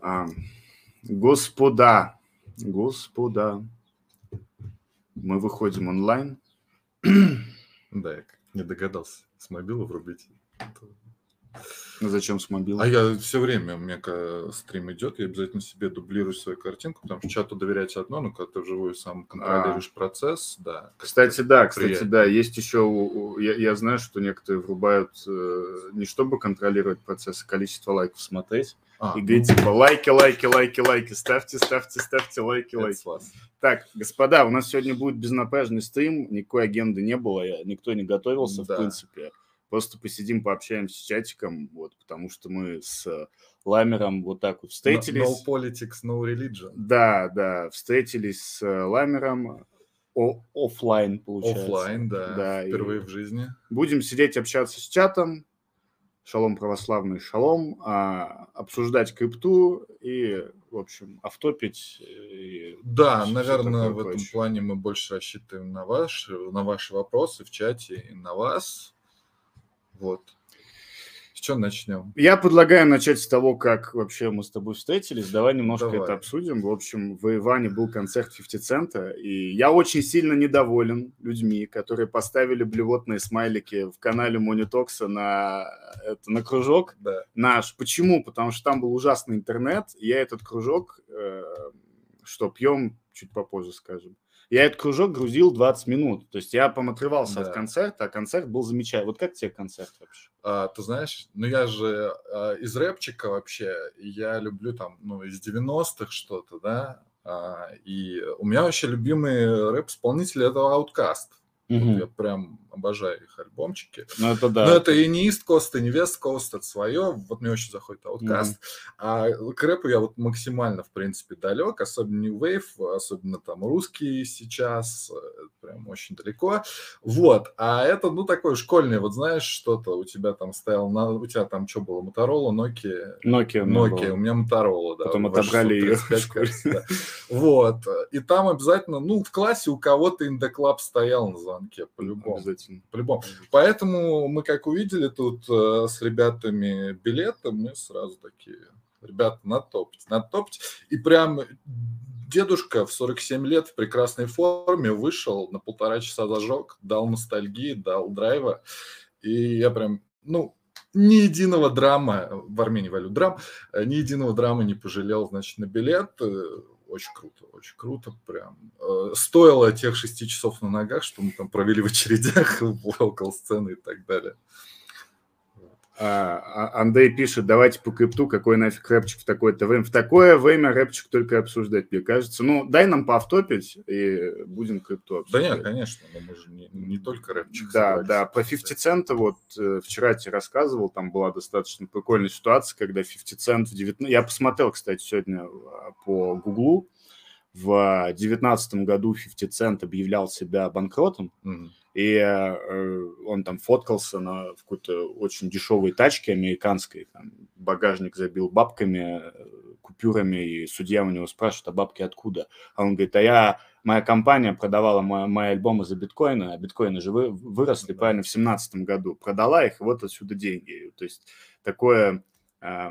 А, господа, господа, мы выходим онлайн. Да, я не догадался с мобила врубить. Ну, зачем с мобила? А я все время, у меня стрим идет, я обязательно себе дублирую свою картинку, потому что чату доверять одно, но когда ты вживую сам контролируешь а. процесс, да. Кстати, да, кстати, приятнее. да, есть еще, я, я знаю, что некоторые врубают э, не чтобы контролировать процесс, а количество лайков смотреть, а, и говорить ну... типа лайки, лайки, лайки, лайки, ставьте, ставьте, ставьте лайки, лайки. Так, господа, у нас сегодня будет безнапряжный стрим, никакой агенды не было, никто не готовился, да. в принципе. Просто посидим, пообщаемся с чатиком, вот, потому что мы с Ламером вот так вот встретились. No, no politics, no religion. Да, да, встретились с Ламером, о, офлайн, получается. Офлайн, да, да впервые в жизни. Будем сидеть, общаться с чатом, шалом православный, шалом, а, обсуждать крипту и, в общем, автопить. И да, наверное, в прочее. этом плане мы больше рассчитываем на, ваш, на ваши вопросы в чате и на вас. Вот. С чего начнем? Я предлагаю начать с того, как вообще мы с тобой встретились. Давай немножко Давай. это обсудим. В общем, в Иване был концерт 50 Цента, и я очень сильно недоволен людьми, которые поставили блевотные смайлики в канале Монитокса на, это, на кружок да. наш. Почему? Потому что там был ужасный интернет, и я этот кружок, э, что пьем, чуть попозже скажем, я этот кружок грузил 20 минут. То есть я помотревался да. от концерта, а концерт был замечательный. Вот как тебе концерт вообще? А, ты знаешь, ну я же а, из рэпчика вообще, я люблю там, ну, из 90-х что-то, да, а, и у меня вообще любимый рэп-исполнитель это Outkast. Угу. Вот я прям обожаю их альбомчики. Ну, это да. Но это и не East Coast, и не West Coast, это свое. Вот мне очень заходит Outkast. Mm-hmm. А к рэпу я вот максимально, в принципе, далек, особенно New Wave, особенно там русский сейчас, прям очень далеко. Вот. А это, ну, такое школьное, вот знаешь, что-то у тебя там стоял, на... у тебя там что было, Motorola, Nokia? Nokia. Nokia, у меня Motorola, да. Потом отобрали ее. Кажется, Вот. И там обязательно, ну, в классе у кого-то club стоял на звонке, по-любому. Обязательно. По-любому. Поэтому мы, как увидели тут э, с ребятами билеты, мы сразу такие, ребята, надо топить. И прям дедушка в 47 лет в прекрасной форме вышел, на полтора часа зажег, дал ностальгии, дал драйва. И я прям, ну, ни единого драма, в Армении валю драм, э, ни единого драма не пожалел, значит, на билет очень круто, очень круто, прям. Э, стоило тех шести часов на ногах, что мы там провели в очередях около сцены и так далее. А, а, Андрей пишет, давайте по крипту, какой нафиг рэпчик в такое-то время. В такое время рэпчик только обсуждать, мне кажется. Ну, дай нам поавтопить, и будем крипту обсуждать. Да нет, конечно, но мы же не, не только рэпчик. Да, да, про 50 цента вот э, вчера тебе рассказывал, там была достаточно прикольная ситуация, когда 50 цент в 19... Я посмотрел, кстати, сегодня а, по Гуглу, в 2019 году 50 Cent объявлял себя банкротом, mm-hmm. И э, он там фоткался на какой-то очень дешевой тачке американской, там, багажник забил бабками, купюрами, и судья у него спрашивает, а бабки откуда? А он говорит, а я, моя компания продавала мои, мои альбомы за биткоины, а биткоины же вы, выросли, правильно, в 2017 году, продала их, и вот отсюда деньги. То есть такое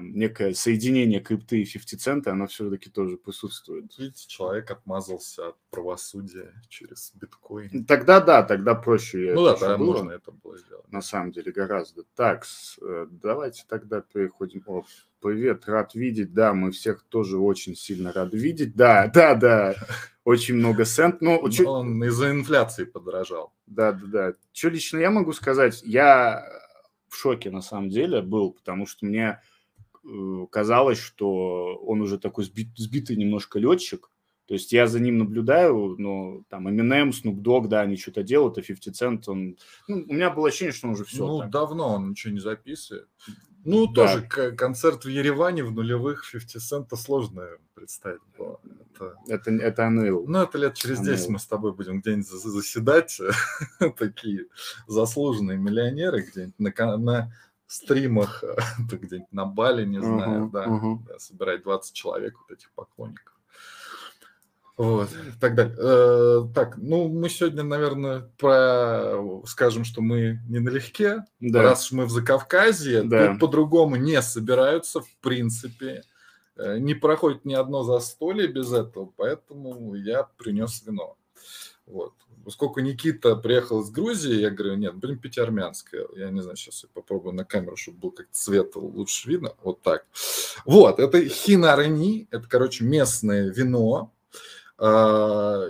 некое соединение крипты и 50 цента, оно все-таки тоже присутствует. Видите, человек отмазался от правосудия через биткоин. Тогда да, тогда проще. Ну да, тогда было. можно это было сделать. На самом деле гораздо. Так, э, давайте тогда переходим. О, привет, рад видеть. Да, мы всех тоже очень сильно рады видеть. Да, да, да. Очень много цент. Но, ну, чё... Он из-за инфляции подорожал. Да, да, да. Что лично я могу сказать? Я в шоке на самом деле был, потому что мне казалось, что он уже такой сбит, сбитый немножко летчик. То есть я за ним наблюдаю, но там Eminem, Snoop Dogg, да, они что-то делают, а 50 Cent, он... Ну, у меня было ощущение, что он уже все. Ну, так. давно он ничего не записывает. Ну, да. тоже концерт в Ереване в нулевых 50 Cent сложно представить было. Это, это, это Unreal. Ну, это лет через 10 мы с тобой будем где-нибудь заседать, такие заслуженные миллионеры где-нибудь на, на стримах, где-нибудь на Бали, не знаю, uh-huh, да, uh-huh. да, собирать 20 человек вот этих поклонников. Вот, так далее. Э, так, ну, мы сегодня, наверное, про, скажем, что мы не налегке, да. раз мы в Закавказье, да. тут по-другому не собираются, в принципе. Э, не проходит ни одно застолье без этого, поэтому я принес вино. Вот. Поскольку Никита приехал из Грузии, я говорю, нет, будем пить армянское. Я не знаю, сейчас я попробую на камеру, чтобы был как цвет лучше видно. Вот так. Вот, это хинарани, это, короче, местное вино,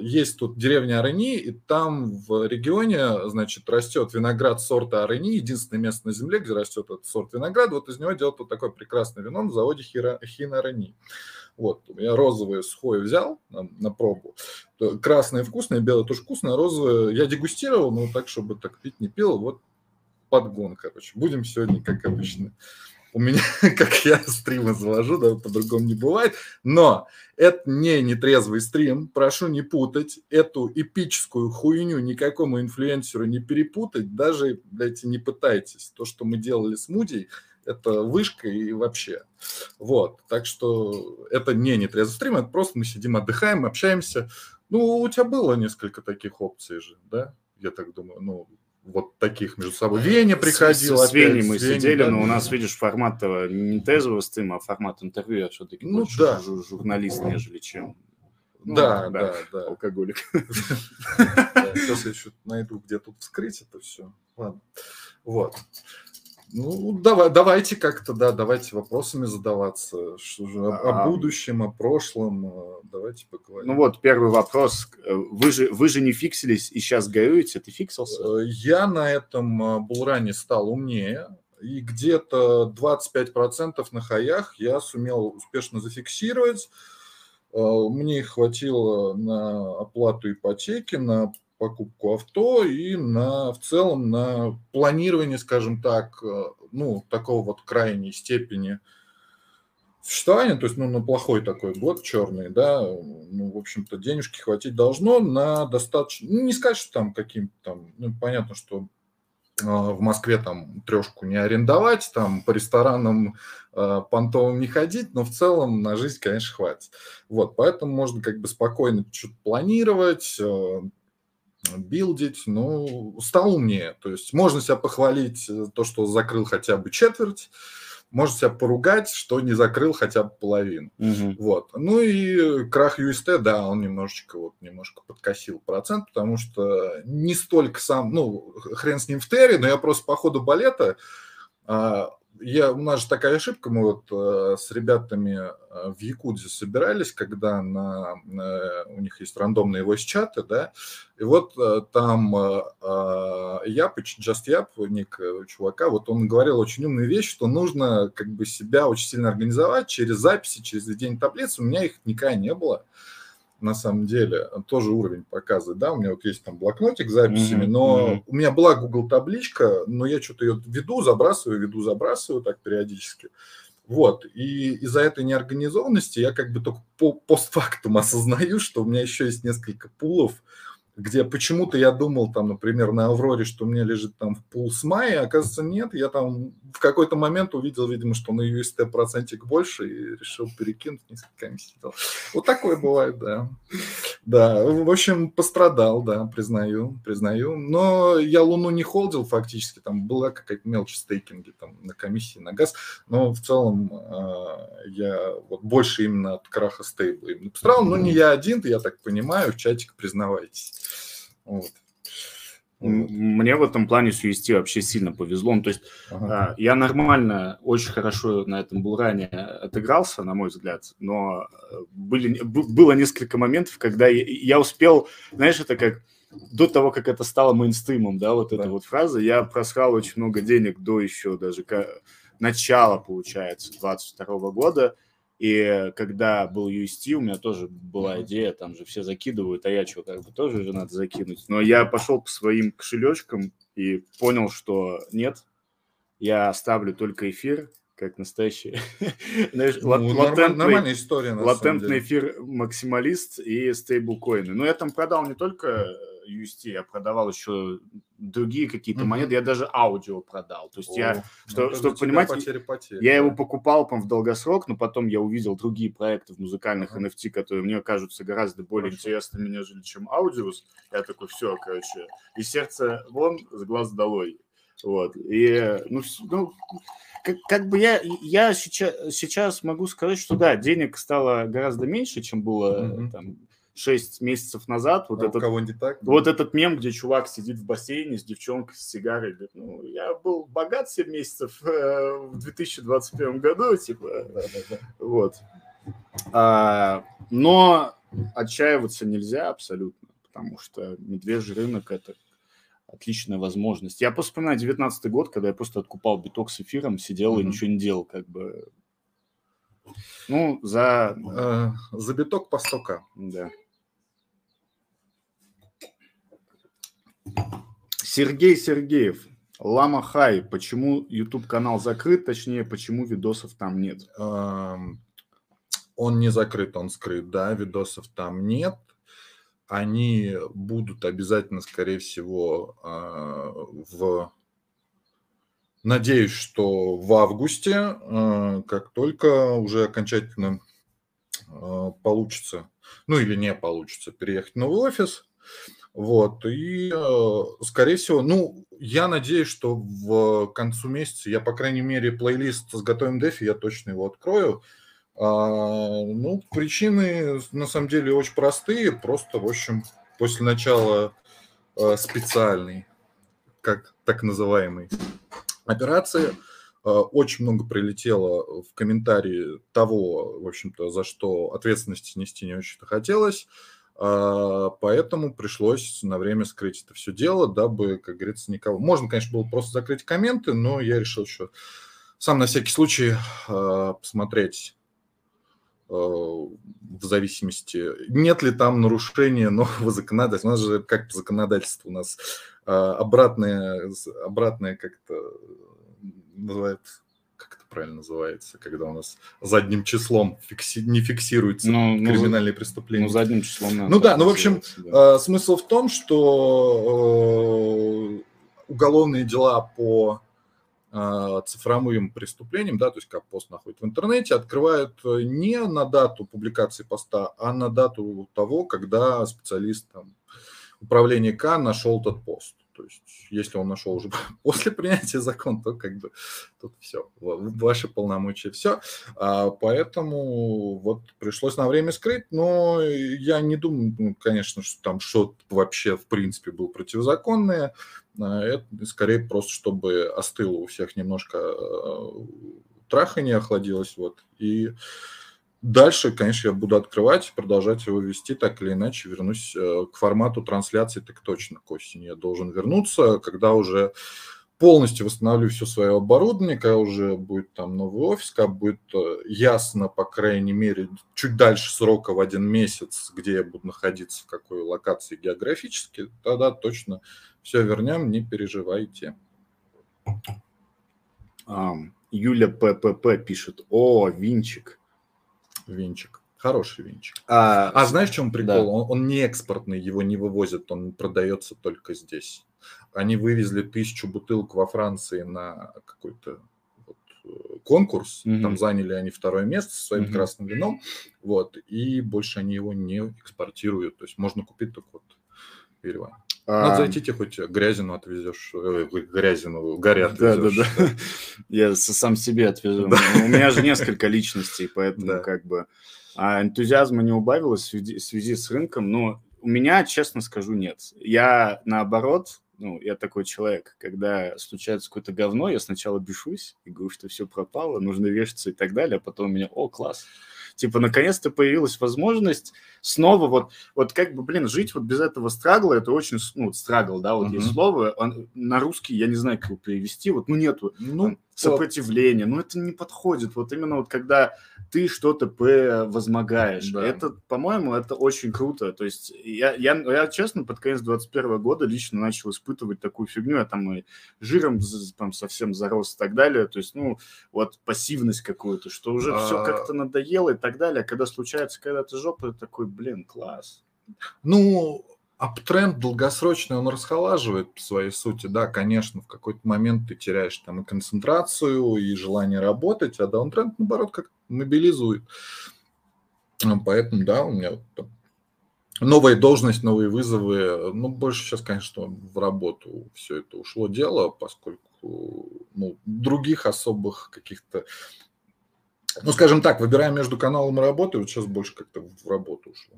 есть тут деревня Арени, и там в регионе, значит, растет виноград сорта Арени, единственное место на земле, где растет этот сорт винограда, вот из него делают вот такое прекрасное вино на заводе Хина Арени. Вот, я розовое сухое взял на, на пробу. Красное вкусное, белое тоже вкусное, розовое я дегустировал, но так, чтобы так пить не пил, вот подгон, короче. Будем сегодня, как обычно, у меня, как я стримы завожу, да, по-другому не бывает. Но это не нетрезвый стрим, прошу не путать. Эту эпическую хуйню никакому инфлюенсеру не перепутать, даже, блядь, не пытайтесь. То, что мы делали с Мудей, это вышка и вообще. Вот, так что это не нетрезвый стрим, это просто мы сидим, отдыхаем, общаемся. Ну, у тебя было несколько таких опций же, да? Я так думаю, ну, вот таких между собой. Веня приходил. С, с Веней мы Веня, сидели, да, но у нас, видишь, формат не тезового стрима, а формат интервью. Я все-таки ну, больше да. журналист, нежели чем ну, да, да, да, да. Алкоголик. Сейчас я еще найду, где тут вскрыть это все. Ладно. Вот. Ну, давай, давайте как-то, да, давайте вопросами задаваться. Что же, о, а, о будущем, о прошлом. Э, давайте поговорим. Ну вот, первый вопрос. Э, вы же, вы же не фиксились и сейчас горюете? Ты фиксился? Э, я на этом булране стал умнее. И где-то 25% на хаях я сумел успешно зафиксировать. Мне хватило на оплату ипотеки, на покупку авто и на, в целом на планирование, скажем так, э, ну, такого вот крайней степени существования, то есть, ну, на плохой такой год черный, да, ну, в общем-то, денежки хватить должно на достаточно, ну, не сказать, что там каким-то там, ну, понятно, что э, в Москве там трешку не арендовать, там по ресторанам э, понтовым не ходить, но в целом на жизнь, конечно, хватит. Вот, поэтому можно как бы спокойно что-то планировать, э, билдить, ну, стал умнее. То есть можно себя похвалить э, то, что закрыл хотя бы четверть, можно себя поругать, что не закрыл хотя бы половину. Угу. Вот. Ну и крах UST, да, он немножечко вот немножко подкосил процент, потому что не столько сам, ну, хрен с ним в Терри, но я просто по ходу балета а, я, у нас же такая ошибка, мы вот э, с ребятами э, в Якудзе собирались, когда на, э, у них есть рандомные voice-чаты, да, и вот э, там э, э Япыч, Just Яп, ник чувака, вот он говорил очень умную вещь, что нужно как бы себя очень сильно организовать через записи, через ведение таблиц, у меня их никогда не было, на самом деле тоже уровень показывает, да, у меня вот есть там блокнотик с записями, mm-hmm. но mm-hmm. у меня была Google табличка, но я что-то ее веду, забрасываю, веду, забрасываю так периодически. Вот, и из-за этой неорганизованности я как бы только по постфактум осознаю, что у меня еще есть несколько пулов, где почему-то я думал, там, например, на Авроре, что у меня лежит там в пул с мая, а оказывается нет, я там в какой-то момент увидел, видимо, что на UST процентик больше и решил перекинуть несколько комиссий. Вот такое бывает, да. Да, в общем, пострадал, да, признаю, признаю. Но я Луну не холдил фактически, там была какая-то мелочь стейкинги там на комиссии, на газ, но в целом э, я вот больше именно от краха стейбла именно пострадал, но не я один, я так понимаю, в чатик признавайтесь. Вот. Мне в этом плане с UST вообще сильно повезло. Ну, то есть ага. А, я нормально, очень хорошо на этом булране отыгрался, на мой взгляд, но э, были, было несколько моментов, когда я, я успел, знаешь, это как до того, как это стало мейнстримом, да, вот да. эта вот фраза, я просрал очень много денег до еще даже начала, получается, 22 года, и когда был UST, у меня тоже была идея, там же все закидывают, а я что, как бы тоже же надо закинуть. Но я пошел по своим кошелечкам и понял, что нет, я ставлю только эфир, как настоящий. Знаешь, ну, латентный, история, латентный эфир максималист и стейблкоины. Но я там продал не только UST, я продавал еще другие какие-то mm-hmm. монеты, я даже аудио продал. То есть О, я, что, ну, чтобы понимать, потери, я да. его покупал по в долгосрок, но потом я увидел другие проекты в музыкальных uh-huh. NFT, которые мне кажутся гораздо более Хорошо. интересными, нежели чем аудиус. Я такой, все, короче, и сердце вон, с глаз долой. Вот. И, ну, ну как, как бы я, я сейчас, сейчас могу сказать, что да, денег стало гораздо меньше, чем было mm-hmm. там 6 месяцев назад. Вот, а этот, кого не так? вот этот мем, где чувак сидит в бассейне с девчонкой, с сигарой. Говорит, ну, я был богат 7 месяцев э, в 2021 году, типа. Да, да, да. Вот. А, но отчаиваться нельзя абсолютно, потому что медвежий рынок – это отличная возможность. Я просто вспоминаю 19 год, когда я просто откупал биток с эфиром, сидел mm-hmm. и ничего не делал, как бы. Ну, за... Э, за биток по 100 Да. Сергей Сергеев. Лама Хай. Почему YouTube канал закрыт? Точнее, почему видосов там нет? Эм, он не закрыт, он скрыт, да, видосов там нет они будут обязательно, скорее всего, а, в... Надеюсь, что в августе, а, как только уже окончательно а, получится, ну или не получится, переехать в новый офис, вот, и, скорее всего, ну, я надеюсь, что в концу месяца я, по крайней мере, плейлист с готовым дефи, я точно его открою, а, ну, причины на самом деле очень простые. Просто, в общем, после начала а, специальной, как так называемой операции, а, очень много прилетело в комментарии того, в общем-то, за что ответственности нести не очень-то хотелось. А, поэтому пришлось на время скрыть это все дело, дабы, как говорится, никого... Можно, конечно, было просто закрыть комменты, но я решил, что сам на всякий случай а, посмотреть Э, в зависимости, нет ли там нарушения нового законодательства. У нас же как по законодательству у нас обратное, обратное как-то называют, правильно называется, когда у нас задним числом фикси, не фиксируется ну, ну криминальные ну, преступления. Ну, задним числом. Ну да, ну в общем, да. Э, смысл в том, что уголовные дела по а, цифровым преступлением, да, то есть как пост находит в интернете, открывают э, не на дату публикации поста, а на дату того, когда специалист там, управления К нашел этот пост. То есть, если он нашел уже после принятия закона, то как бы тут все, ваши полномочия, все. А, поэтому вот пришлось на время скрыть, но я не думаю, ну, конечно, что там что-то вообще в принципе было противозаконное. А, это скорее просто, чтобы остыло у всех немножко э, трахание охладилось, вот, и Дальше, конечно, я буду открывать, продолжать его вести, так или иначе вернусь э, к формату трансляции, так точно к осени я должен вернуться, когда уже полностью восстановлю все свое оборудование, когда уже будет там новый офис, когда будет э, ясно, по крайней мере, чуть дальше срока в один месяц, где я буду находиться, в какой локации географически, тогда точно все вернем, не переживайте. Юля ППП пишет, о, винчик, венчик. Хороший венчик. А, а знаешь, в чем прикол? Да. Он, он не экспортный, его не вывозят, он продается только здесь. Они вывезли тысячу бутылок во Франции на какой-то э, конкурс, mm там заняли они второе место со своим mm красным вином, вот, и больше они его не экспортируют, то есть можно купить только вот в Ереване. Надо а... зайти, тебе хоть грязину отвезешь, э, грязину, горя отвезешь. Да, да, да. Я сам себе отвезу. У меня же несколько личностей, поэтому как бы... А энтузиазма не убавилось в связи, в связи с рынком, но у меня, честно скажу, нет. Я наоборот, ну, я такой человек, когда случается какое-то говно, я сначала бешусь и говорю, что все пропало, нужно вешаться и так далее, а потом у меня, о, класс, Типа, наконец-то появилась возможность снова вот, вот как бы, блин, жить вот без этого страгла, это очень, ну, страгл, да, вот uh-huh. есть слово, он, на русский я не знаю, как его перевести, вот, ну, нету ну, там, сопротивления, ну, это не подходит, вот именно вот когда ты что-то превозмогаешь, да. это, по-моему, это очень круто, то есть я, я, я, честно, под конец 21 года лично начал испытывать такую фигню, я там и жиром там совсем зарос и так далее, то есть, ну, вот пассивность какую-то, что уже а... все как-то надоело и так далее, а когда случается когда-то жопа, такой, блин, класс. Ну, аптренд долгосрочный, он расхолаживает по своей сути, да, конечно, в какой-то момент ты теряешь там и концентрацию, и желание работать, а даунтренд, наоборот, как мобилизует. Поэтому, да, у меня вот новая должность, новые вызовы. Ну, больше сейчас, конечно, в работу все это ушло дело, поскольку ну, других особых каких-то... Ну, скажем так, выбирая между каналом и работой, вот сейчас больше как-то в работу ушло.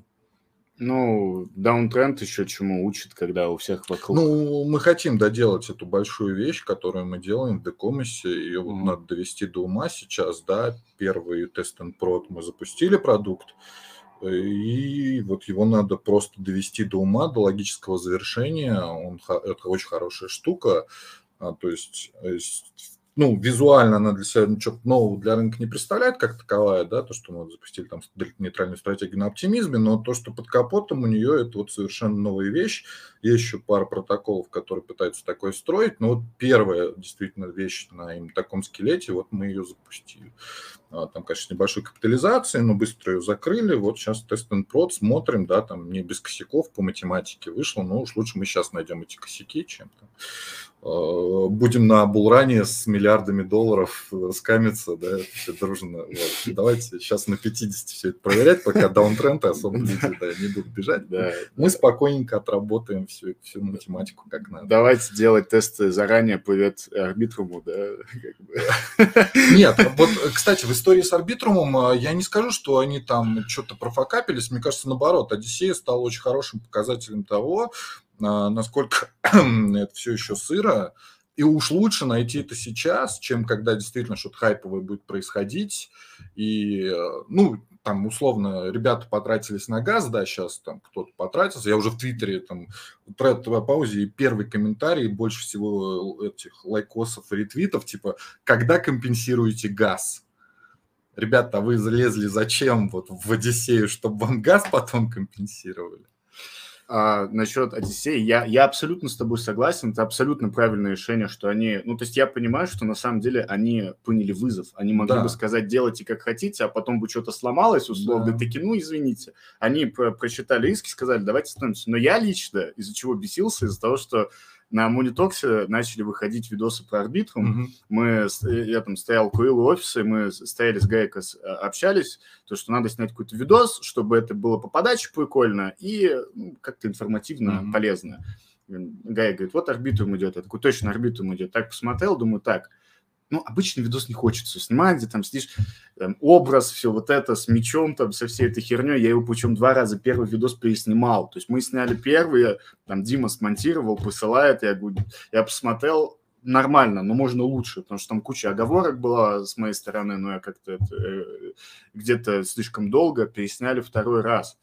Ну, даунтренд еще чему учит, когда у всех вокруг... Ну, мы хотим доделать эту большую вещь, которую мы делаем в декомисе. Ее mm-hmm. вот надо довести до ума сейчас, да. Первый тест and прод мы запустили продукт. И вот его надо просто довести до ума, до логического завершения. Он, это очень хорошая штука. А, то есть ну, визуально она для себя ничего нового для рынка не представляет как таковая, да, то, что мы запустили там нейтральную стратегию на оптимизме, но то, что под капотом у нее это вот совершенно новая вещь. Есть еще пара протоколов, которые пытаются такое строить, но вот первая действительно вещь на им таком скелете, вот мы ее запустили. А, там, конечно, небольшой капитализации, но быстро ее закрыли. Вот сейчас тест and прод смотрим, да, там не без косяков по математике вышло, но уж лучше мы сейчас найдем эти косяки, чем там будем на булране с миллиардами долларов скамиться, да, все дружно. Вот. Давайте сейчас на 50 все это проверять, пока даунтренды особо люди да, не будут бежать. Да. Мы спокойненько отработаем всю, всю математику как надо. Давайте делать тесты заранее по арбитруму, да. Нет, вот, кстати, в истории с арбитрумом э, я не скажу, что они там что-то профокапились. Мне кажется, наоборот, Одиссея стал очень хорошим показателем того, насколько это все еще сыро. И уж лучше найти это сейчас, чем когда действительно что-то хайповое будет происходить. И, э, ну, там, условно, ребята потратились на газ, да, сейчас там кто-то потратился. Я уже в Твиттере там тред по паузе, и первый комментарий, больше всего этих лайкосов и ретвитов, типа, когда компенсируете газ? Ребята, а вы залезли зачем вот в Одиссею, чтобы вам газ потом компенсировали? А, насчет Одиссеи, я, я абсолютно с тобой согласен, это абсолютно правильное решение, что они, ну, то есть я понимаю, что на самом деле они поняли вызов, они могли да. бы сказать, делайте как хотите, а потом бы что-то сломалось, условно, да. такие, ну, извините. Они про прочитали иски, сказали, давайте остановимся. Но я лично из-за чего бесился, из-за того, что на Монитоксе начали выходить видосы про арбитрум. Mm-hmm. Мы, я там стоял офиса, и мы стояли с Гайко, а, общались, то, что надо снять какой-то видос, чтобы это было по подаче прикольно и ну, как-то информативно mm-hmm. полезно. Гай говорит, вот арбитрум идет. Я такой, точно, арбитрум идет. Так посмотрел, думаю, так, ну, обычный видос не хочется снимать, где там сидишь, там, образ, все вот это с мечом, там, со всей этой херней. Я его причем два раза первый видос переснимал. То есть мы сняли первый, там, Дима смонтировал, посылает, я говорю, я посмотрел, нормально, но можно лучше, потому что там куча оговорок была с моей стороны, но я как-то э, где-то слишком долго пересняли второй раз,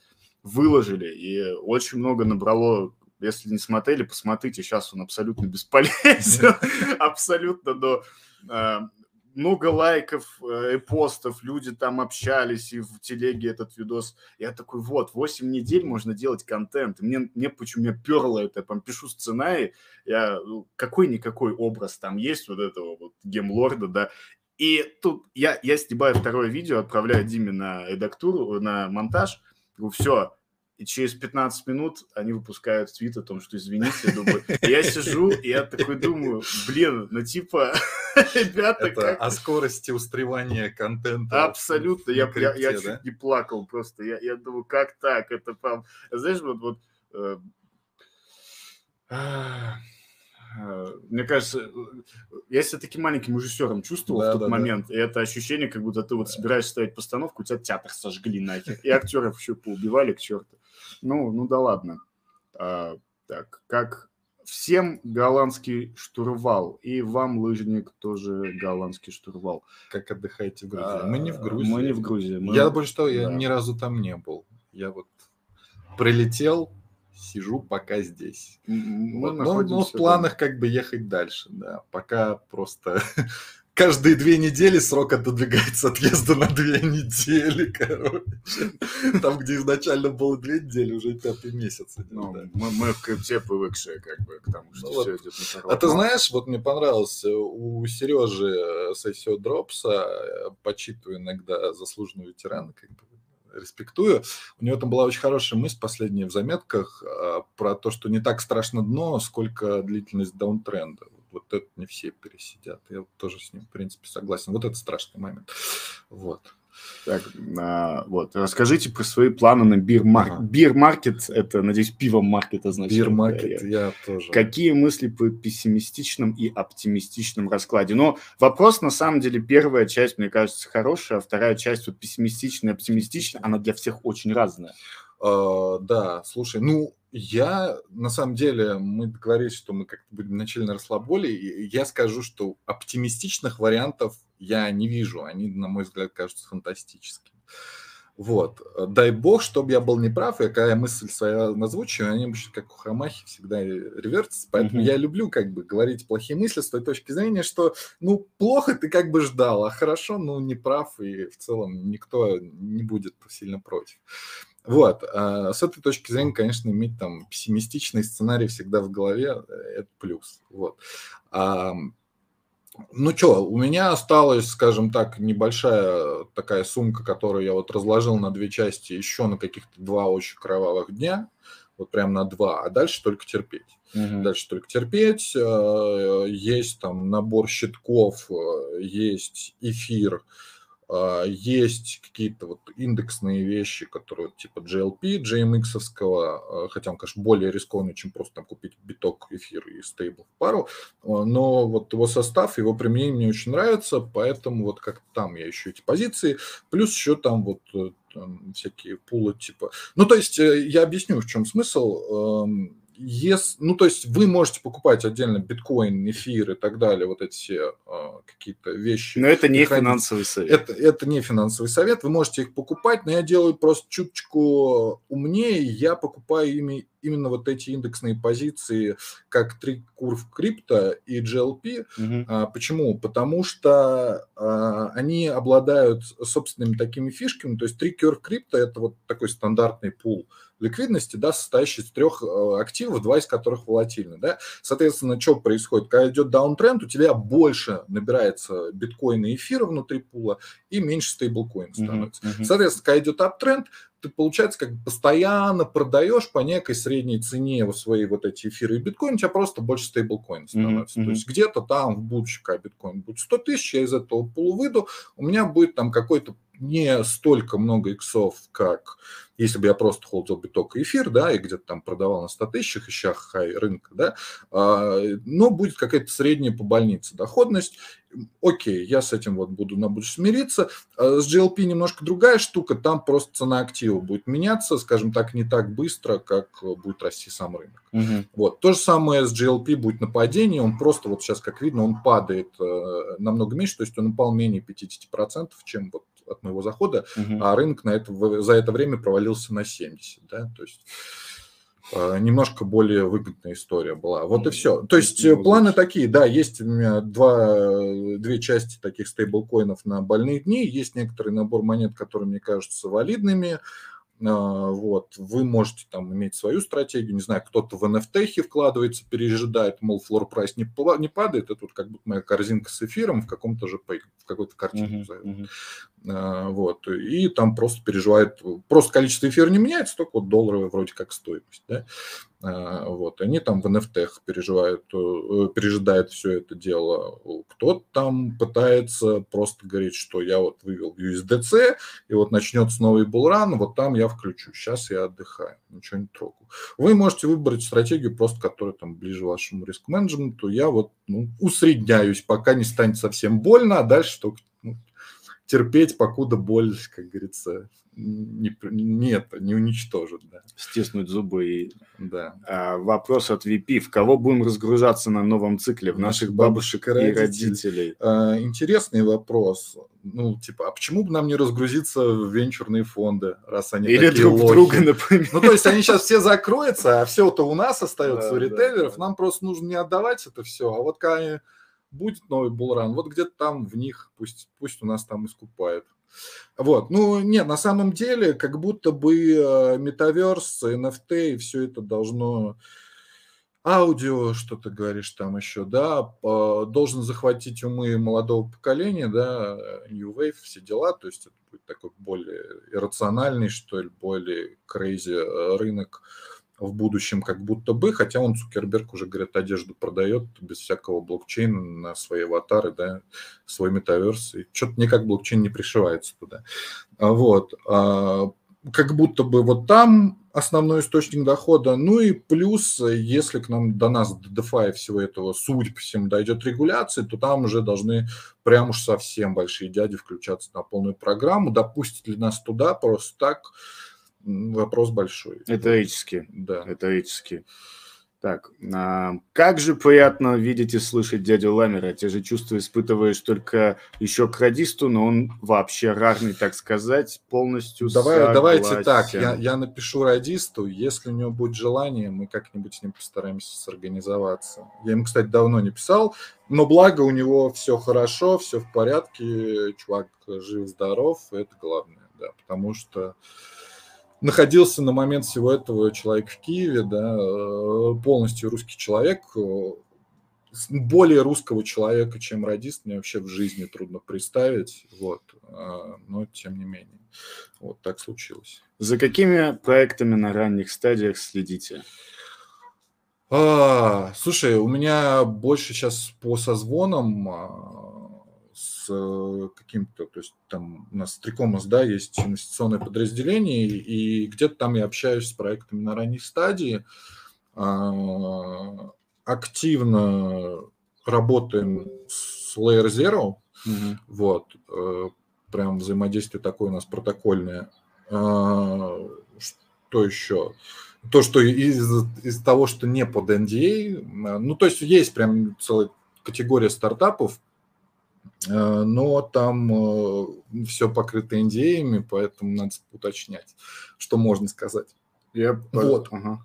выложили, и очень много набрало если не смотрели, посмотрите, сейчас он абсолютно бесполезен, абсолютно, но а, много лайков э, постов, люди там общались, и в телеге этот видос. Я такой, вот, 8 недель можно делать контент. Мне, мне почему меня перло это, я там пишу сценарий, я, ну, какой-никакой образ там есть вот этого вот гемлорда, да, и тут я, я снимаю второе видео, отправляю Диме на редактуру, на монтаж, говорю, все, и через 15 минут они выпускают твит о том, что извините, думаю, я сижу, и я такой думаю, блин, ну типа, ребята, Это как... о скорости устремания контента. Абсолютно, я, крипте, я, я да? чуть не плакал просто, я, я думаю, как так, это прям, знаешь, вот, вот э, мне кажется, я себя таким маленьким режиссером чувствовал да, в тот да, момент, да. и это ощущение, как будто ты вот собираешься ставить постановку, у тебя театр сожгли нахер, и актеров еще поубивали к черту. Ну, ну да ладно. А, так, как всем голландский штурвал. И вам, лыжник, тоже голландский штурвал. Как отдыхаете в Грузии? А, мы не в Грузии. Мы не в Грузии. Мы... Я больше того, я да. ни разу там не был. Я вот прилетел, сижу пока здесь. Вот, но, но в планах как бы ехать дальше, да. Пока просто каждые две недели срок отодвигается отъезда на две недели, короче. Там, где изначально было две недели, уже пятый месяц. Ну, да. мы, мы в крипте привыкшие, как бы, к тому, что ну, все вот. идет на А ты знаешь, вот мне понравилось, у Сережи э, Сосио Дропса, э, почитываю иногда заслуженного ветерана, как бы, респектую. У него там была очень хорошая мысль последняя в заметках а, про то, что не так страшно дно, сколько длительность даунтренда. Вот это не все пересидят. Я тоже с ним, в принципе, согласен. Вот это страшный момент. Вот. Так, а, вот, расскажите про свои планы на бир-маркет. Ага. Бир-маркет – это, надеюсь, пиво-маркет означает. Бир-маркет, да, я тоже. Какие мысли по пессимистичном и оптимистичном раскладе? Но вопрос, на самом деле, первая часть, мне кажется, хорошая, а вторая часть, вот пессимистичная и оптимистичная, она для всех очень разная. Uh, да, слушай, ну, я, на самом деле, мы договорились, что мы как-то будем вначале на расслаболе, и я скажу, что оптимистичных вариантов я не вижу. Они, на мой взгляд, кажутся фантастическими. Вот. Дай бог, чтобы я был неправ, и какая мысль своя озвучиваю, они обычно, как у Хамахи, всегда ревертятся. Поэтому mm-hmm. я люблю как бы говорить плохие мысли с той точки зрения, что, ну, плохо ты как бы ждал, а хорошо, ну, не прав, и в целом никто не будет сильно против. Вот. А с этой точки зрения, конечно, иметь там пессимистичный сценарий всегда в голове – это плюс. Вот. А, ну что, у меня осталась, скажем так, небольшая такая сумка, которую я вот разложил на две части еще на каких-то два очень кровавых дня, вот прям на два, а дальше только терпеть. Угу. Дальше только терпеть. Э, есть там набор щитков, э, есть эфир, есть какие-то вот индексные вещи, которые типа GLP, GMX, а, хотя он, конечно, более рискованный, чем просто там купить биток, эфир и стейбл в пару, а, но вот его состав, его применение мне очень нравится, поэтому вот как там я ищу эти позиции, плюс еще там вот э, там всякие пулы типа... Ну, то есть э, я объясню, в чем смысл если, ну, то есть вы можете покупать отдельно биткоин, эфир и так далее, вот эти все а, какие-то вещи. Но это не финансовый совет. Это, это не финансовый совет, вы можете их покупать, но я делаю просто чуточку умнее, я покупаю ими именно вот эти индексные позиции, как три курв крипто и GLP. Угу. А, почему? Потому что а, они обладают собственными такими фишками, то есть три curve крипто это вот такой стандартный пул ликвидности, да, состоящий из трех э, активов, два из которых волатильны, да. Соответственно, что происходит? Когда идет даунтренд, у тебя больше набирается биткоина и эфира внутри пула и меньше стейблкоин становится. Uh-huh. Соответственно, когда идет аптренд, ты, получается, как бы постоянно продаешь по некой средней цене свои вот эти эфиры и биткоин, у тебя просто больше стейблкоин становится. Mm-hmm. То есть где-то там в будущем, когда биткоин будет 100 тысяч, я из этого пула выйду, у меня будет там какой-то не столько много иксов, как если бы я просто холдил биток и эфир, да, и где-то там продавал на 100 тысячах, ища хай рынка, да, а, но будет какая-то средняя по больнице доходность, окей, я с этим вот буду на будущее смириться. А с GLP немножко другая штука, там просто цена актива будет меняться, скажем так, не так быстро, как будет расти сам рынок. Угу. Вот. То же самое с GLP будет на падении, он просто вот сейчас, как видно, он падает э, намного меньше, то есть он упал менее 50%, чем вот от моего захода, угу. а рынок на это, за это время провалился на 70, да, то есть э, немножко более выгодная история была. Вот и все. То есть планы такие, да, есть у меня два, две части таких стейблкоинов на больные дни, есть некоторый набор монет, которые мне кажутся валидными, а, вот, вы можете там иметь свою стратегию, не знаю, кто-то в NFT вкладывается, пережидает, мол, флор прайс не, не падает, это вот как будто моя корзинка с эфиром в каком-то же в какой-то картине. Uh-huh, uh-huh. Вот, и там просто переживает, просто количество эфира не меняется, только вот долларовая вроде как стоимость, да, а, вот, они там в NFT переживают, э, пережидают все это дело. Кто-то там пытается просто говорить, что я вот вывел USDC, и вот начнется новый булран, вот там я включу. Сейчас я отдыхаю, ничего не трогаю. Вы можете выбрать стратегию, просто которая там ближе вашему риск-менеджменту. Я вот ну, усредняюсь, пока не станет совсем больно, а дальше только ну, терпеть, покуда боль, как говорится, не, нет, не уничтожит. Да. Стиснуть зубы и... Да. А, вопрос от VP. В кого будем разгружаться на новом цикле? В наших бабушек, бабушек и родителей? родителей? А, интересный вопрос. Ну, типа, а почему бы нам не разгрузиться в венчурные фонды, раз они Или такие друг лохи? друга, например. Ну, то есть они сейчас все закроются, а все это у нас остается, да, у ритейлеров. Да, да. Нам просто нужно не отдавать это все. А вот когда будет новый булран, вот где-то там в них пусть, пусть у нас там искупают. Вот, ну нет, на самом деле, как будто бы э, метаверс, NFT и все это должно аудио, что ты говоришь там еще, да, должен захватить умы молодого поколения, да, New Wave, все дела, то есть это будет такой более иррациональный, что ли, более crazy э, рынок в будущем как будто бы, хотя он, Цукерберг, уже, говорят, одежду продает без всякого блокчейна на свои аватары, да, свой метаверс, и что-то никак блокчейн не пришивается туда. А вот. А, как будто бы вот там основной источник дохода. Ну и плюс, если к нам до нас, до DeFi всего этого, судя по всему, дойдет регуляция, то там уже должны прям уж совсем большие дяди включаться на полную программу. Допустит ли нас туда просто так, вопрос большой. Это этически. Да. Это этически. Так, а, как же приятно видеть и слышать дядю Ламера. Те же чувства испытываешь только еще к радисту, но он вообще рарный, так сказать, полностью Давай, Давайте так, я, я напишу радисту, если у него будет желание, мы как-нибудь с ним постараемся сорганизоваться. Я ему, кстати, давно не писал, но благо у него все хорошо, все в порядке, чувак жив-здоров, это главное, да, потому что находился на момент всего этого человек в Киеве, да, э, полностью русский человек, э, более русского человека, чем радист, мне вообще в жизни трудно представить, вот, а, но тем не менее, вот так случилось. За какими проектами на ранних стадиях следите? А, слушай, у меня больше сейчас по созвонам а, с э, каким-то, то есть там у нас Трикомас, да, есть инвестиционное подразделение, и где-то там я общаюсь с проектами на ранней стадии, а, активно работаем с Layer Zero, угу. вот, э, прям взаимодействие такое у нас протокольное. А, что еще? То, что из, из того, что не под NDA, а, ну, то есть есть прям целая категория стартапов, но там э, все покрыто индеями, поэтому надо уточнять, что можно сказать. Я... Вот. Ага.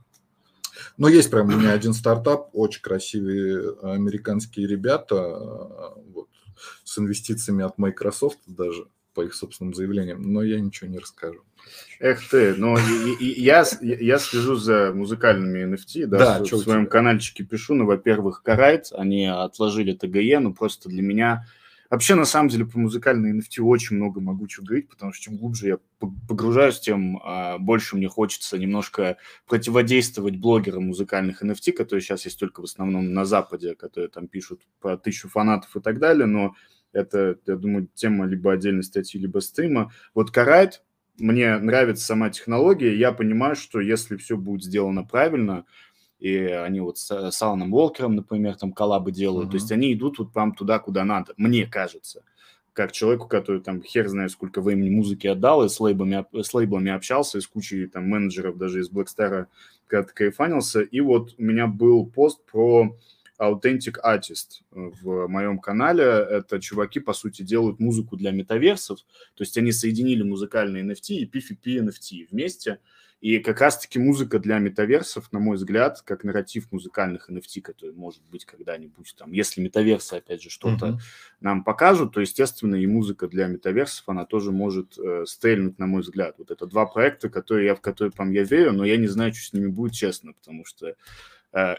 Но есть прям у меня один стартап, очень красивые американские ребята, э, вот, с инвестициями от Microsoft даже, по их собственным заявлениям, но я ничего не расскажу. Эх ты, ну я, я слежу за музыкальными NFT, да, да в, в своем каналчике пишу, ну, во-первых, Карайт, они отложили ТГЕ, ну, просто для меня Вообще, на самом деле, по музыкальной NFT очень много могу говорить, потому что чем глубже я погружаюсь, тем а, больше мне хочется немножко противодействовать блогерам музыкальных NFT, которые сейчас есть только в основном на Западе, которые там пишут по тысячу фанатов и так далее, но это, я думаю, тема либо отдельной статьи, либо стрима. Вот Карайт, мне нравится сама технология, я понимаю, что если все будет сделано правильно, и они вот с, с Аланом Уолкером, например, там коллабы делают, mm-hmm. то есть они идут вот прям туда, куда надо, мне кажется, как человеку, который там хер знает сколько времени музыки отдал, и с лейблами, с лейблами общался, и с кучей там менеджеров даже из Blackstar когда-то кайфанился, и вот у меня был пост про Authentic Artist в моем канале. Это чуваки, по сути, делают музыку для метаверсов. То есть они соединили музыкальные NFT и PFP NFT вместе. И как раз-таки музыка для метаверсов, на мой взгляд, как нарратив музыкальных NFT, который может быть когда-нибудь там, если метаверсы, опять же, что-то uh-huh. нам покажут, то, естественно, и музыка для метаверсов, она тоже может э, стрельнуть, на мой взгляд. Вот это два проекта, которые я, в которые там я верю, но я не знаю, что с ними будет, честно, потому что э, э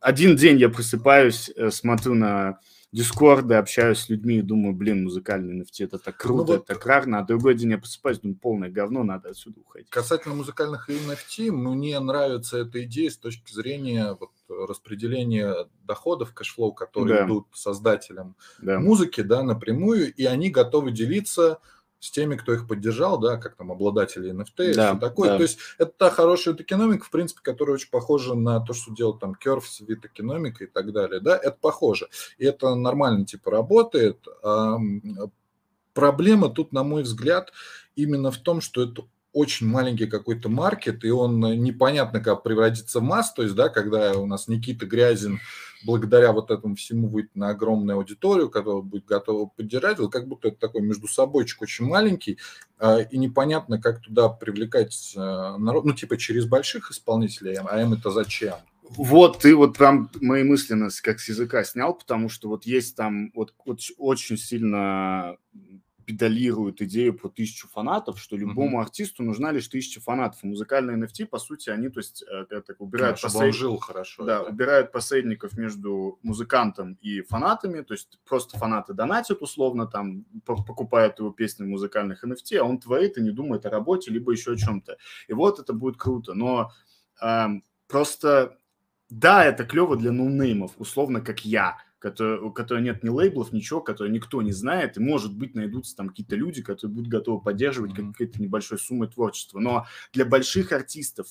один день я просыпаюсь, э, смотрю на дискорды, общаюсь с людьми и думаю, блин, музыкальный NFT это так ну круто, ну, вот, это так рарно, а другой день я просыпаюсь, думаю, полное говно, надо отсюда уходить. Касательно музыкальных NFT, мне нравится эта идея с точки зрения вот, распределения доходов, cash flow, которые да. идут создателям да. музыки, да, напрямую, и они готовы делиться с теми, кто их поддержал, да, как там обладатели NFT да, и такое. Да. То есть это та хорошая экономика, в принципе, которая очень похожа на то, что делал там вид экономика и так далее, да, это похоже. И это нормально типа работает. А, проблема тут, на мой взгляд, именно в том, что это очень маленький какой-то market, и он непонятно как превратится в масс, то есть, да, когда у нас Никита Грязин благодаря вот этому всему выйти на огромную аудиторию, которая будет готова поддержать, вот как будто это такой между собойчик очень маленький, а, и непонятно, как туда привлекать а, народ, ну, типа через больших исполнителей, а им это зачем? Вот, ты вот прям мои мысли как с языка снял, потому что вот есть там вот, вот очень сильно педалируют идею про тысячу фанатов, что любому mm-hmm. артисту нужна лишь тысяча фанатов. И музыкальные NFT, по сути, они, то есть, это убирают, да, посред... жил хорошо, да, да, убирают посредников между музыкантом и фанатами, то есть просто фанаты донатят условно, там, покупают его песни в музыкальных NFT, а он творит и не думает о работе, либо еще о чем-то. И вот это будет круто, но э, просто, да, это клево для ноунеймов, условно, как я, который, у которой нет ни лейблов, ничего, который никто не знает, и, может быть, найдутся там какие-то люди, которые будут готовы поддерживать mm-hmm. какой-то небольшой суммой творчества. Но для больших артистов,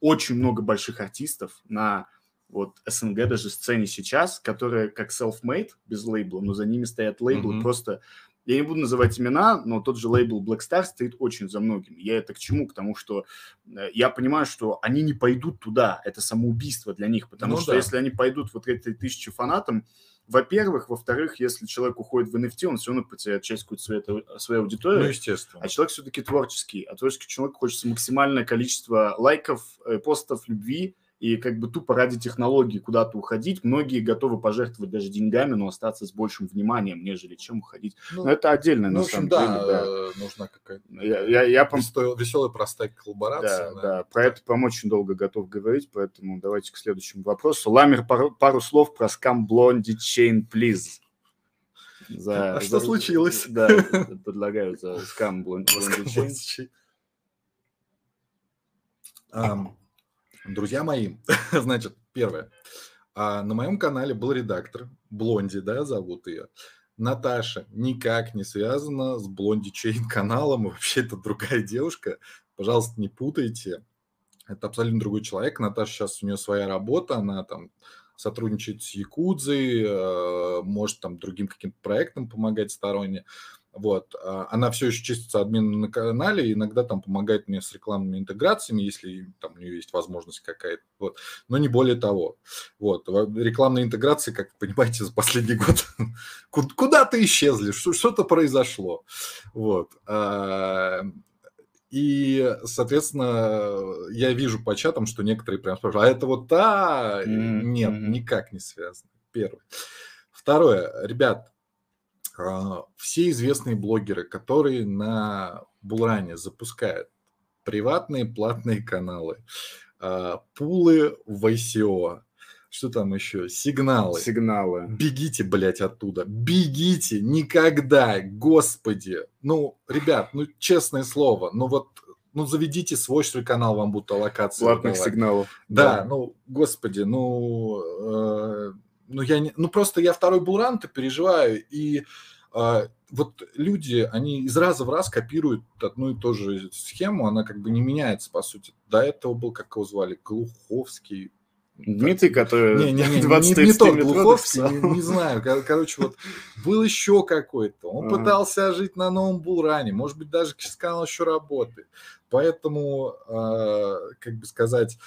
очень много больших артистов на вот СНГ даже сцене сейчас, которые как self-made, без лейбла, но за ними стоят лейблы, mm-hmm. просто я не буду называть имена, но тот же лейбл Black Star стоит очень за многими. Я это к чему? К тому, что э, я понимаю, что они не пойдут туда. Это самоубийство для них. Потому ну, что да. если они пойдут вот этой тысячи фанатам, во-первых, во-вторых, если человек уходит в NFT, он все равно потеряет часть какой-то своей, своей аудитории. Ну, естественно. А человек все-таки творческий. А творческий человек хочется максимальное количество лайков, э, постов, любви, и как бы тупо ради технологии куда-то уходить. Многие готовы пожертвовать даже деньгами, но остаться с большим вниманием, нежели чем уходить. Ну, но это отдельно, ну, на самом да, деле. Да, э, нужна какая-то я, я, я пом... веселая, простая коллаборация. Да, да, да. Про это, по-моему, очень долго готов говорить, поэтому давайте к следующему вопросу. Ламер, пару, пару слов про скам Блонди Chain, please. За, а за... что случилось? Да, предлагаю за скам Блонди Chain. Друзья мои, значит, первое. А на моем канале был редактор, Блонди, да, зовут ее. Наташа никак не связана с Блонди Чейн каналом, вообще это другая девушка. Пожалуйста, не путайте. Это абсолютно другой человек. Наташа сейчас у нее своя работа, она там сотрудничает с Якудзой, э, может там другим каким-то проектам помогать сторонне. Вот. А, она все еще чистится админом на канале, иногда там помогает мне с рекламными интеграциями, если там у нее есть возможность какая-то. Вот. Но не более того. Вот. Рекламные интеграции, как вы понимаете, за последний год куда-то исчезли, что-то произошло. Вот. А, и, соответственно, я вижу по чатам, что некоторые прям спрашивают, а это вот та? Mm-hmm. Нет, никак не связано. Первое. Второе. Ребят, все известные блогеры, которые на Булране запускают приватные платные каналы, а, пулы в ICO, что там еще? Сигналы. Сигналы. Бегите, блядь, оттуда. Бегите. Никогда. Господи. Ну, ребят, ну, честное слово, ну вот ну, заведите свой, что канал, вам будут аллокации. Платных давать. сигналов. Да, да, ну, господи, ну, э, ну, я не, ну просто я второй булран-то переживаю, и вот люди, они из раза в раз копируют одну и ту же схему, она как бы не меняется, по сути. До этого был, как его звали, Глуховский, Дмитрий, который не, не, не, 20 не, не тот Глуховский, не, не знаю. Короче, вот был еще какой-то. Он а. пытался жить на новом bull run е. Может быть, даже сейчас канал еще работает. Поэтому, э, как бы сказать,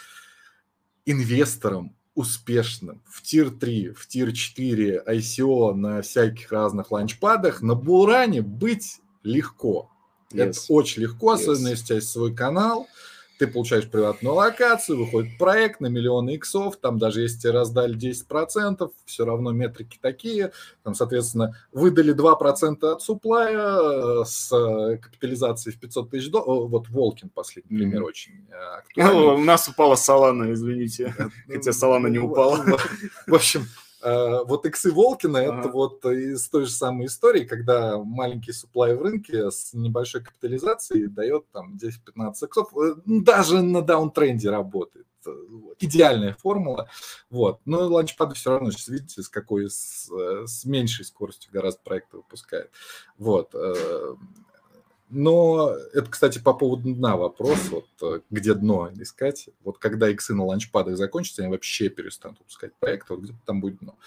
инвесторам успешным в tier-3, в tier-4 ICO на всяких разных launchpad ах на bull run е быть легко. Yes. Это очень легко, особенно yes. если у тебя есть свой канал ты получаешь приватную локацию, выходит проект на миллионы иксов, там даже если тебе раздали 10%, все равно метрики такие, там, соответственно, выдали 2% от суплая э, с э, капитализацией в 500 тысяч долларов, вот Волкин последний mm-hmm. пример очень э, актуальный. У нас упала Солана, извините, хотя Солана не упала. В общем, Э, вот иксы Волкина ага. это вот из той же самой истории, когда маленький суплай в рынке с небольшой капитализацией дает там 10-15 иксов, э, даже на даунтренде работает. Идеальная формула. Вот. Но ланчпады все равно, сейчас видите, с какой, с, э, с меньшей скоростью гораздо проекты выпускает. Вот. Но это, кстати, по поводу дна вопрос, вот э, где дно искать. Вот когда иксы на ланчпадах закончатся, они вообще перестанут выпускать проект, вот где там будет дно.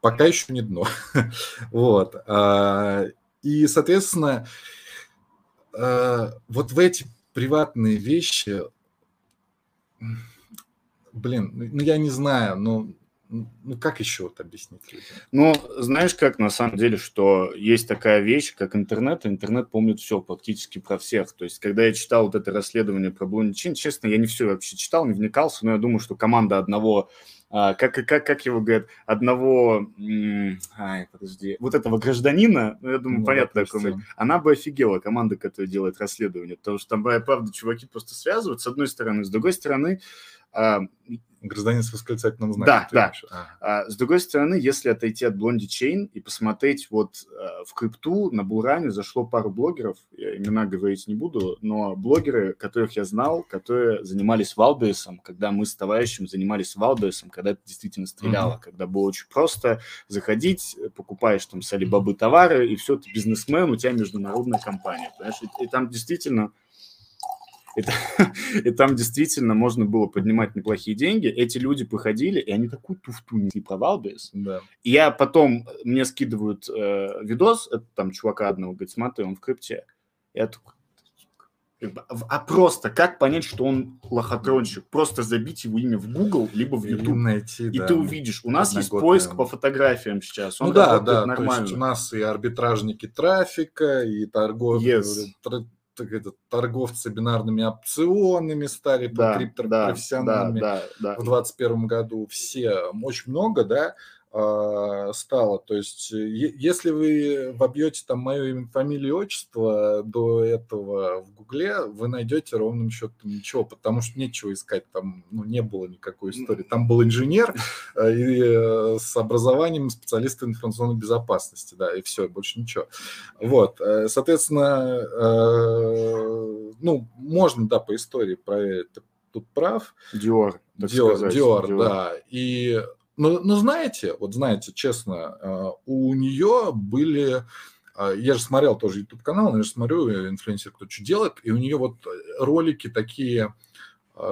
Пока еще не дно. вот. А, и, соответственно, э, вот в эти приватные вещи, блин, ну я не знаю, но ну, как еще вот объяснить людям? Ну, знаешь как, на самом деле, что есть такая вещь, как интернет, и интернет помнит все практически про всех. То есть, когда я читал вот это расследование про Блонди честно, я не все вообще читал, не вникался, но я думаю, что команда одного а, как, как, как его говорят, одного, ай, подожди, вот этого гражданина, ну, я думаю, ну, понятно, такой, она бы офигела, команда, которая делает расследование, потому что там, правда, чуваки просто связывают, с одной стороны, с другой стороны, Гражданин с восклицательным знаком. Да, да. А. А, с другой стороны, если отойти от блокчейна и посмотреть вот а, в крипту на bull run е зашло пару блогеров, я имена говорить не буду, но блогеры, которых я знал, которые занимались Вайлдберрисом, когда мы с товарищем занимались Вайлдберрисом, когда это действительно стреляло, mm-hmm. когда было очень просто заходить, покупаешь там с Алибабы товары, и все, ты бизнесмен, у тебя международная компания, понимаешь? И, и там действительно и, и там действительно можно было поднимать неплохие деньги. Эти люди походили, и они такую туфту несли про Wildberries. Да. И я потом, мне скидывают э, видос, это там чувака одного, говорит, смотри, он в крипте. Я такой, а просто как понять, что он лохотронщик? Просто забить его имя в Google, либо в YouTube. И, найти, и да. ты увидишь. У нас есть поиск по фотографиям сейчас. Он ну да, да. Нормально. То есть у нас и арбитражники трафика, и торговли, есть это, торговцы бинарными опционами стали да, криптопрофессионалами да, да, да, в 2021 году. Все, очень много, да, стало. То есть, если вы вобьете там мое имя, фамилию, отчество до этого в Гугле, вы найдете ровным счетом ничего, потому что нечего искать. Там ну, не было никакой истории. Там был инженер э, и э, с образованием специалиста информационной безопасности, да, и все, больше ничего. Вот, э, соответственно, ну, можно, да, по истории проверить, тут прав. Диор, Диор, Диор, да. И но, но знаете, вот знаете, честно, э, у нее были э, я же смотрел тоже YouTube канал, я же смотрю э, инфлюенсер, кто что делает, и у нее вот ролики такие,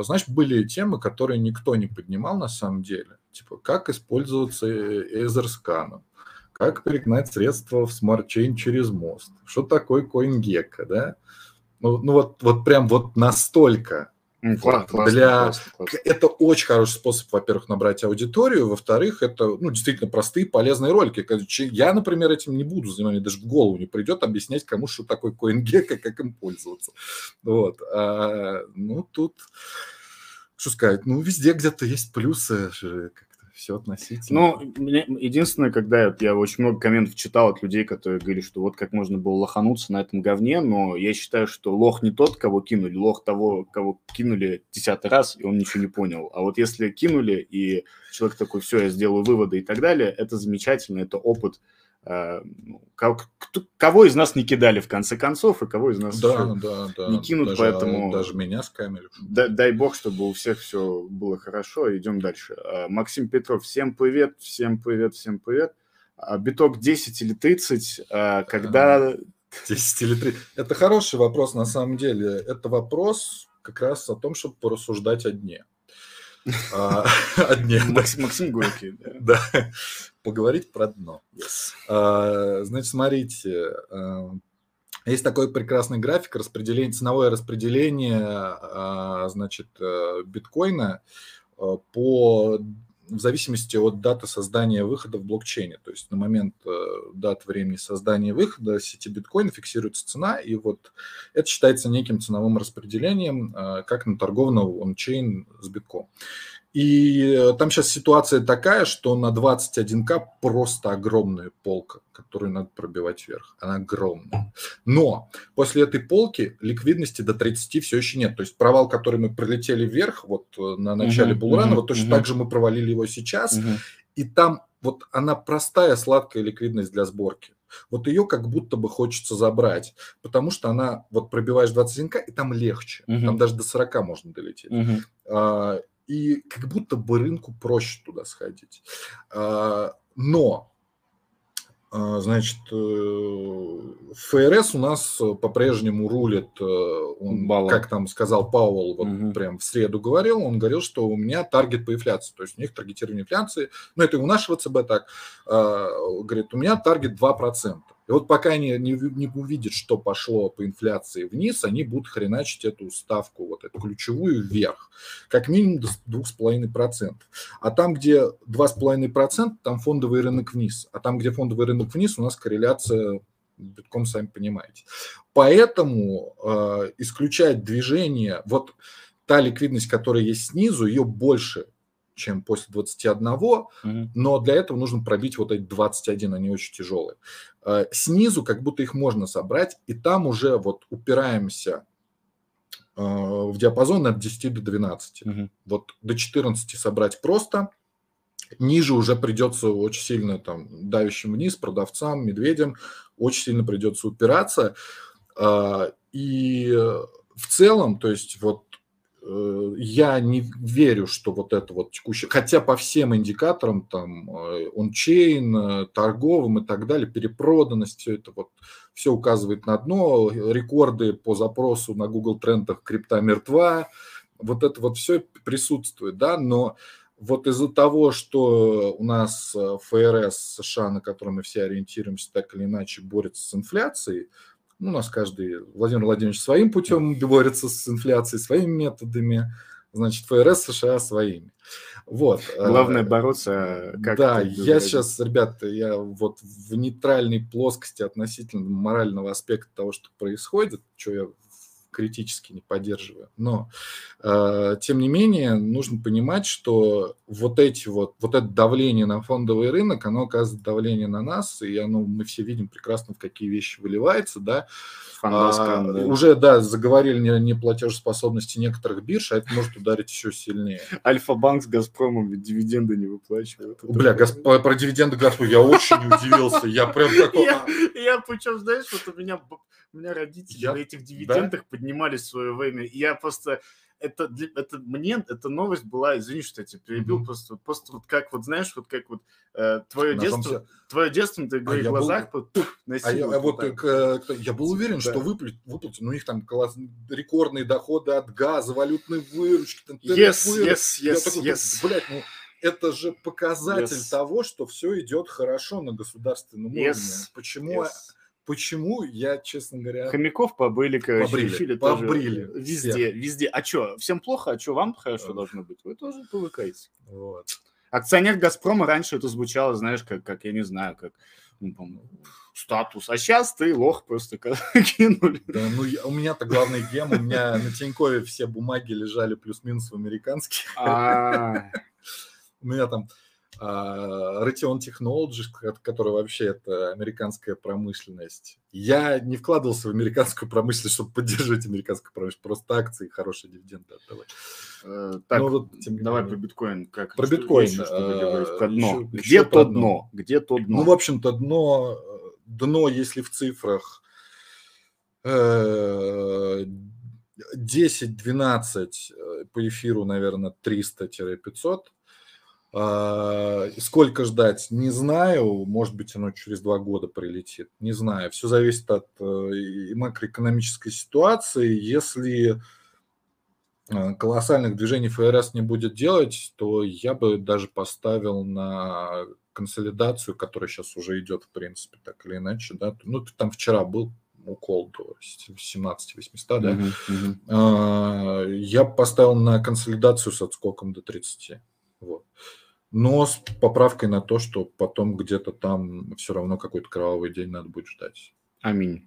знаешь, были темы, которые никто не поднимал на самом деле, типа как использоваться эзерсканом, как перегнать средства в Smart Chain через мост, что такое CoinGecko, да? Ну, ну вот, вот прям вот настолько Класс, классно, для... классно, классно. Это очень хороший способ, во-первых, набрать аудиторию, во-вторых, это ну, действительно простые, полезные ролики. Я, например, этим не буду заниматься, даже в голову не придет объяснять кому, что такое CoinGecko, как им пользоваться. Вот. А, ну, тут, что сказать, ну, везде где-то есть плюсы, все относительно. Ну, единственное, когда я, я очень много комментов читал от людей, которые говорили, что вот как можно было лохануться на этом говне, но я считаю, что лох не тот, кого кинули, лох того, кого кинули десятый раз, и он ничего не понял. А вот если кинули, и человек такой, все, я сделаю выводы и так далее, это замечательно, это опыт, Э, ну, кого из нас не кидали в конце концов, и кого из нас да, да, да. не кинут, даже, поэтому... Даже меня скамили. Дай, дай бог, чтобы у всех все было хорошо, идем дальше. Э, Максим Петров, всем привет, всем привет, всем привет. А биток 10 или 30, э, когда... 10 или 30. Это хороший вопрос на самом деле. Это вопрос как раз о том, чтобы порассуждать о дне. А, одни. Максим Горький. Да. Поговорить про дно. А, значит, смотрите, а, есть такой прекрасный график распределения, ценовое распределение, значит, э, биткоина по в зависимости от даты создания выхода в блокчейне. То есть на момент э, даты времени создания выхода сети биткоина фиксируется цена, и вот это считается неким ценовым распределением, э, как на торговом ончейн с битком. И э, там сейчас ситуация такая, что на 21к просто огромная полка, которую надо пробивать вверх. Она огромная. Но после этой полки ликвидности до 30 все еще нет. То есть провал, который мы пролетели вверх вот э, на начале uh-huh, булрана, uh-huh, вот точно uh-huh. так же мы провалили его сейчас. Uh-huh. И там вот она простая, сладкая ликвидность для сборки. Вот ее как будто бы хочется забрать, потому что она, вот пробиваешь 21к, и там легче. Uh-huh. Там даже до 40 можно долететь. Uh-huh и как будто бы рынку проще туда сходить. А, но, а, значит, э, ФРС у нас по-прежнему рулит, э, он, как там сказал Пауэлл, вот угу. прям в среду говорил, он говорил, что у меня таргет по инфляции, то есть у них таргетирование инфляции, ну это и у нашего ЦБ так, а, говорит, у меня таргет 2%. И вот пока они не, не увидят, что пошло по инфляции вниз, они будут хреначить эту ставку, вот эту ключевую вверх, как минимум до 2,5%. А там, где 2,5%, там фондовый рынок вниз. А там, где фондовый рынок вниз, у нас корреляция битком, сами понимаете. Поэтому э, исключать движение, вот та ликвидность, которая есть снизу, ее больше, чем после 21, mm-hmm. но для этого нужно пробить вот эти 21, они очень тяжелые. Э, снизу как будто их можно собрать, и там уже вот упираемся э, в диапазон от 10 до 12. Mm-hmm. Вот до 14 собрать просто, ниже уже придется очень сильно там давящим вниз продавцам, медведям, очень сильно придется упираться. Э, и в целом, то есть вот я не верю, что вот это вот текущее, хотя по всем индикаторам, там, ончейн, э, торговым и так далее, перепроданность, все это вот, все указывает на дно, рекорды по запросу на Google трендах крипта мертва, вот это вот все присутствует, да, но вот из-за того, что у нас э, ФРС США, на котором мы все ориентируемся, так или иначе борется с инфляцией, ну, у нас каждый, Владимир Владимирович своим путем борется с инфляцией, своими методами, значит, ФРС США своими. Вот. Главное бороться как Да, я сейчас, ребята, я вот в нейтральной плоскости относительно морального аспекта того, что происходит, что я критически не поддерживаю. Но, э, тем не менее, нужно понимать, что вот эти вот, вот это давление на фондовый рынок, оно оказывает давление на нас, и оно, мы все видим прекрасно, в какие вещи выливается, да. А, да. Уже, да, заговорили не, не платежеспособности некоторых бирж, а это может ударить еще сильнее. Альфа-банк с Газпромом ведь дивиденды не выплачивает. Бля, Газп... про дивиденды Газпром я очень удивился. Я прям такой... Я причем, знаешь, вот у меня у меня родители я... на этих дивидендах да? поднимали свое время. И я просто это, для, это мне эта новость была, извини, что я тебя перебил, mm-hmm. просто, просто вот как вот знаешь, вот как вот э, твое на детство, все... твое детство на твоих а глазах был... пух, а я, а вот так. Э, я был уверен, да. что выплатят, выплатят, ну у них там класс, рекордные доходы от газа, валютной выручки, там, yes, yes, yes, такой, yes. Блядь, ну это же показатель yes. того, что все идет хорошо на государственном yes. уровне. Почему yes Почему я, честно говоря... Хомяков побыли, побрили, побрили. Тоже везде, всех. везде. А что, всем плохо, а что, вам хорошо должно быть? Вы тоже привыкаете. Вот. Акционер «Газпрома» раньше это звучало, знаешь, как, как я не знаю, как ну, статус. А сейчас ты лох просто кинули. Да, ну я, у меня-то главный гем, у меня на Тинькове все бумаги лежали плюс-минус в американских. А. У меня там а, Raytheon Technologies, которая вообще это американская промышленность. Я не вкладывался в американскую промышленность, чтобы поддерживать американскую промышленность, просто акции хорошие дивиденды отдавать. Э, так, ну, вот, тем давай про биткоин. Как, про биткоин. Еще, что про дно. Еще, Где еще то дно? дно? Где то дно? Ну, в общем-то, дно, дно, если в цифрах 10-12 э, э, по эфиру, наверное, 300-500 а, сколько ждать, не знаю. Может быть, оно через два года прилетит. Не знаю. Все зависит от э, макроэкономической ситуации. Если э, колоссальных движений ФРС не будет делать, то я бы даже поставил на консолидацию, которая сейчас уже идет, в принципе, так или иначе. Да? Ну, там вчера был укол до 17 800, да? Uh-huh, uh-huh. Я поставил на консолидацию с отскоком до 30. Вот но с поправкой на то, что потом где-то там все равно какой-то кровавый день надо будет ждать. Аминь.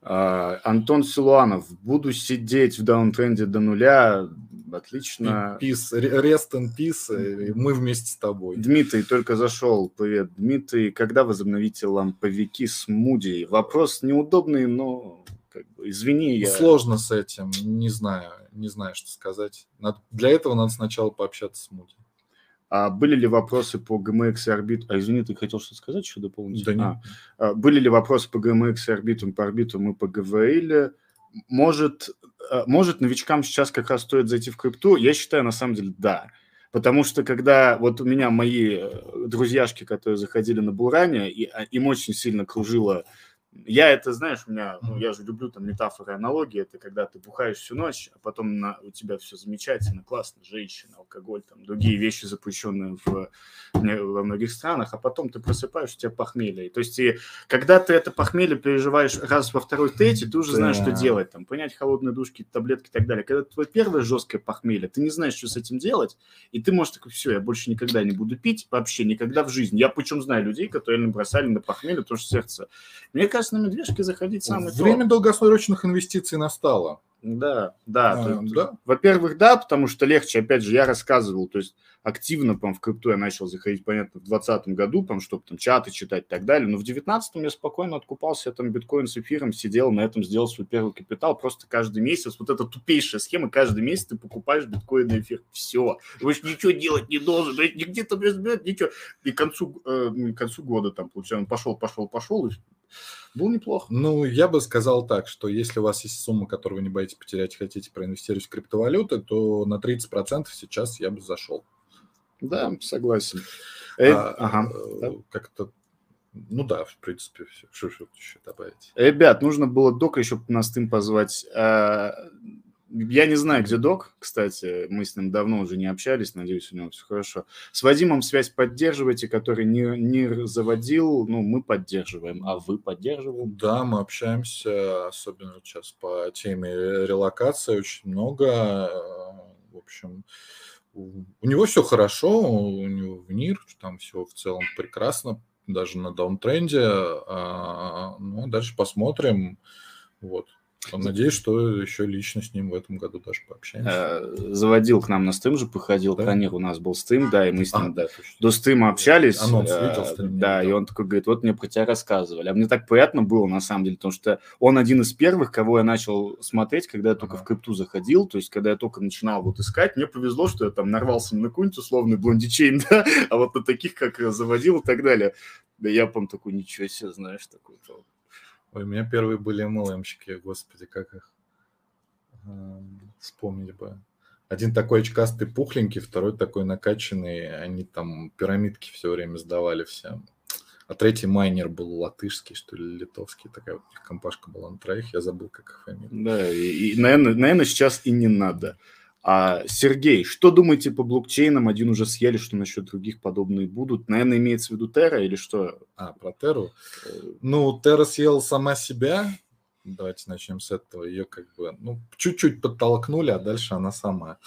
А, Антон Силуанов, буду сидеть в даунтренде до нуля, отлично. Peace, rest in peace, мы вместе с тобой. Дмитрий только зашел, привет. Дмитрий, когда возобновите ламповики с Муди? Вопрос неудобный, но как бы, извини. Я... Сложно с этим, не знаю, не знаю, что сказать. Надо, для этого надо сначала пообщаться с Муди. А были ли вопросы по GMX и орбиту? А, извини, ты хотел что-то сказать еще дополнить? Да нет. А, были ли вопросы по GMX и орбиту, по орбиту мы поговорили? Может, а, может, новичкам сейчас как раз стоит зайти в крипту? Я считаю, на самом деле, да. Потому что когда вот у меня мои э, друзьяшки, которые заходили на Буране, и, а, им очень сильно кружило я это, знаешь, у меня, ну, я же люблю там метафоры, аналогии, это когда ты бухаешь всю ночь, а потом на, у тебя все замечательно, классно, женщина, алкоголь, там, другие вещи, запрещенные в, во многих странах, а потом ты просыпаешь, у тебя похмелье. То есть, и, когда ты это похмелье переживаешь раз во второй, третий, ты уже знаешь, что делать, там, понять холодные душки, таблетки и так далее. Когда твое первое жесткое похмелье, ты не знаешь, что с этим делать, и ты можешь такой, все, я больше никогда не буду пить, вообще никогда в жизни. Я причем знаю людей, которые бросали на похмелье, потому что сердце. Мне кажется, на медвежки заходить самое Время то. долгосрочных инвестиций настало. Да, да. А, тут, да? Во-первых, да, потому что легче, опять же, я рассказывал, то есть активно, по в крипту я начал заходить, понятно, в 2020 году, там, чтобы там чаты читать и так далее, но в 2019 я спокойно откупался, я там биткоин с эфиром сидел, на этом сделал свой первый капитал, просто каждый месяц, вот эта тупейшая схема, каждый месяц ты покупаешь биткоин и эфир, все, ты больше ничего делать не должен, нигде там ничего, и к концу, э, к концу года там, получается, он пошел, пошел, пошел, и было неплохо. Ну, я бы сказал так, что если у вас есть сумма, которую вы не боитесь потерять, хотите проинвестировать в криптовалюты, то на 30% сейчас я бы зашел. Да, согласен. Э, а, ага. Э, как-то ну да, в принципе, все. Что, что еще добавить? Ребят, нужно было Дока еще на стым позвать. А, я не знаю, где док, кстати, мы с ним давно уже не общались, надеюсь, у него все хорошо. С Вадимом связь поддерживаете, который не, не заводил, ну, мы поддерживаем, а вы поддерживаете? Да, мы общаемся, особенно сейчас по теме релокации, очень много, в общем, у него все хорошо, у него в НИР, там все в целом прекрасно, даже на даунтренде, а, ну, дальше посмотрим, вот. Надеюсь, что еще лично с ним в этом году даже пообщаемся. Э, заводил к нам на стым же, походил. Да? Пионер у нас был стым, да, и мы с ним а, да, до стыма общались. Анонс э, видел, стрим, да, и он такой говорит, вот мне про тебя рассказывали. А мне так приятно было, на самом деле, потому что он один из первых, кого я начал смотреть, когда я только ага. в крипту заходил, то есть когда я только начинал вот искать. Мне повезло, что я там нарвался на какой-нибудь условный блондичейн, да, а вот на таких, как заводил и так далее. Да я, по такой, ничего себе, знаешь, такой-то Ой, у меня первые были MLM-щики, господи, как их э, вспомнить бы. Один такой очкастый пухленький, второй такой накачанный. Они там пирамидки все время сдавали всем. А третий майнер был латышский, что ли, литовский. Такая вот компашка была на троих, я забыл, как их фамилия. Да, и, и наверное, наверное, сейчас и не надо. А, Сергей, что думаете по блокчейнам? Один уже съели, что насчет других подобные будут? Наверное, имеется в виду Терра или что? А, про Терру? Э, ну, Терра съела сама себя. Давайте начнем с этого. Ее как бы, ну, чуть-чуть подтолкнули, а дальше она сама.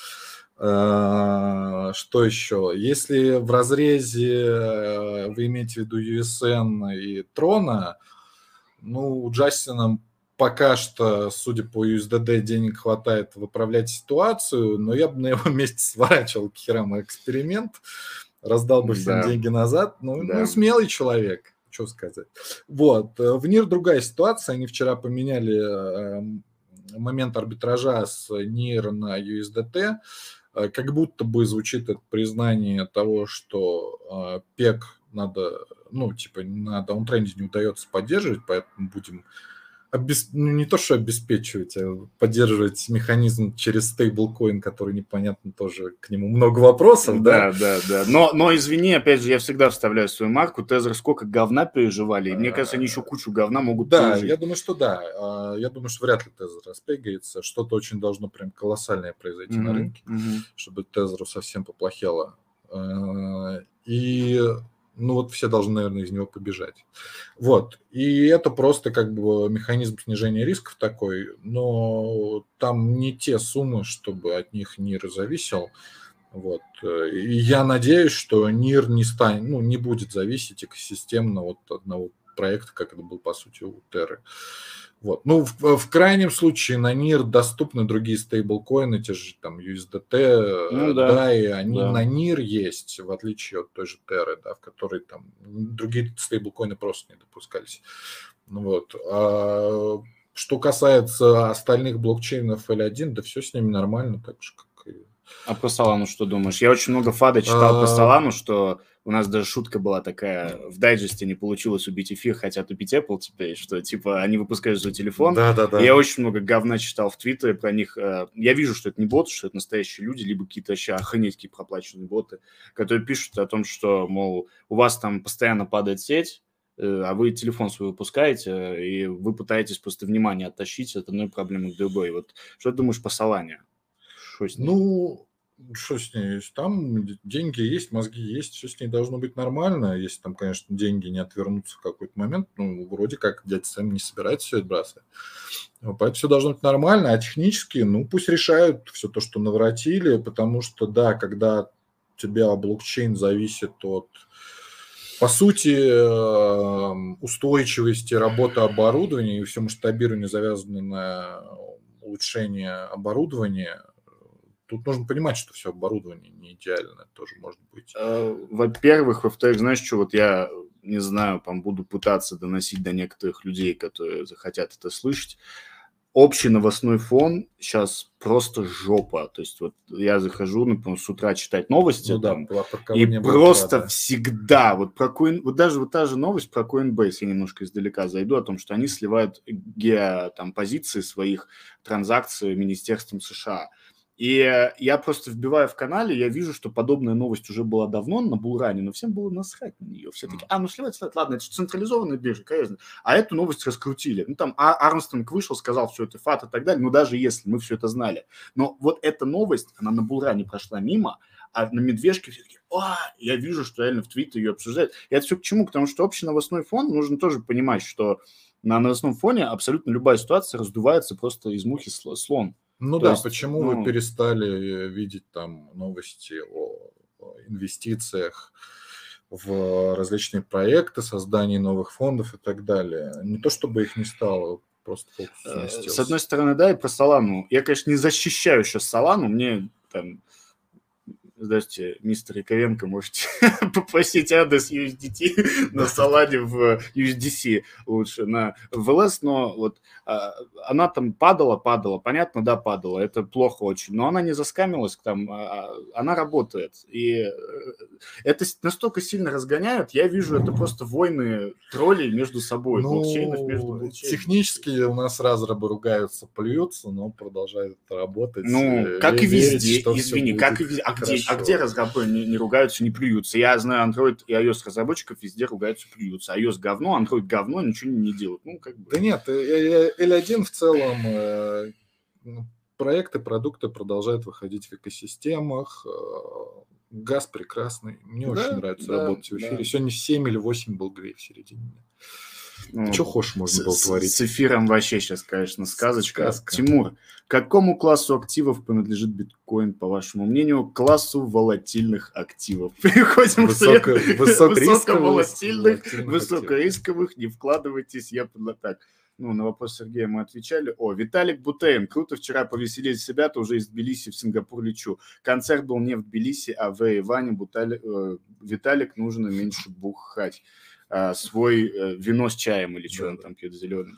А, что еще? Если в разрезе э, вы имеете в виду USN и Трона, ну, Джастином пока что, судя по USDD, денег хватает выправлять ситуацию, но я бы на его месте сворачивал к херам эксперимент, раздал бы всем да. деньги назад. Ну, да. ну, смелый человек, что сказать. Вот. В НИР другая ситуация. Они вчера поменяли эм, момент арбитража с НИР на USDT. Э, как будто бы звучит это признание того, что э, ПЕК надо, ну, типа, на даунтренде не удается поддерживать, поэтому будем обес... ну, не то, что обеспечивать, а поддерживать механизм через стейблкоин, который непонятно тоже, к нему много вопросов, да? Да, да, да. Но, но извини, опять же, я всегда вставляю свою марку. Тезер сколько говна переживали, и мне кажется, они еще кучу говна могут Да, пережить. я думаю, что да. А, я думаю, что вряд ли Тезер распрыгается. Что-то очень должно прям колоссальное произойти mm-hmm. на рынке, mm-hmm. чтобы Тезеру совсем поплохело. А, и ну вот все должны, наверное, из него побежать. Вот. И это просто как бы механизм снижения рисков такой, но там не те суммы, чтобы от них НИР зависел. Вот. И я надеюсь, что НИР не станет, ну, не будет зависеть экосистемно от одного проекта, как это был, по сути, у Терры. Вот. Ну, в, в крайнем случае на NIR доступны другие стейблкоины, те же там USDT, ну, да. да, и они да. на NIR есть, в отличие от той же Terra, да, в которой там другие стейблкоины просто не допускались. Ну, вот. А, что касается остальных блокчейнов L1, да все с ними нормально, так же, как и... А про Solana что думаешь? Я очень много фада читал а... про Solana, что у нас даже шутка была такая, в дайджесте не получилось убить эфир, хотят убить Apple теперь, что типа они выпускают свой телефон. Да, да, да. Я очень много говна читал в Твиттере про них. Э, я вижу, что это не боты, что это настоящие люди, либо какие-то вообще охренеть какие проплаченные боты, которые пишут о том, что, мол, у вас там постоянно падает сеть, э, а вы телефон свой выпускаете, и вы пытаетесь просто внимание оттащить от одной проблемы к другой. Вот что ты думаешь по Солане? Ну, что с ней? Там деньги есть, мозги есть, все с ней должно быть нормально. Если там, конечно, деньги не отвернутся в какой-то момент, ну, вроде как дядя Сэм не собирается все это бросать. Поэтому все должно быть нормально, а технически, ну, пусть решают все то, что наворотили, потому что, да, когда тебя блокчейн зависит от по сути, эм, устойчивости работы оборудования и все масштабирование завязано на улучшение оборудования, тут нужно понимать, что все оборудование не идеальное тоже может быть. Э, во-первых, во-вторых, знаешь, что вот я не знаю, там буду пытаться доносить до некоторых людей, которые захотят это слышать общий новостной фон сейчас просто жопа. То есть вот я захожу, например, с утра читать новости, ну, там, да, и просто было, да. всегда, вот про Coin, вот даже вот та же новость про Coinbase, я немножко издалека зайду, о том, что они сливают гео, там, позиции своих транзакций Министерством США. И я просто вбиваю в канале, я вижу, что подобная новость уже была давно на Булране, но всем было насрать на нее. Все таки а, ну сливать, сливать, ладно, это централизованная биржа, конечно. А эту новость раскрутили. Ну там а Армстронг вышел, сказал, все это фат и так далее, ну даже если мы все это знали. Но вот эта новость, она на Булране прошла мимо, а на медвежке все таки а, я вижу, что реально в Твиттере ее обсуждают. И это все к чему? Потому что общий новостной фон, нужно тоже понимать, что на новостном фоне абсолютно любая ситуация раздувается просто из мухи слон. Ну То да, есть, почему ну... вы перестали э, видеть там новости о, инвестициях в различные проекты, создании новых фондов и так далее? Не то чтобы их не стало, просто фокус э, сместился. С одной стороны, да, и про Солану. Я, конечно, не защищаю сейчас Солану, мне там Здравствуйте, мистер Яковенко, можете попросить адрес USDT на саладе в USDC лучше, на ВЛС, но вот а, она там падала, падала, понятно, да, падала, это плохо очень, но она не заскамилась, там, а, а она работает, и э, это настолько сильно разгоняют, я вижу, это просто войны троллей между собой, ну, блокчейнов между блокчейнами. Технически у нас разрабы ругаются, плюются, но продолжают работать. Ну, как и везде, извини, как и везде, а где, а где разработчики не, не ругаются, не плюются? Я знаю Android и iOS разработчиков везде ругаются, плюются. iOS говно, Android говно, ничего не делают. Ну, как бы. Да нет, L1 в целом э, ну, проекты, продукты продолжают выходить в экосистемах. Э, газ прекрасный. Мне да, очень нравится да, работать в эфире. Да. Сегодня 7 или 8 был грей в середине. Ну, что хочешь можно было творить. С эфиром вообще сейчас, конечно, сказочка. Сказка. Тимур, какому классу активов принадлежит биткоин, по вашему мнению? Классу волатильных активов. Переходим Высоко, к высоковолатильных, высокорисковых. Не вкладывайтесь, я так. Ну, на вопрос Сергея мы отвечали. О, Виталик Бутейн. Круто, вчера повеселились ребята, уже из Тбилиси в Сингапур лечу. Концерт был не в Тбилиси, а в Иване. Бутали... Э, Виталик нужно меньше бухать. А, свой э, вино с чаем или что он там пьет зеленым.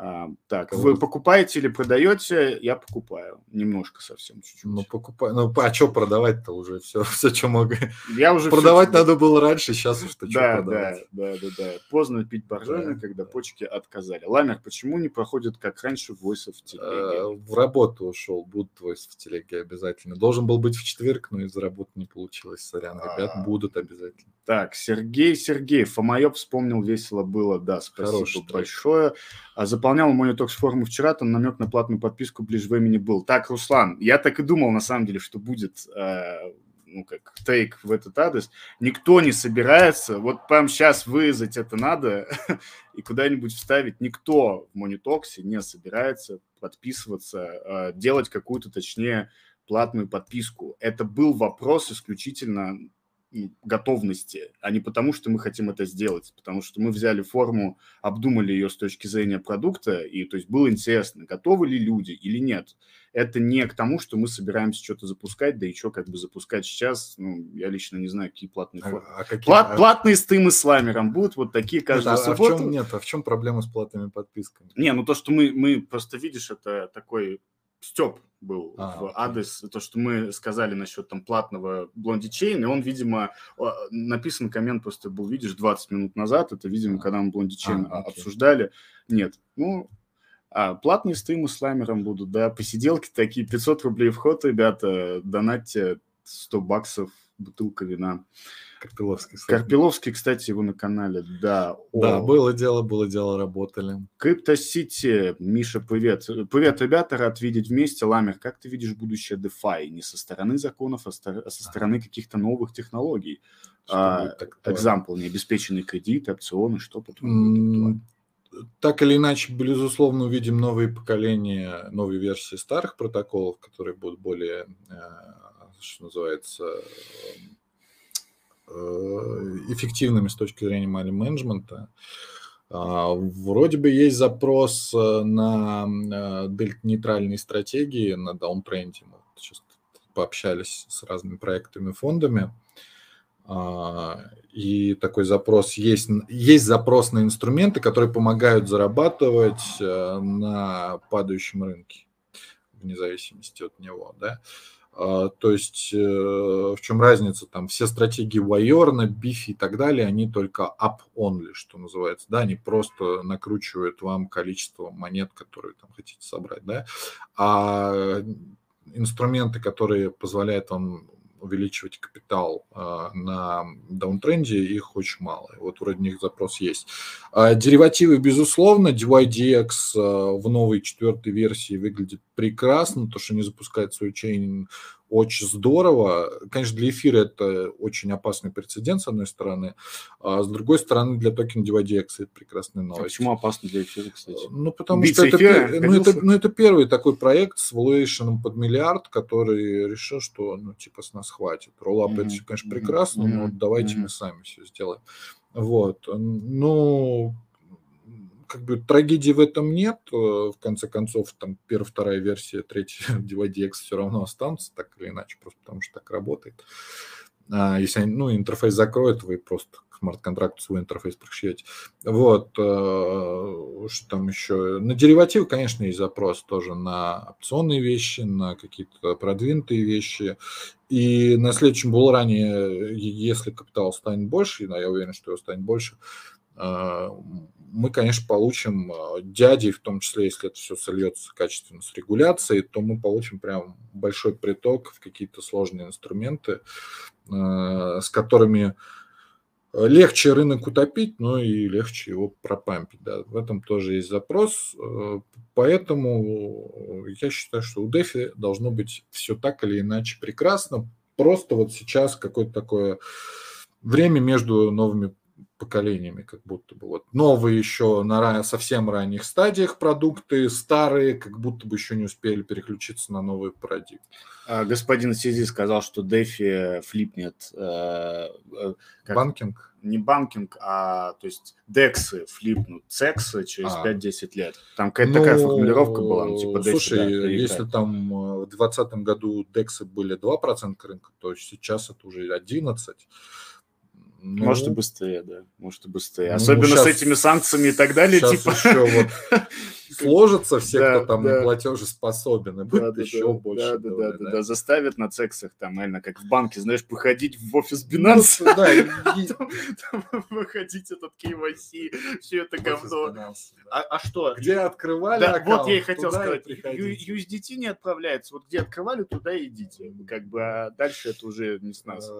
А, так, вы покупаете или продаете? Я покупаю. Немножко совсем чуть-чуть. Ну, покупаю. Ну, а что продавать-то уже? Все, все, что могу. Я уже продавать все... надо было раньше, сейчас уж что да, продавать. Да, да, да, да. Поздно пить боржоми, да, когда да. почки отказали. Ламер, почему не проходит, как раньше, войсов в телеге? А, в работу ушел, будут войс в телеге обязательно. Должен был быть в четверг, но из-за работы не получилось. Сорян, ребят, а. будут обязательно. Так, Сергей Сергей, Фомаёб вспомнил, весело было, да, спасибо Хороший большое. А заполнял монитокс форму вчера, там намек на платную подписку ближе времени был. Так, Руслан, я так и думал, на самом деле, что будет э, ну, как тейк в этот адрес. Никто не собирается, вот прямо сейчас вырезать это надо и куда-нибудь вставить. Никто в монитоксе не собирается подписываться, э, делать какую-то, точнее, платную подписку. Это был вопрос исключительно готовности, а не потому, что мы хотим это сделать, потому что мы взяли форму, обдумали ее с точки зрения продукта, и то есть было интересно, готовы ли люди или нет. Это не к тому, что мы собираемся что-то запускать, да и что как бы запускать сейчас, ну, я лично не знаю, какие платные а, формы. А, какие, Плат, а... Платные стымы с ламером будут вот такие каждую нет, а, субботу. А в чем, нет, а в чем проблема с платными подписками? Не, ну то, что мы, мы просто, видишь, это такой Степ был а, в адрес, то, что мы сказали насчет там платного Блонди Чейн, и он, видимо, написан коммент просто был, видишь, 20 минут назад, это, видимо, когда мы Блонди Чейн а, обсуждали. Нет, ну, а, платные стримы с ламером будут, да, посиделки такие, 500 рублей вход, ребята, донатьте 100 баксов, бутылка вина. Карпиловский. Кстати. Карпиловский, кстати, его на канале, да. Да, О. было дело, было дело, работали. Crypto City, Миша, привет. Привет, ребята, рад видеть вместе. Ламер, как ты видишь будущее DeFi? Не со стороны законов, а со стороны каких-то новых технологий. А, экзампл, необеспеченный кредит, опционы, что по-твоему? так или иначе, безусловно, увидим новые поколения, новые версии старых протоколов, которые будут более, э, что называется, эффективными с точки зрения money менеджмента. А, вроде бы есть запрос э, на э, дельта-нейтральные стратегии на даунтренде. Мы сейчас пообщались с разными проектами, фондами. А, и такой запрос есть. Есть запрос на инструменты, которые помогают зарабатывать э, на падающем рынке, вне зависимости от него. Да? А, то есть э, в чем разница? Там все стратегии Wiorn, Bifi и так далее, они только up-only, что называется. Да? Они просто накручивают вам количество монет, которые там хотите собрать. Да? А инструменты, которые позволяют вам увеличивать капитал э, на даунтренде, их очень мало. Вот вроде них запрос есть. А деривативы, безусловно, DYDX в новой четвертой версии выглядит прекрасно, то, что не запускает свой чейн очень здорово. Конечно, для эфира это очень опасный прецедент, с одной стороны, а с другой стороны, для токен DYDX это прекрасная новость. А почему опасно для эфира, кстати? Ну, потому Биться что это, ну, это, ну, это первый такой проект с valuation под миллиард, который решил, что, ну, типа, с нас хватит. Роллап mm-hmm. это, конечно, прекрасно, mm-hmm. но давайте mm-hmm. мы сами все сделаем. Вот. Ну, как бы трагедии в этом нет. Э, в конце концов, там первая, вторая версия, третья DYDX все равно останутся так или иначе, просто потому что так работает. А если ну, интерфейс закроют, вы просто к смарт-контракту свой интерфейс пришьете. Вот, э, что там еще? На деривативы, конечно, есть запрос тоже на опционные вещи, на какие-то продвинутые вещи. И на следующем булране, если капитал станет больше, и я уверен, что его станет больше, мы, конечно, получим а, дяди, в том числе, если это все сольется качественно с регуляцией, то мы получим прям большой приток в какие-то сложные инструменты, а, с которыми легче рынок утопить, но и легче его пропампить. Да. В этом тоже есть запрос. А, поэтому я считаю, что у DeFi должно быть все так или иначе прекрасно. Просто вот сейчас какое-то такое время между новыми поколениями, как будто бы. Вот новые еще на совсем ранних стадиях продукты, старые как будто бы еще не успели переключиться на новые парадигмы. А, господин Сизи сказал, что DeFi флипнет. Э, э, как, банкинг? Не банкинг, а то есть дексы флипнут цексы через а. 5-10 лет. Там какая-то ну, такая формулировка была, ну, типа DeFi. Слушай, да, если там э, в 2020 году дексы были 2% рынка, то сейчас это уже 11%. Ну, Может и быстрее, да. Может и быстрее. Ну, Особенно сейчас, с этими санкциями и так далее. Сейчас типа... еще вот сложатся все, да, кто там да. платежи способен, и будет да, да, еще да, больше. Да, да, да, да, да, заставят на цексах там, наверное, как в банке, знаешь, выходить в офис Binance. Ну, да, выходить этот KYC, все это говно. А, а что? Где открывали да, аккаунт, Вот я и хотел сказать. USDT не отправляется. Вот где открывали, туда идите. Как бы, а дальше это уже не с нас.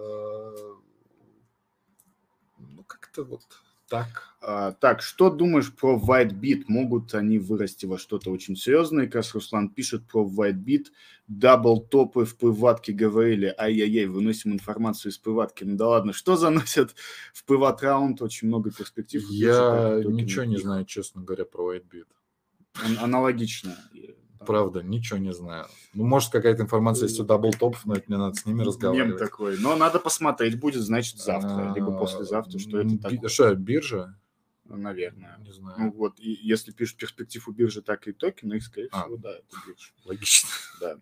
Как-то вот так. А, так, что думаешь про WhiteBit? Могут они вырасти во что-то очень серьезное? Как раз Руслан пишет про WhiteBit. Дабл топы в пыватке говорили. Ай-яй-яй, выносим информацию из пыватки. Ну да ладно, что заносят в пыват раунд? Очень много перспектив. Я ничего не знаю, честно говоря, про WhiteBit. Аналогично. Правда, ничего не знаю. Ну, может, какая-то информация есть у даблтопов, но это мне надо с ними разговаривать. Мем такой. Но надо посмотреть, будет, значит, завтра, либо а, послезавтра, что это такое. Что, биржа? Наверное. Не знаю. Ну вот, и если пишут перспективу биржи, так и токены, их, скорее а, всего, да, это биржа. Логично. Да.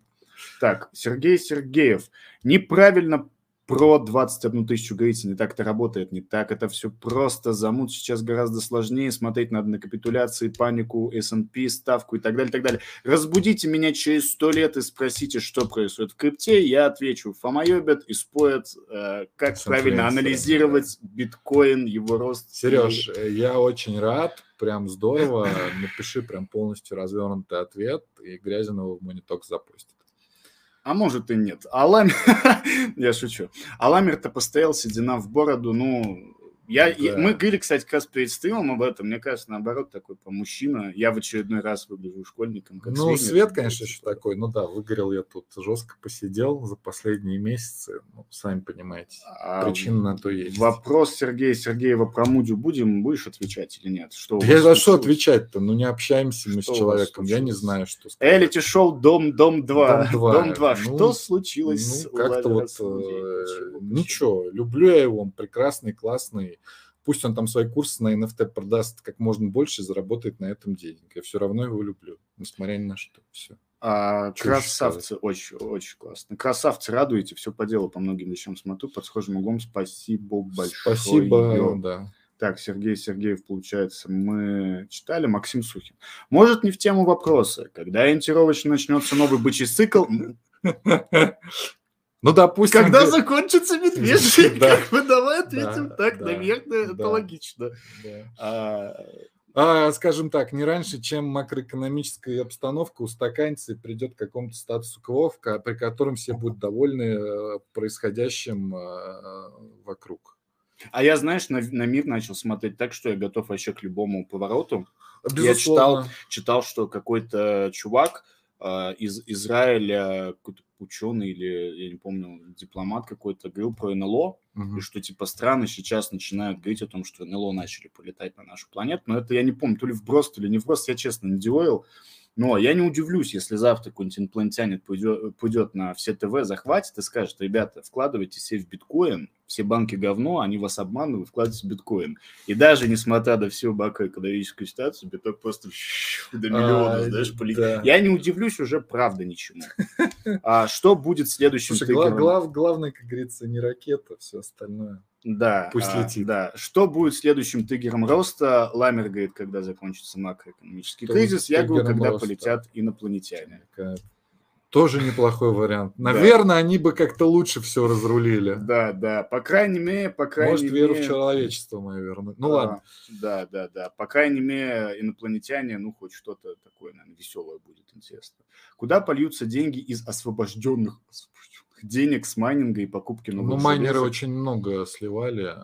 Так, Сергей Сергеев. Неправильно про 21 тысячу говорите, не так это работает, не так это все просто. Замут сейчас гораздо сложнее, смотреть надо на капитуляции, панику, S&P, ставку и так далее, так далее. Разбудите меня через сто лет и спросите, что происходит в крипте, я отвечу, фомоебят и споят, э, как правильно анализировать да. биткоин, его рост. Сереж, и... я очень рад, прям здорово, напиши прям полностью развернутый ответ, и Грязинова в мониток запустит. А может и нет. Аламер... Я шучу. Аламер-то постоял, седина в бороду, ну, я, да. мы говорили, кстати, как раз перед стримом об этом. Мне кажется, наоборот, такой по мужчина. Я в очередной раз выгляжу школьником. Как ну, свет, конечно, еще такой. Ну да, выгорел я тут жестко посидел за последние месяцы. Ну, сами понимаете, а, причина на то есть. Вопрос Сергея Сергеева про Мудю будем, будешь отвечать или нет? Что я за что отвечать-то? Ну, не общаемся мы с человеком. Я не знаю, что сказать. Элити шоу Дом, Дом 2. Дом 2. Дом 2. Ну, что случилось? Ну, как-то вот... Э, ничего, люблю я его, он прекрасный, классный пусть он там свои курсы на NFT продаст как можно больше, заработает на этом денег. Я все равно его люблю, несмотря ни на что. Все. А, красавцы, очень, очень классно. Красавцы, радуете, все по делу, по многим вещам смотрю, под схожим углом. Спасибо большое. Спасибо, да. Так, Сергей Сергеев, получается, мы читали. Максим Сухин. Может, не в тему вопроса. Когда ориентировочно начнется новый бычий цикл... Ну, допустим... Когда ты... закончится медвежий, да. как бы давай ответим да, так, да, наверное, да, это логично. Да. А... А, скажем так, не раньше, чем макроэкономическая обстановка устаканится и придет к какому-то статусу кво, при котором все будут довольны э, происходящим э, вокруг. А я, знаешь, на, на мир начал смотреть так, что я готов вообще к любому повороту. Безусловно. Я читал, читал, что какой-то чувак из Израиля, какой-то ученый или, я не помню, дипломат какой-то говорил про НЛО, угу. и что типа страны сейчас начинают говорить о том, что НЛО начали полетать на нашу планету. Но это я не помню, то ли вброс, то ли не вброс, я честно не делал. Но я не удивлюсь, если завтра какой-нибудь инопланетянин пойдет, пойдет на все ТВ, захватит и скажет, ребята, вкладывайте все в биткоин, все банки говно, они вас обманывают, вкладывайте в биткоин. И даже несмотря на всю макроэкономическую ситуацию, биток просто до миллиона, а, знаешь, полетит. Да. Я не удивлюсь уже, правда, ничему. А что будет следующим Слушай, глав, глав, главное, как говорится, не ракета, все остальное. Да, Пусть а, летит. Да. Что будет следующим триггером роста? Ламер говорит, когда закончится макроэкономический кризис. Я говорю, когда роста. полетят инопланетяне. Тоже неплохой вариант. Наверное, да. они бы как-то лучше все разрулили. Да, да. По крайней мере, по крайней Может, веру в человечество мою верну. Ну, а, ладно. Да, да, да. По крайней мере, инопланетяне, ну, хоть что-то такое, наверное, веселое будет интересно. Куда польются деньги из освобожденных, денег с майнинга и покупки новых Ну, майнеры очень много сливали.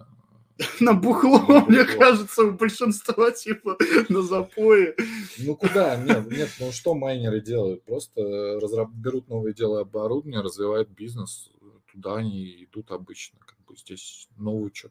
На бухло, мне кажется, у большинства типа на запое. Ну куда? Нет, нет, ну что майнеры делают? Просто разраб... берут новые дела оборудование, развивают бизнес. Туда они идут обычно. Как бы здесь новую что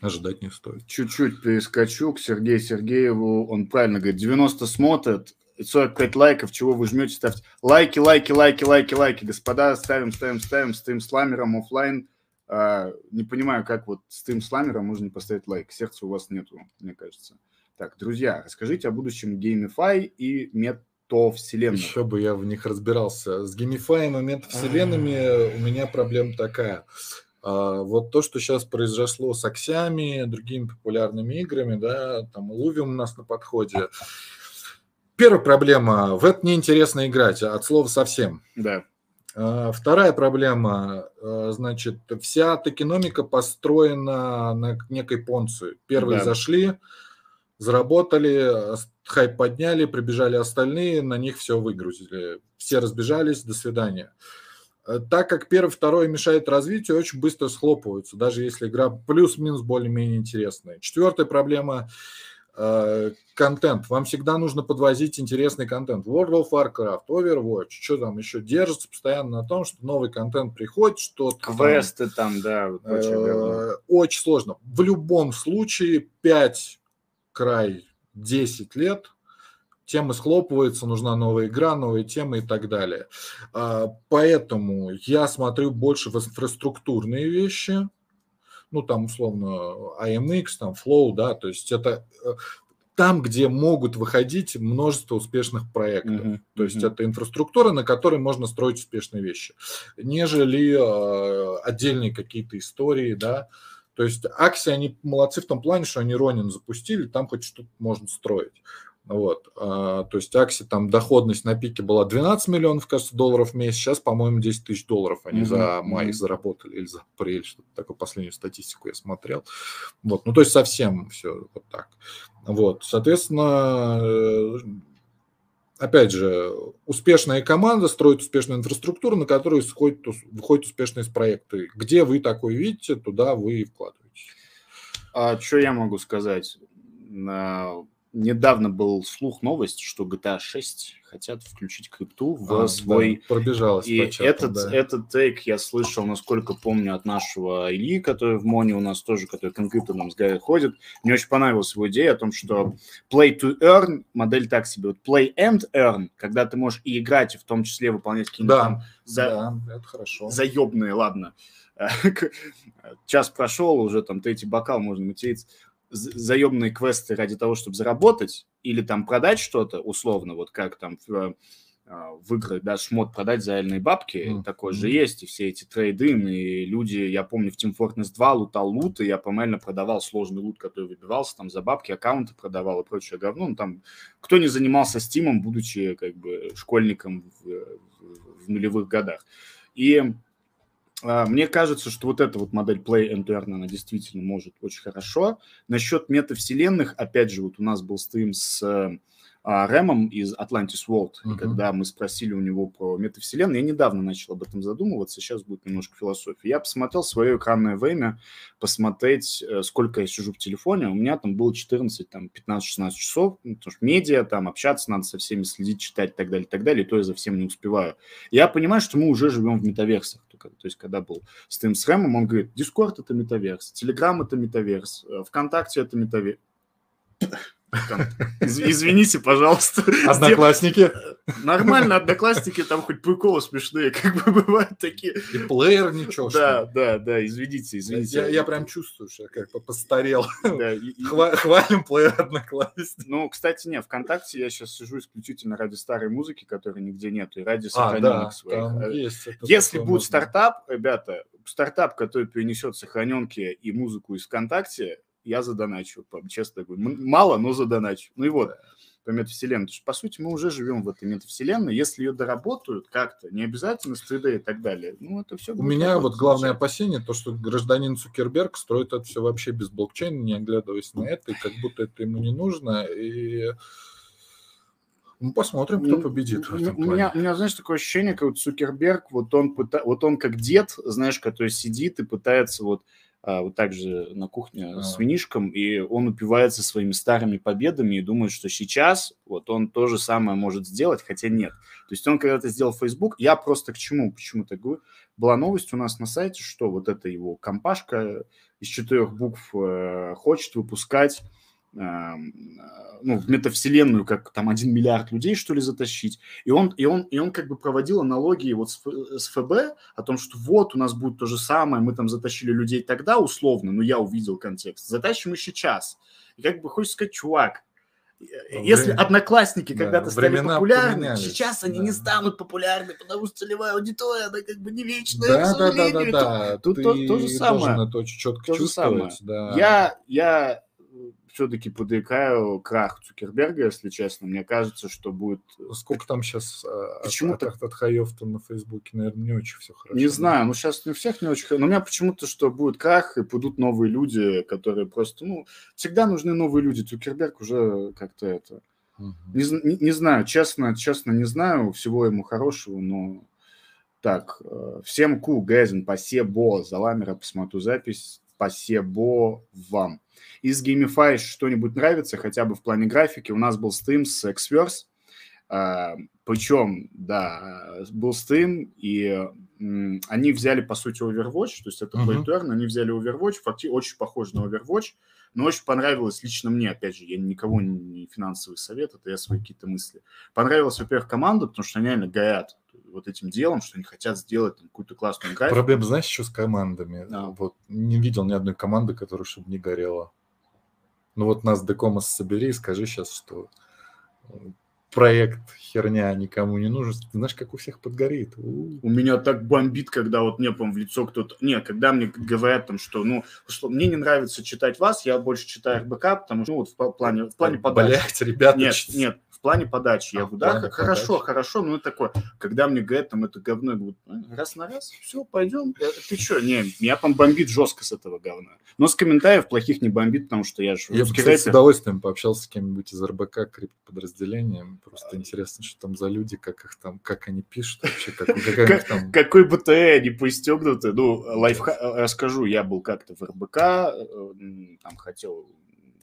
ожидать не стоит. Чуть-чуть перескочу к Сергею Сергееву. Он правильно говорит, 90 смотрят, 45 лайков, чего вы жмете, ставьте лайки, лайки, лайки, лайки, лайки, господа, ставим, ставим, ставим, стрим с ламером офлайн. А, не понимаю, как вот с ламером можно не поставить лайк, сердца у вас нету, мне кажется. Так, друзья, расскажите о будущем GameFi и метавселенных. Еще бы я в них разбирался. С геймифаем и метавселенными у меня проблема такая. А, вот то, что сейчас произошло с Аксями, другими популярными играми, да, там Лувиум у нас на подходе, Первая проблема – в это неинтересно играть, от слова совсем. Да. А, вторая проблема, а, значит, вся токеномика построена на некой понции. Первые да. зашли, заработали, хайп подняли, прибежали остальные, на них все выгрузили. Все разбежались, до свидания. А, так как первый, второй мешает развитию, очень быстро схлопываются, даже если игра плюс-минус более-менее интересная. Четвертая проблема Э, контент. Вам всегда нужно подвозить интересный контент. World of Warcraft, Overwatch, что там еще держится постоянно на том, что новый контент приходит, что Квесты там, там да. Очень, э, очень сложно. В любом случае 5 край 10 лет темы схлопываются, нужна новая игра, новые темы и так далее. Э, поэтому я смотрю больше в инфраструктурные вещи, ну, там, условно, AMX, там, Flow, да, то есть это э, там, где могут выходить множество успешных проектов. Uh-huh, То есть uh-huh. это инфраструктура, на которой можно строить успешные вещи, нежели э, отдельные какие-то истории, да. То есть Акси, они молодцы в том плане, что они Ронин запустили, там хоть что-то можно строить. Вот. А, то есть Акси там доходность на пике была 12 миллионов, кажется, долларов в месяц. Сейчас, по-моему, 10 тысяч долларов они mm-hmm. за май mm-hmm. заработали или за апрель, что-то такое, последнюю статистику я смотрел. Вот. Ну, то есть совсем все вот так. Вот. Соответственно, э, опять же, успешная команда строит успешную инфраструктуру, на которую сходит, выходят успешные проекты. Где вы такой видите, туда вы и вкладываетесь. А что я могу сказать? Недавно был слух новость, что GTA 6 хотят включить крипту в а, свой... Да, пробежалась И чату, этот, да. этот тейк я слышал, насколько помню, от нашего Ильи, который в Моне у нас тоже, который нам с Гарри ходит. Мне очень понравилась его идея о том, что play to earn, модель так себе, вот play and earn, когда ты можешь и играть, и в том числе выполнять какие-то да, там за... да, это хорошо. заебные, ладно, час прошел, уже там третий бокал, можно материться заемные квесты ради того, чтобы заработать или там продать что-то условно, вот как там в, а, в игры, да, шмот продать за реальные бабки, mm-hmm. такое же есть, и все эти трейды, и люди, я помню, в Team Fortress 2 лутал лут, и я помально продавал сложный лут, который выбивался там за бабки, аккаунты продавал и прочее говно, ну, там, кто не занимался стимом, будучи, как бы, школьником в, в, в нулевых годах. И мне кажется, что вот эта вот модель Play and Earn, она действительно может очень хорошо. Насчет метавселенных, опять же, вот у нас был стрим с а, Рэмом из Atlantis World, uh-huh. и когда мы спросили у него про метавселенную, я недавно начал об этом задумываться, сейчас будет немножко философии. Я посмотрел свое экранное время, посмотреть, э, сколько я сижу в телефоне, у меня там было 14, там, 15-16 часов, ну, потому что медиа, там, общаться надо со всеми, следить, читать и так далее, и так далее, и то я за всем не успеваю. Я понимаю, что мы уже живем в метаверсах, то есть когда был стрим с Рэмом, он говорит, Дискорд – это метаверс, Телеграм – это метаверс, э, ВКонтакте – это метаверс Извините, пожалуйста. Одноклассники. Нормально, одноклассники, там хоть приколы смешные, как бы бывают такие. И плеер ничего. Да, да, да, извините, извините. Я, я прям чувствую, что я как бы постарел. Да, и, Хва- хвалим плеер одноклассники. Ну, кстати, не, ВКонтакте я сейчас сижу исключительно ради старой музыки, которой нигде нет, и ради сохраненных а, да, своих. Э, есть, Если будет можно. стартап, ребята, стартап, который перенесет сохраненки и музыку из ВКонтакте, я задоначу, честно говорю. Мало, но задоначу. Ну и вот, по метавселенной. По сути, мы уже живем в этой метавселенной. Если ее доработают как-то, не обязательно с 3D и так далее, ну это все... У меня вот главное опасение, то, что гражданин Цукерберг строит это все вообще без блокчейна, не оглядываясь на это, и как будто это ему не нужно, и... Ну, посмотрим, кто победит. У меня, у меня, знаешь, такое ощущение, как вот Цукерберг, вот он, пыта... вот он как дед, знаешь, который сидит и пытается вот вот так же на кухне а. с винишком, и он упивается своими старыми победами и думает, что сейчас вот он то же самое может сделать, хотя нет. То есть он когда-то сделал Facebook, я просто к чему, почему так говорю, была новость у нас на сайте, что вот эта его компашка из четырех букв э, хочет выпускать ну, в метавселенную, как там один миллиард людей, что ли, затащить. И он, и он, и он как бы проводил аналогии вот с, с ФБ о том, что вот у нас будет то же самое, мы там затащили людей тогда условно, но я увидел контекст, затащим и сейчас. И как бы хочется сказать, чувак, если Время... одноклассники да, когда-то стали популярны, сейчас они да. не станут популярны, потому что целевая аудитория, она как бы не вечная, да, да, да, да, да. Тут, то, то же самое. Это очень четко то чувствовать. Да. Я, я все-таки подвигаю крах Цукерберга, если честно. Мне кажется, что будет... Ну, сколько там сейчас а, почему-то... от, от, от хаев-то на Фейсбуке, наверное, не очень все хорошо. Не знаю, ну сейчас не всех не очень Но у меня почему-то, что будет крах, и будут новые люди, которые просто... Ну, всегда нужны новые люди. Цукерберг уже как-то это... Угу. Не, не, не знаю, честно, честно не знаю. Всего ему хорошего, но... Так, э, всем ку, Гэзин, спасибо за ламера, посмотрю запись. Спасибо вам из Gamify что-нибудь нравится, хотя бы в плане графики, у нас был стрим с Xverse, а, причем, да, был стрим, и они взяли, по сути, Overwatch, то есть это uh-huh. Turn, они взяли Overwatch, фактически очень похож на Overwatch, но очень понравилось лично мне, опять же, я никого не финансовый совет, это я свои какие-то мысли. Понравилась, во-первых, команда, потому что они реально горят вот этим делом, что они хотят сделать какую-то классную графику. Проблема, знаешь, еще с командами. Да. Вот не видел ни одной команды, которая чтобы не горела. Ну вот нас Декомас собери и скажи сейчас, что э, проект херня никому не нужен. Ты знаешь, как у всех подгорит. У меня так бомбит, когда вот мне прям в лицо кто-то... Не, когда мне говорят там, что, ну, что мне не нравится читать вас, я больше читаю РБК, потому что, ну, вот в плане, в плане подачи. Блять, ребята. Нет, нет, плане подачи. Я а, говорю, да, хорошо, подачи. хорошо, ну, такое, когда мне говорят, там, это говно, я говорю, раз на раз, все, пойдем. Ты что, не, меня там бомбит жестко с этого говна. Но с комментариев плохих не бомбит, потому что я же... Я бы, кстати, с удовольствием пообщался с кем-нибудь из РБК, криптоподразделением. Просто интересно, что там за люди, как их там, как они пишут вообще, как, как там... Какой БТ они пристегнуты. Ну, лайфхак расскажу, я был как-то в РБК, э, там хотел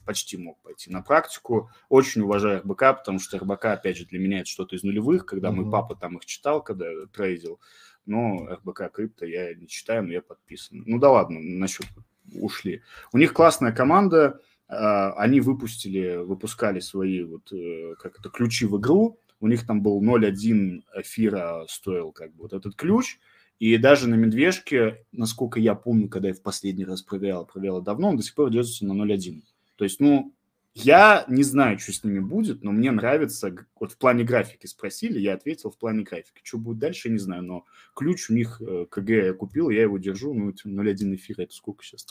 почти мог пойти на практику. Очень уважаю РБК, потому что РБК, опять же, для меня это что-то из нулевых, когда mm-hmm. мой папа там их читал, когда трейдил. Но РБК крипто я не читаю, но я подписан. Ну да ладно, насчет ушли. У них классная команда, а, они выпустили, выпускали свои вот э, как это ключи в игру. У них там был 0.1 эфира стоил как бы вот этот ключ, И даже на медвежке, насколько я помню, когда я в последний раз проверял, проверял давно, он до сих пор держится на 0.1. То есть, ну, я не знаю, что с ними будет, но мне нравится, вот в плане графики спросили, я ответил в плане графики. Что будет дальше, не знаю, но ключ у них э, КГ я купил, я его держу, ну, 0.1 эфир, это сколько сейчас?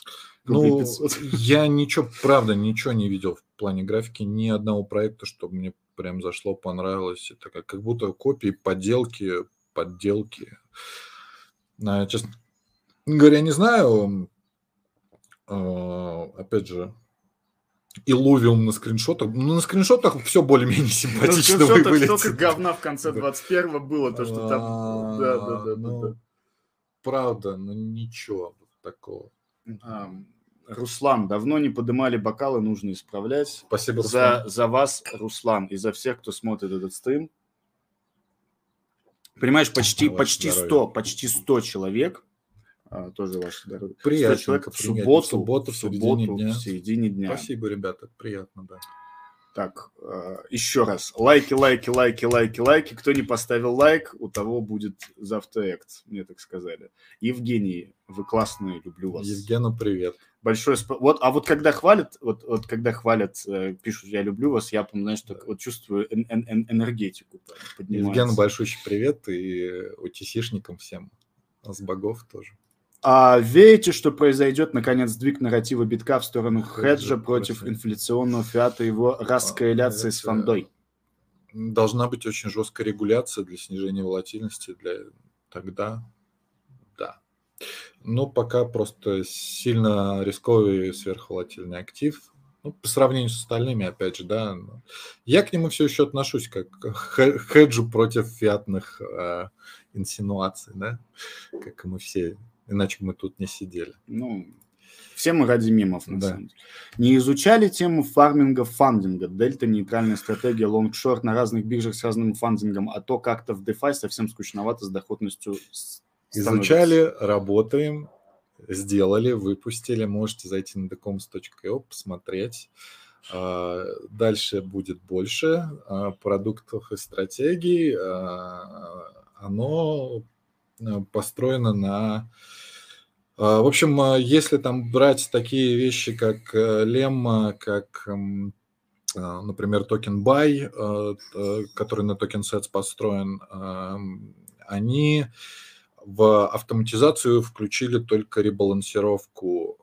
Ну, я ничего, правда, ничего не видел в плане графики, ни одного проекта, чтобы мне прям зашло, понравилось. Это как, как будто копии, подделки, подделки. А, честно говоря, не знаю, а, опять же, и ловим на скриншотах. Ну, на скриншотах все более-менее симпатично на выглядит. Только говна в конце 21-го было, то, что там... Да, да, да, ну, Правда, но ничего такого. Руслан, давно не поднимали бокалы, нужно исправлять. Спасибо, Руслан. За, за вас, Руслан, и за всех, кто смотрит этот стрим. Понимаешь, почти, почти 100, почти 100 человек а, тоже ваше здоровье. Приятно. человек в субботу, в субботу, в, субботу, в дня. в середине дня. Спасибо, ребята, приятно, да. Так, а, еще раз. Лайки, лайки, лайки, лайки, лайки. Кто не поставил лайк, у того будет завтра экт, мне так сказали. Евгений, вы классные, люблю вас. Евгену привет. Большое спасибо. Вот, а вот когда хвалят, вот, вот когда хвалят, э, пишут, я люблю вас, я, знаешь, так вот чувствую эн- эн- энергетику. Евгену большущий привет и утисишникам всем. С богов тоже. А верите, что произойдет, наконец, сдвиг нарратива битка в сторону хеджа против инфляционного фиата, его раскорреляции с фондой? Должна быть очень жесткая регуляция для снижения волатильности. Для... Тогда да. Но пока просто сильно рисковый сверхволатильный актив. Ну, по сравнению с остальными, опять же, да. Я к нему все еще отношусь как к хеджу против фиатных э, инсинуаций, да, как и мы все Иначе мы тут не сидели. Ну, все мы ради мемов, на да. самом деле. Не изучали тему фарминга, фандинга, дельта, нейтральная стратегия, лонгшорт на разных биржах с разным фандингом, а то как-то в DeFi совсем скучновато с доходностью становится. Изучали, работаем, сделали, выпустили. Можете зайти на decoms.io, посмотреть. А, дальше будет больше а, продуктов и стратегий. А, оно построена на... Э, в общем, э, если там брать такие вещи, как лемма, как, эм, например, токен buy, который на TokenSets построен, эм, они в автоматизацию включили только ребалансировку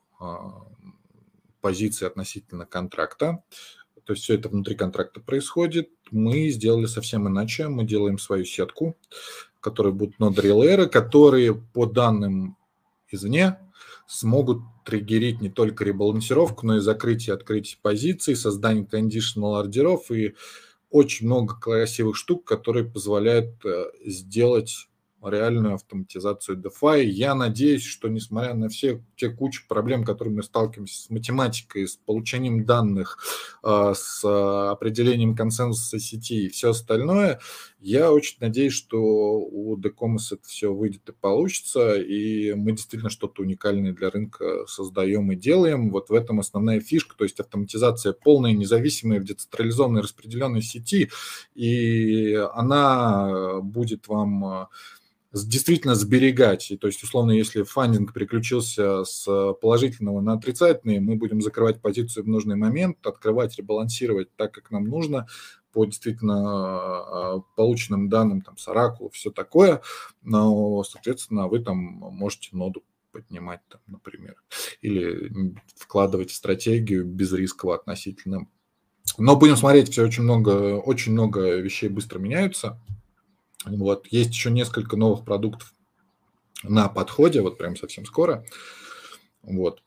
позиции относительно контракта. То есть все это внутри контракта происходит. Мы сделали совсем иначе. Мы делаем свою сетку, которые будут нод-релейеры, которые по данным извне смогут триггерить не только ребалансировку, но и закрытие и открытие позиций, создание кондишнл ордеров и очень много красивых штук, которые позволяют э, сделать реальную автоматизацию DeFi. Я надеюсь, что несмотря на все те кучи проблем, которые мы сталкиваемся с математикой, с получением данных, а, с определением консенсуса сети и все остальное, я очень надеюсь, что у Decomos это все выйдет и получится, и мы действительно что-то уникальное для рынка создаем и делаем. Вот в этом основная фишка, то есть автоматизация полная, независимая в децентрализованной распределенной сети, и она будет вам действительно сберегать. И, то есть, условно, если фандинг переключился с положительного на отрицательный, мы будем закрывать позицию в нужный момент, открывать, ребалансировать так, как нам нужно, по действительно а, полученным данным, там, с Oracle, все такое, но, соответственно, вы там можете ноду поднимать, там, например, или вкладывать стратегию безрисково относительно. Но будем смотреть, все очень много, очень много вещей быстро меняются, вот. Есть еще несколько новых продуктов на подходе, вот прям совсем скоро. Вот.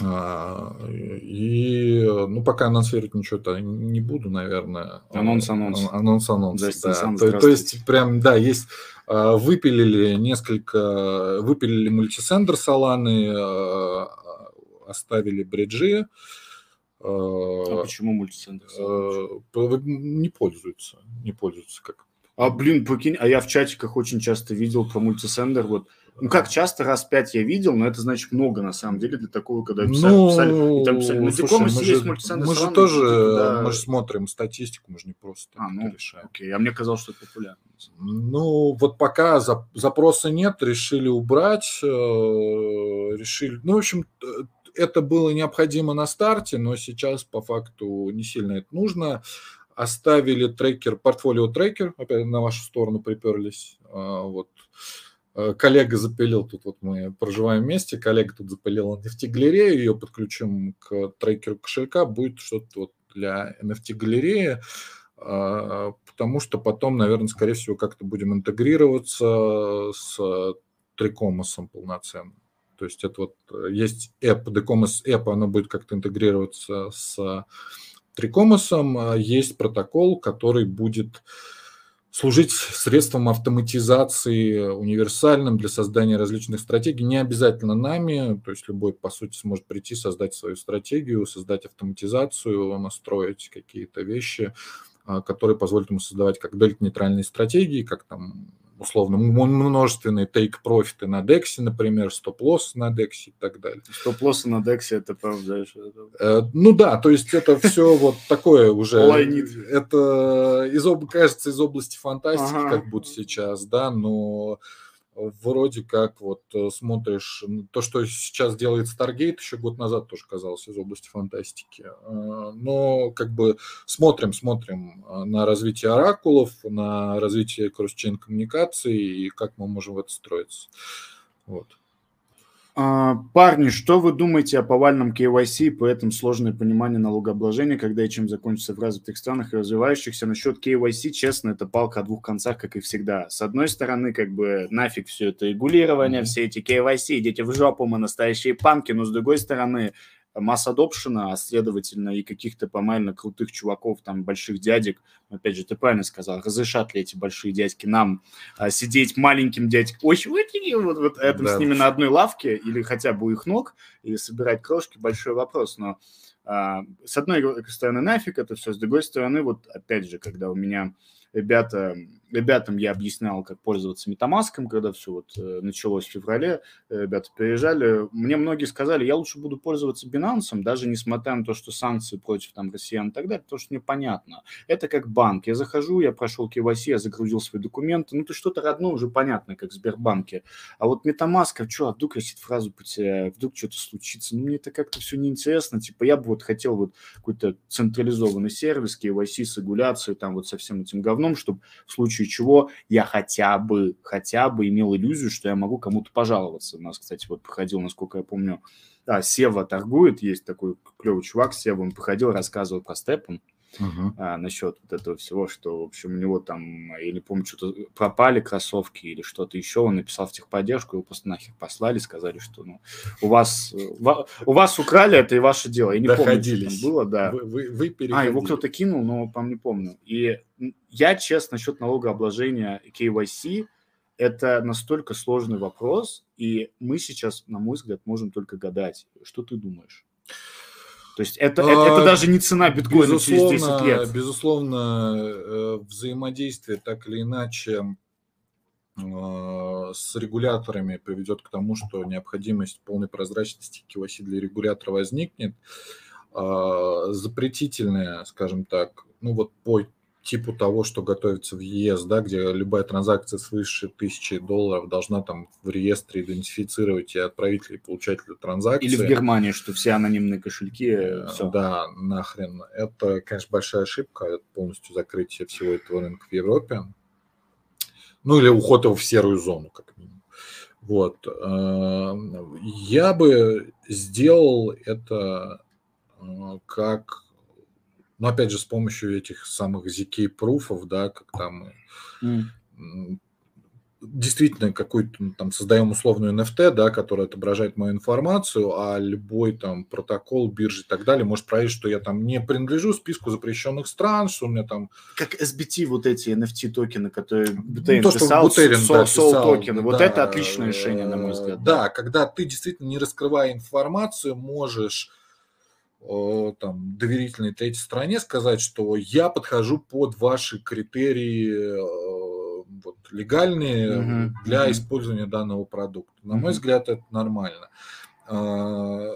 А, и, ну, пока анонсировать ничего-то не буду, наверное. Анонс, анонс. Анонс, анонс, да. То, то есть, прям, да, есть, а, выпилили несколько, выпилили мультисендер Соланы, а, оставили бриджи. А почему мультисендер? Не пользуются, не пользуются как А, блин, прикинь, а я в чатиках очень часто видел про мультисендер, вот ну, как часто, раз пять я видел, но это значит много, на самом деле, для такого, когда писали, ну, писали, и там писали, ну, слушай, мы же, мы же тоже, да. мы же смотрим статистику, мы же не просто а, ну, решаем. Окей, а мне казалось, что это популярно. Ну, вот пока запроса нет, решили убрать, э, решили, ну, в общем, это было необходимо на старте, но сейчас по факту не сильно это нужно. Оставили трекер, портфолио трекер, опять на вашу сторону приперлись, а, вот, Э, коллега запилил, тут вот мы проживаем вместе, коллега тут запилил NFT-галерею, ее подключим к трекеру кошелька, будет что-то вот для NFT-галереи, а, потому что потом, наверное, скорее всего, как-то будем интегрироваться с трикомосом полноценным. То есть это вот э, есть app, Decomos App, оно будет как-то интегрироваться с трикомосом, а есть протокол, который будет служить средством автоматизации универсальным для создания различных стратегий. Не обязательно нами, то есть любой, по сути, сможет прийти, создать свою стратегию, создать автоматизацию, настроить какие-то вещи, а, которые позволят ему создавать как нейтральные стратегии, как там условно множественные take-профиты на DEX, например, стоп-лосс на DEX и так далее. Стоп-лоссы на DEX, это правда. Э, ну да, то есть это все вот такое уже. Это, из, кажется, из области фантастики, как будто сейчас, да, но вроде как вот э, смотришь, то, что сейчас делает Stargate, еще год назад тоже казалось из области фантастики. А, но как бы смотрим, смотрим а, на развитие оракулов, на развитие кросс-чейн коммуникации и как мы можем в это строиться. Вот. А, парни, что вы думаете о повальном KYC и по этому сложное понимание налогообложения, когда и чем закончится в развитых странах и развивающихся? Насчет KYC, честно, это палка о двух концах, как и всегда. С одной стороны, как бы нафиг все это регулирование, все эти KYC, идите в жопу, мы настоящие панки, но с другой стороны, масс адопшена, а следовательно и каких-то помально крутых чуваков, там, больших дядек, опять же, ты правильно сказал, разрешат ли эти большие дядьки нам а, сидеть маленьким дядькам, ой, вот, вот этом да. с ними на одной лавке или хотя бы у их ног, или собирать крошки, большой вопрос, но а, с одной стороны нафиг это все, с другой стороны, вот опять же, когда у меня ребята, ребятам я объяснял, как пользоваться метамаском, когда все вот э, началось в феврале, э, ребята приезжали, мне многие сказали, я лучше буду пользоваться Binance, даже несмотря на то, что санкции против там россиян и так далее, потому что непонятно. Это как банк, я захожу, я прошел KYC, я загрузил свои документы, ну, то что-то родное уже понятно, как в Сбербанке, а вот метамаска, что, а вдруг я фразу потеряю, вдруг что-то случится, ну, мне это как-то все неинтересно, типа, я бы вот хотел вот какой-то централизованный сервис, KYC с регуляцией, там вот со всем этим говном, чтобы в случае чего я хотя бы, хотя бы имел иллюзию, что я могу кому-то пожаловаться. У нас, кстати, вот проходил, насколько я помню, а, Сева торгует, есть такой клевый чувак, Сева, он походил, рассказывал про степом, uh-huh. а, насчет вот этого всего, что, в общем, у него там, я не помню, что-то пропали кроссовки или что-то еще, он написал в техподдержку, его просто нахер послали, сказали, что ну, у вас, у вас украли, это и ваше дело. Я не Доходились. помню, что там было, да. Вы, вы, вы а, его кто-то кинул, но, по не помню. И я, честно, насчет налогообложения KYC, это настолько сложный вопрос, и мы сейчас, на мой взгляд, можем только гадать. Что ты думаешь? То есть это, это, это а, даже не цена биткоина безусловно, через 10 лет. Безусловно, э, взаимодействие так или иначе э, с регуляторами приведет к тому, что необходимость полной прозрачности KYC для регулятора возникнет. А, запретительная, скажем так, ну вот по типу того, что готовится в ЕС, да, где любая транзакция свыше тысячи долларов должна там в реестре идентифицировать и отправителя, и получателя транзакции. Или в Германии, что все анонимные кошельки, э, все. Да, нахрен. Это, конечно, большая ошибка, это полностью закрытие всего этого рынка в Европе. Ну, или уход его в серую зону, как минимум. Вот. Э, я бы сделал это э, как но опять же, с помощью этих самых ZK пруфов, да, как там mm. действительно какой-то ну, там создаем условную NFT, да, которая отображает мою информацию, а любой там протокол, биржи и так далее может проверить, что я там не принадлежу списку запрещенных стран, что у меня там... Как SBT вот эти NFT токены, которые Бутейн ну, то, писал, Бутерин, да, писал, токены, вот да, это отличное решение, на мой взгляд. Да, да, когда ты действительно не раскрывая информацию, можешь там, доверительной третьей стороне сказать, что я подхожу под ваши критерии вот, легальные uh-huh, для uh-huh. использования данного продукта. На uh-huh. мой взгляд, это нормально. А,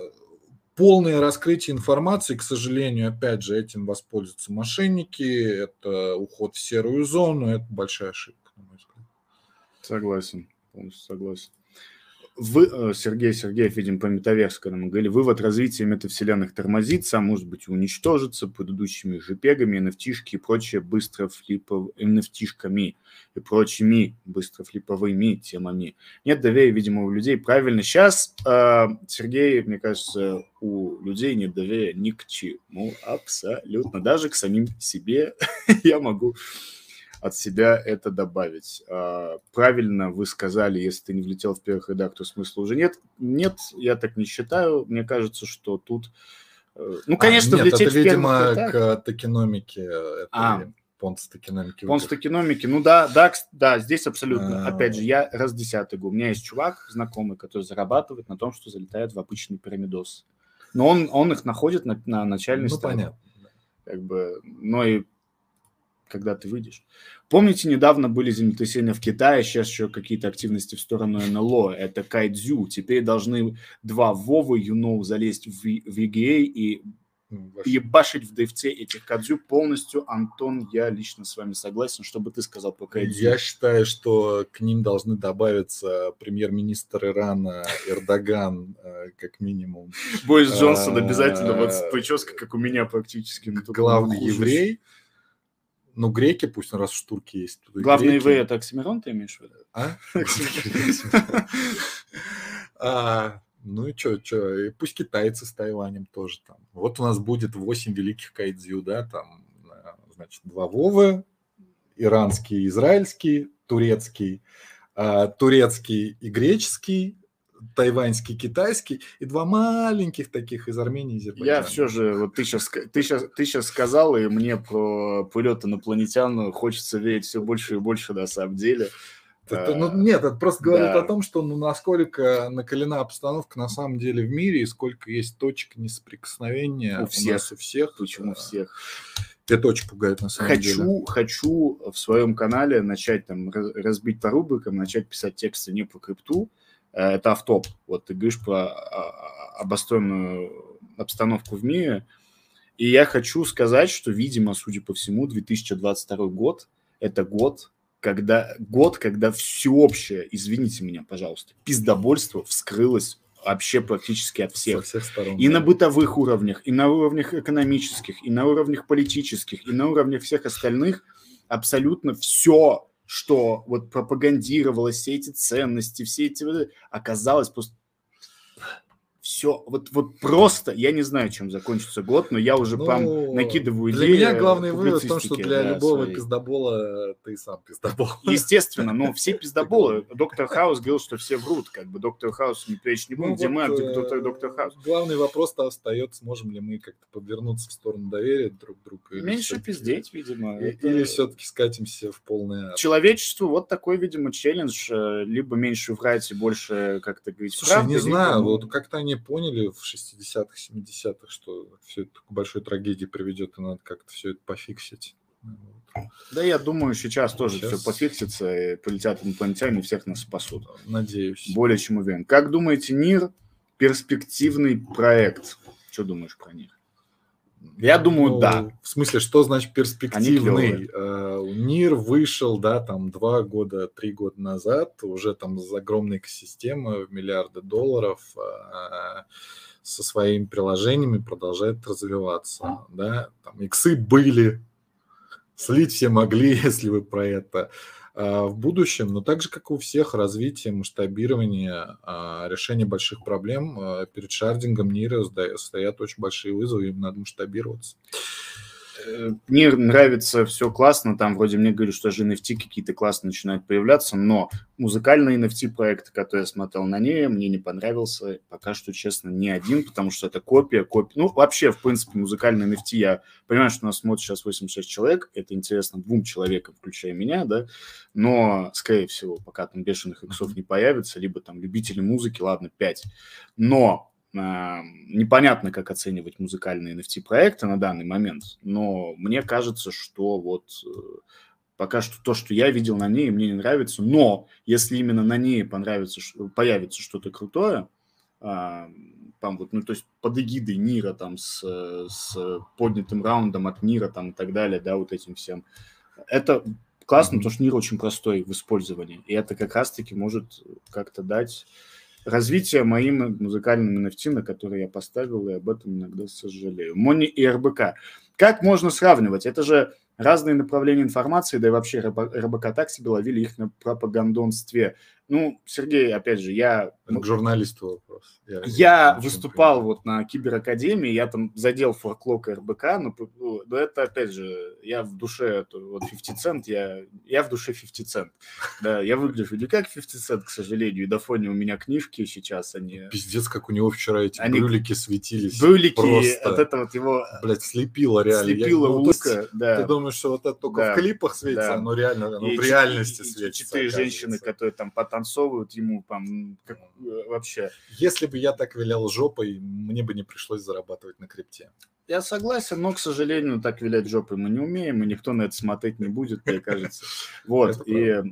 полное раскрытие информации, к сожалению, опять же, этим воспользуются мошенники, это уход в серую зону, это большая ошибка, на мой взгляд. Согласен, полностью согласен вы, э, Сергей Сергеев, видим по метаверсу, мы говорили, вывод развития метавселенных тормозится, а может быть уничтожится предыдущими жпегами, nft и прочее быстро флипов, nft и прочими быстро флиповыми темами. Нет доверия, видимо, у людей. Правильно. Сейчас, э, Сергей, мне кажется, у людей нет доверия ни к чему абсолютно. Даже к самим себе я могу от себя это добавить. А, правильно вы сказали, если ты не влетел в первых рядах, то смысла уже нет. Нет, я так не считаю. Мне кажется, что тут... Э, ну, конечно, а, нет, влететь это, в видимо, рядах... к токеномике. Это а, Понс токеномики. Понс токеномики, ну да, да, да, здесь абсолютно. А... Опять же, я раз десятый говорю, у меня есть чувак знакомый, который зарабатывает на том, что залетает в обычный пирамидос. Но он, он их находит на, на начальной ну, стадии. понятно. Как бы, но и когда ты выйдешь. Помните, недавно были землетрясения в Китае, сейчас еще какие-то активности в сторону НЛО. Это Кайдзю. Теперь должны два Вовы, Юноу, залезть в, в EGA и ебашить в DFC этих Кадзю полностью. Антон, я лично с вами согласен. Что бы ты сказал по Кадзю? Я считаю, что к ним должны добавиться премьер-министр Ирана Эрдоган, э, как минимум. Бойс Джонсон обязательно, вот с прической, как у меня практически. Главный еврей. Ну, греки, пусть раз в турки есть. Главный греки. это Оксимирон, ты имеешь в виду? А? а ну и что, что, и пусть китайцы с Тайванем тоже там. Вот у нас будет 8 великих кайдзю, да, там, значит, два Вовы, иранский, израильский, турецкий, а, турецкий и греческий, тайваньский, китайский и два маленьких таких из Армении и Азербайджана. Я все же, вот ты сейчас, ты сейчас, ты сейчас сказал, и мне про полет инопланетян хочется верить все больше и больше на самом деле. Это, ну, нет, это просто говорит да. о том, что ну, насколько накалена обстановка на самом деле в мире и сколько есть точек несоприкосновения у всех. У, нас у всех. Почему всех? Это очень пугает на самом хочу, деле. Хочу в своем канале начать там разбить по рубрикам, начать писать тексты не по крипту, это автоп. Вот ты говоришь про а, а, обостренную обстановку в мире. И я хочу сказать, что, видимо, судя по всему, 2022 год – это год, когда, год, когда всеобщее, извините меня, пожалуйста, пиздобольство вскрылось вообще практически от всех. всех сторон. И да. на бытовых уровнях, и на уровнях экономических, и на уровнях политических, и на уровнях всех остальных абсолютно все что вот пропагандировалось, все эти ценности, все эти... Оказалось просто все, вот, вот просто, я не знаю, чем закончится год, но я уже ну, прям накидываю идеи. Для меня главный вывод в том, что для да, любого своей. пиздобола ты сам пиздобол. Естественно, но все пиздоболы. Доктор Хаус говорил, что все врут, как бы доктор Хаус не прячь не будет, ну, где вот, мы, а доктор, э, доктор Хаус. Главный вопрос-то остается, можем ли мы как-то подвернуться в сторону доверия друг другу. Меньше пиздеть, видимо. Или все-таки скатимся в полное... Человечеству вот такой, видимо, челлендж, э, либо меньше врать и больше как-то говорить Слушай, не знаю, вот как-то они они поняли в 60-х, 70-х, что все это к большой трагедии приведет, и надо как-то все это пофиксить. Да, я думаю, сейчас тоже сейчас... все пофиксится, и полетят инопланетяне, и всех нас спасут. Надеюсь. Более чем уверен. Как думаете, НИР перспективный проект? Что думаешь про них? Я думаю, ну, да. В смысле, что значит перспективный? Uh, НИР вышел, да, там два года, три года назад, уже там с огромной экосистемой в миллиарды долларов uh, со своими приложениями продолжает развиваться, да. Там иксы были, слить все могли, если вы про это. А, в будущем, но так же, как у всех, развитие, масштабирование, а, решение больших проблем а, перед шардингом НИРа стоят очень большие вызовы, им надо масштабироваться. Мне нравится, все классно, там вроде мне говорят, что даже NFT какие-то классно начинают появляться, но музыкальный NFT проект, который я смотрел на ней, мне не понравился, пока что, честно, ни один, потому что это копия, копия. Ну, вообще, в принципе, музыкальный NFT, я понимаю, что нас смотрит сейчас 86 человек, это интересно двум человекам, включая меня, да, но, скорее всего, пока там бешеных иксов не появится, либо там любители музыки, ладно, 5. Но непонятно, как оценивать музыкальные NFT-проекты на данный момент, но мне кажется, что вот э, пока что то, что я видел на ней, мне не нравится, но если именно на ней понравится, появится что-то крутое, там вот, ну, то есть под эгидой Нира, там, с, с поднятым раундом от Нира, там, и так далее, да, вот этим всем. Это классно, потому что Нир очень простой в использовании, и это как раз-таки может как-то дать развитие моим музыкальным NFT, на которые я поставил, и об этом иногда сожалею. Мони и РБК. Как можно сравнивать? Это же разные направления информации, да и вообще РБК так себе ловили их на пропагандонстве. Ну, Сергей, опять же, я... Это к журналисту вопрос. Я, я выступал понимаю. вот на Киберакадемии, я там задел форклок РБК, но, ну, но это, опять же, я в душе, вот 50 цент, я, я в душе 50 цент. Да, я выгляжу не как 50 цент, к сожалению, и до фоне у меня книжки сейчас, они... Пиздец, как у него вчера эти они... брюлики светились. Брюлики, просто, от этого вот его... Блядь, слепило реально. Слепило я, ну, улыбка, да. Ты думаешь, что вот это только да. в клипах светится, да. но реально, оно в реальности светится. Четыре женщины, которые там потом потанцовывают ему там как, э, вообще. Если бы я так вилял жопой, мне бы не пришлось зарабатывать на крипте. Я согласен, но, к сожалению, так вилять жопой мы не умеем, и никто на это смотреть не будет, мне кажется. Вот, и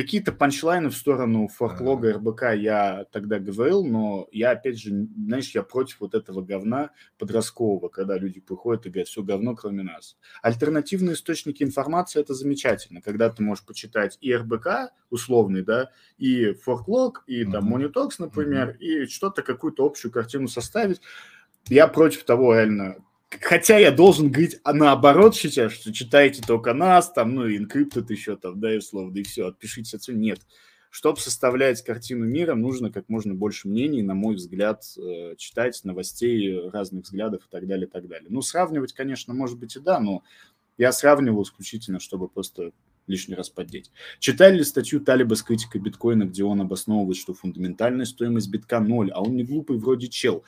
какие-то панчлайны в сторону форклога РБК я тогда говорил, но я, опять же, знаешь, я против вот этого говна подросткового, когда люди приходят и говорят, все говно, кроме нас. Альтернативные источники информации – это замечательно, когда ты можешь почитать и РБК условный, да, и форклог, и там Monitox, например, и что-то, какую-то общую картину составить. Я против того, реально, Хотя я должен говорить а наоборот сейчас, что читайте только нас, там, ну, Encrypted еще там, да, и условно, и все, отпишитесь отсюда. Нет. Чтобы составлять картину мира, нужно как можно больше мнений, на мой взгляд, э, читать новостей разных взглядов и так далее, и так далее. Ну, сравнивать, конечно, может быть и да, но я сравнивал исключительно, чтобы просто лишний раз поддеть. Читали ли статью Талиба с критикой биткоина, где он обосновывает, что фундаментальная стоимость битка ноль, а он не глупый вроде чел.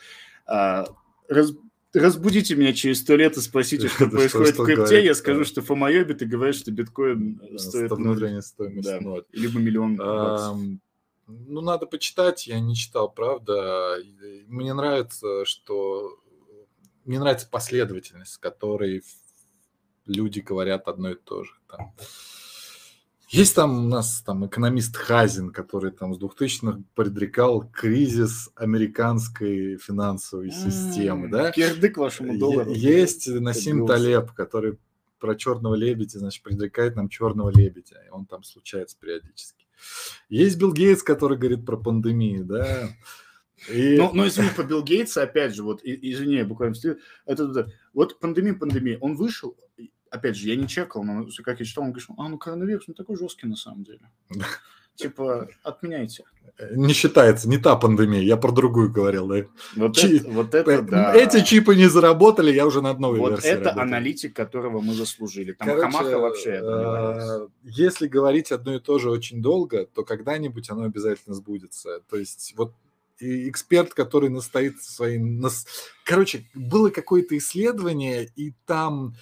А, раз, разбудите меня через сто лет и спросите, что происходит в крипте, я скажу, что фомайоби, ты говоришь, что биткоин стоит... стоимость да, Либо миллион Ну, надо почитать, я не читал, правда. Мне нравится, что... Мне нравится последовательность, с которой люди говорят одно и то же. Там. Есть там у нас там экономист Хазин, который там с 2000-х предрекал кризис американской финансовой системы, да? Кирдык вашему доллару. Есть Насим Талеб, который про черного лебедя, значит, предрекает нам черного лебедя, и он там случается периодически. Есть Билл Гейтс, который говорит про пандемию, да? И... Но, но извини, по Билл Гейтса, опять же, вот, извини, я буквально это, это, вот пандемия, пандемия, он вышел, опять же, я не чекал, но как я читал, он говорит, а, ну коронавирус не такой жесткий на самом деле. Типа, отменяйте. Не считается, не та пандемия, я про другую говорил, да. Вот, Чи... это, вот это, да. Эти чипы не заработали, я уже над новой вот версии это работаю. аналитик, которого мы заслужили. Там Короче, Хамаха вообще это не Если говорить одно и то же очень долго, то когда-нибудь оно обязательно сбудется. То есть вот и эксперт, который настоит своим... Короче, было какое-то исследование, и там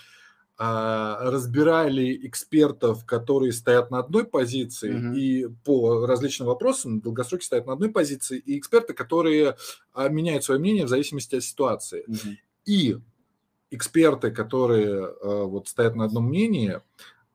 разбирали экспертов, которые стоят на одной позиции mm-hmm. и по различным вопросам долгосроки стоят на одной позиции, и эксперты, которые а, меняют свое мнение в зависимости от ситуации. Mm-hmm. И эксперты, которые а, вот стоят на одном мнении,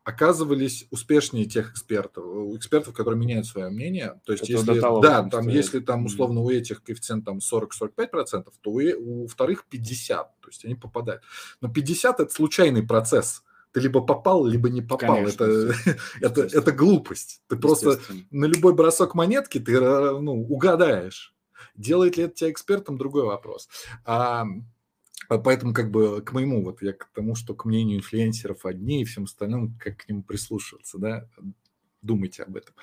оказывались успешнее тех экспертов, экспертов, которые меняют свое мнение. То есть, Это если, да, там, стоит. если там условно у этих коэффициент там 40-45%, то у, у вторых 50%, то есть они попадают. Но 50 это случайный процесс. Ты либо попал, либо не попал. Конечно, это, это, это глупость. Ты просто на любой бросок монетки ты ну, угадаешь. Делает ли это тебя экспертом, другой вопрос. А, а поэтому как бы к моему, вот я к тому, что к мнению инфлюенсеров одни и всем остальным, как к нему прислушиваться, да, думайте об этом.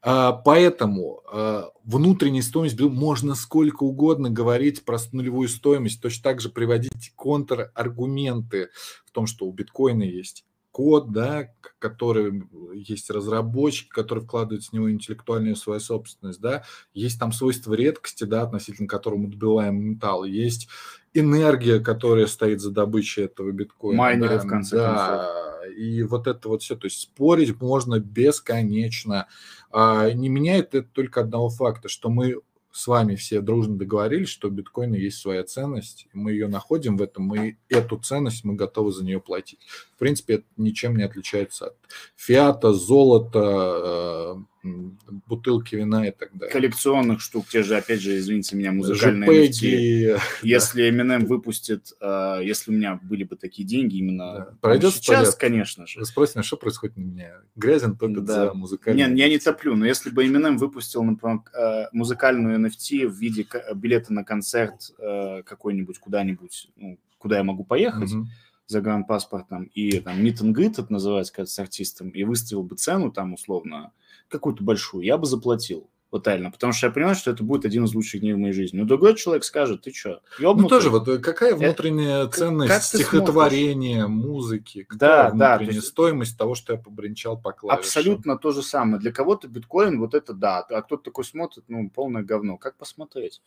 А, поэтому а, внутренняя стоимость можно сколько угодно говорить про нулевую стоимость, точно так же приводить контраргументы в том, что у биткоина есть код, да, который есть разработчики, которые вкладывают в него интеллектуальную свою собственность, да, есть там свойства редкости, да, относительно которого мы добиваем металл, есть энергия, которая стоит за добычей этого биткоина. Майнеры, да, в конце да, концов. И вот это вот все, то есть спорить можно бесконечно. А, не меняет это только одного факта, что мы с вами все дружно договорились, что у биткоина есть своя ценность, мы ее находим в этом, и эту ценность мы готовы за нее платить. В принципе, это ничем не отличается от фиата, золота, э, бутылки вина и так далее. Коллекционных штук, те же, опять же, извините меня, музыкальные JPEG, NFT. Если Eminem выпустит, э, если у меня были бы такие деньги именно да. Пройдет сейчас, лет. конечно же. Вы спросите, а что происходит у меня? Грязен топит да. за музыкальные Нет, я не топлю, но если бы Eminem выпустил, например, э, музыкальную NFT в виде билета на концерт э, какой-нибудь куда-нибудь, ну, куда я могу поехать, mm-hmm загранпаспортом и там meet and greet, это называется, как с артистом, и выставил бы цену там условно какую-то большую, я бы заплатил. Вот реально, потому что я понимаю, что это будет один из лучших дней в моей жизни. Но другой человек скажет, ты что, ёбнутый? Ну тоже вот э, какая э, внутренняя это, ценность как стихотворения, музыки, да, да, внутренняя есть... стоимость того, что я побренчал по клавишам? Абсолютно то же самое. Для кого-то биткоин вот это да, а кто-то такой смотрит, ну, полное говно. Как посмотреть?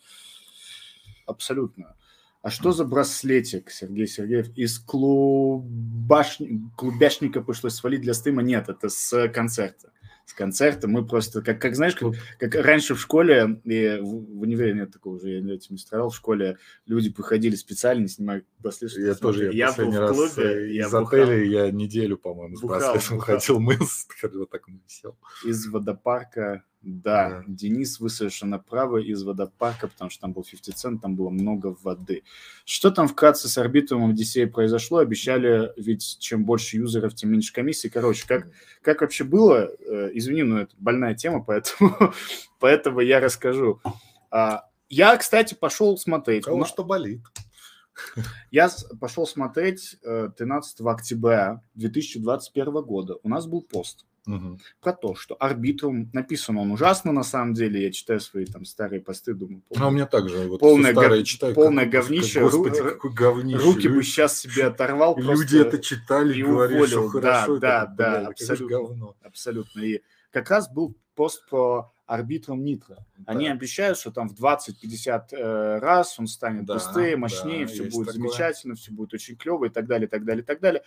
Абсолютно. А что за браслетик, Сергей Сергеев? Из клубаш... клубяшника пришлось свалить для стыма? Нет, это с концерта с концерта. Мы просто, как, как знаешь, как, как раньше в школе, и в, в универе нет такого уже, я этим не страдал, в школе люди приходили специально, снимали браслет. Я тоже, я, я последний был в клубе, раз э, я из бухал, отеля я неделю, по-моему, с браслетом ходил, мылся, вот так висел. Из водопарка да, да, Денис, вы совершенно правы, из водопарка, потому что там был 50 цент, там было много воды. Что там вкратце с арбитрумом Одиссея произошло? Обещали, ведь чем больше юзеров, тем меньше комиссии. Короче, как, как вообще было? Э, извини, но это больная тема, поэтому, поэтому я расскажу. А, я, кстати, пошел смотреть. Кого что болит. Я пошел смотреть 13 э, октября 2021 года. У нас был пост угу. про то, что арбитрум, написан он ужасно на самом деле, я читаю свои там старые посты, думаю, полное, а у меня также вот полное, старые гов... читаю, полное как, говнище, господи, ру... какое говнище. руки бы сейчас себе оторвал Люди это читали и говорили, что хорошо, да, это, да, да, абсолютно, абсолютно. И как раз был пост по арбитрам Нитро. Да. Они обещают, что там в 20-50 э, раз он станет да, быстрее, мощнее, да, все будет такое. замечательно, все будет очень клево и так далее, и так далее, и так далее.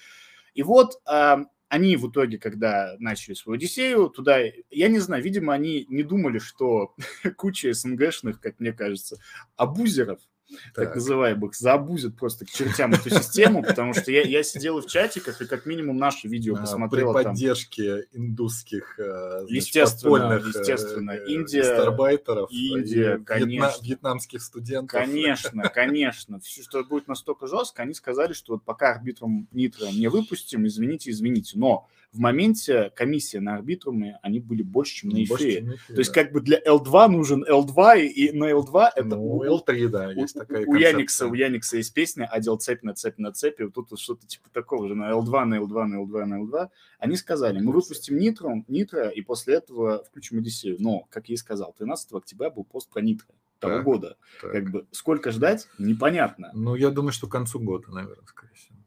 И вот э, они в итоге, когда начали свою Одиссею, туда, я не знаю, видимо, они не думали, что куча СНГшных, как мне кажется, абузеров, так, так называемых, заобузят просто к чертям эту систему, потому что я, я сидел в чатиках и как минимум наши видео а, посмотрел. При поддержке там, индусских, э, значит, естественно, э, естественно, Индия, старбайтеров, Индия, конечно, вьетнамских студентов. Конечно, конечно. Все, что будет настолько жестко, они сказали, что вот пока арбитром Нитро не выпустим, извините, извините, но в моменте комиссия на арбитруме, они были больше, чем на эфире. То есть как бы для L2 нужен L2, и на L2 это... Ну, L3, да, есть у, такая У Яникса, у Яникса есть песня «Одел цепь на цепь на цепи», вот тут вот что-то типа такого же, на L2, на L2, на L2, на L2. Они сказали, мы выпустим Нитро, Нитро, и после этого включим Одиссею. Но, как я и сказал, 13 октября был пост про Нитро того так, года. Так. Как бы сколько ждать, непонятно. Ну, я думаю, что к концу года, наверное, скорее всего.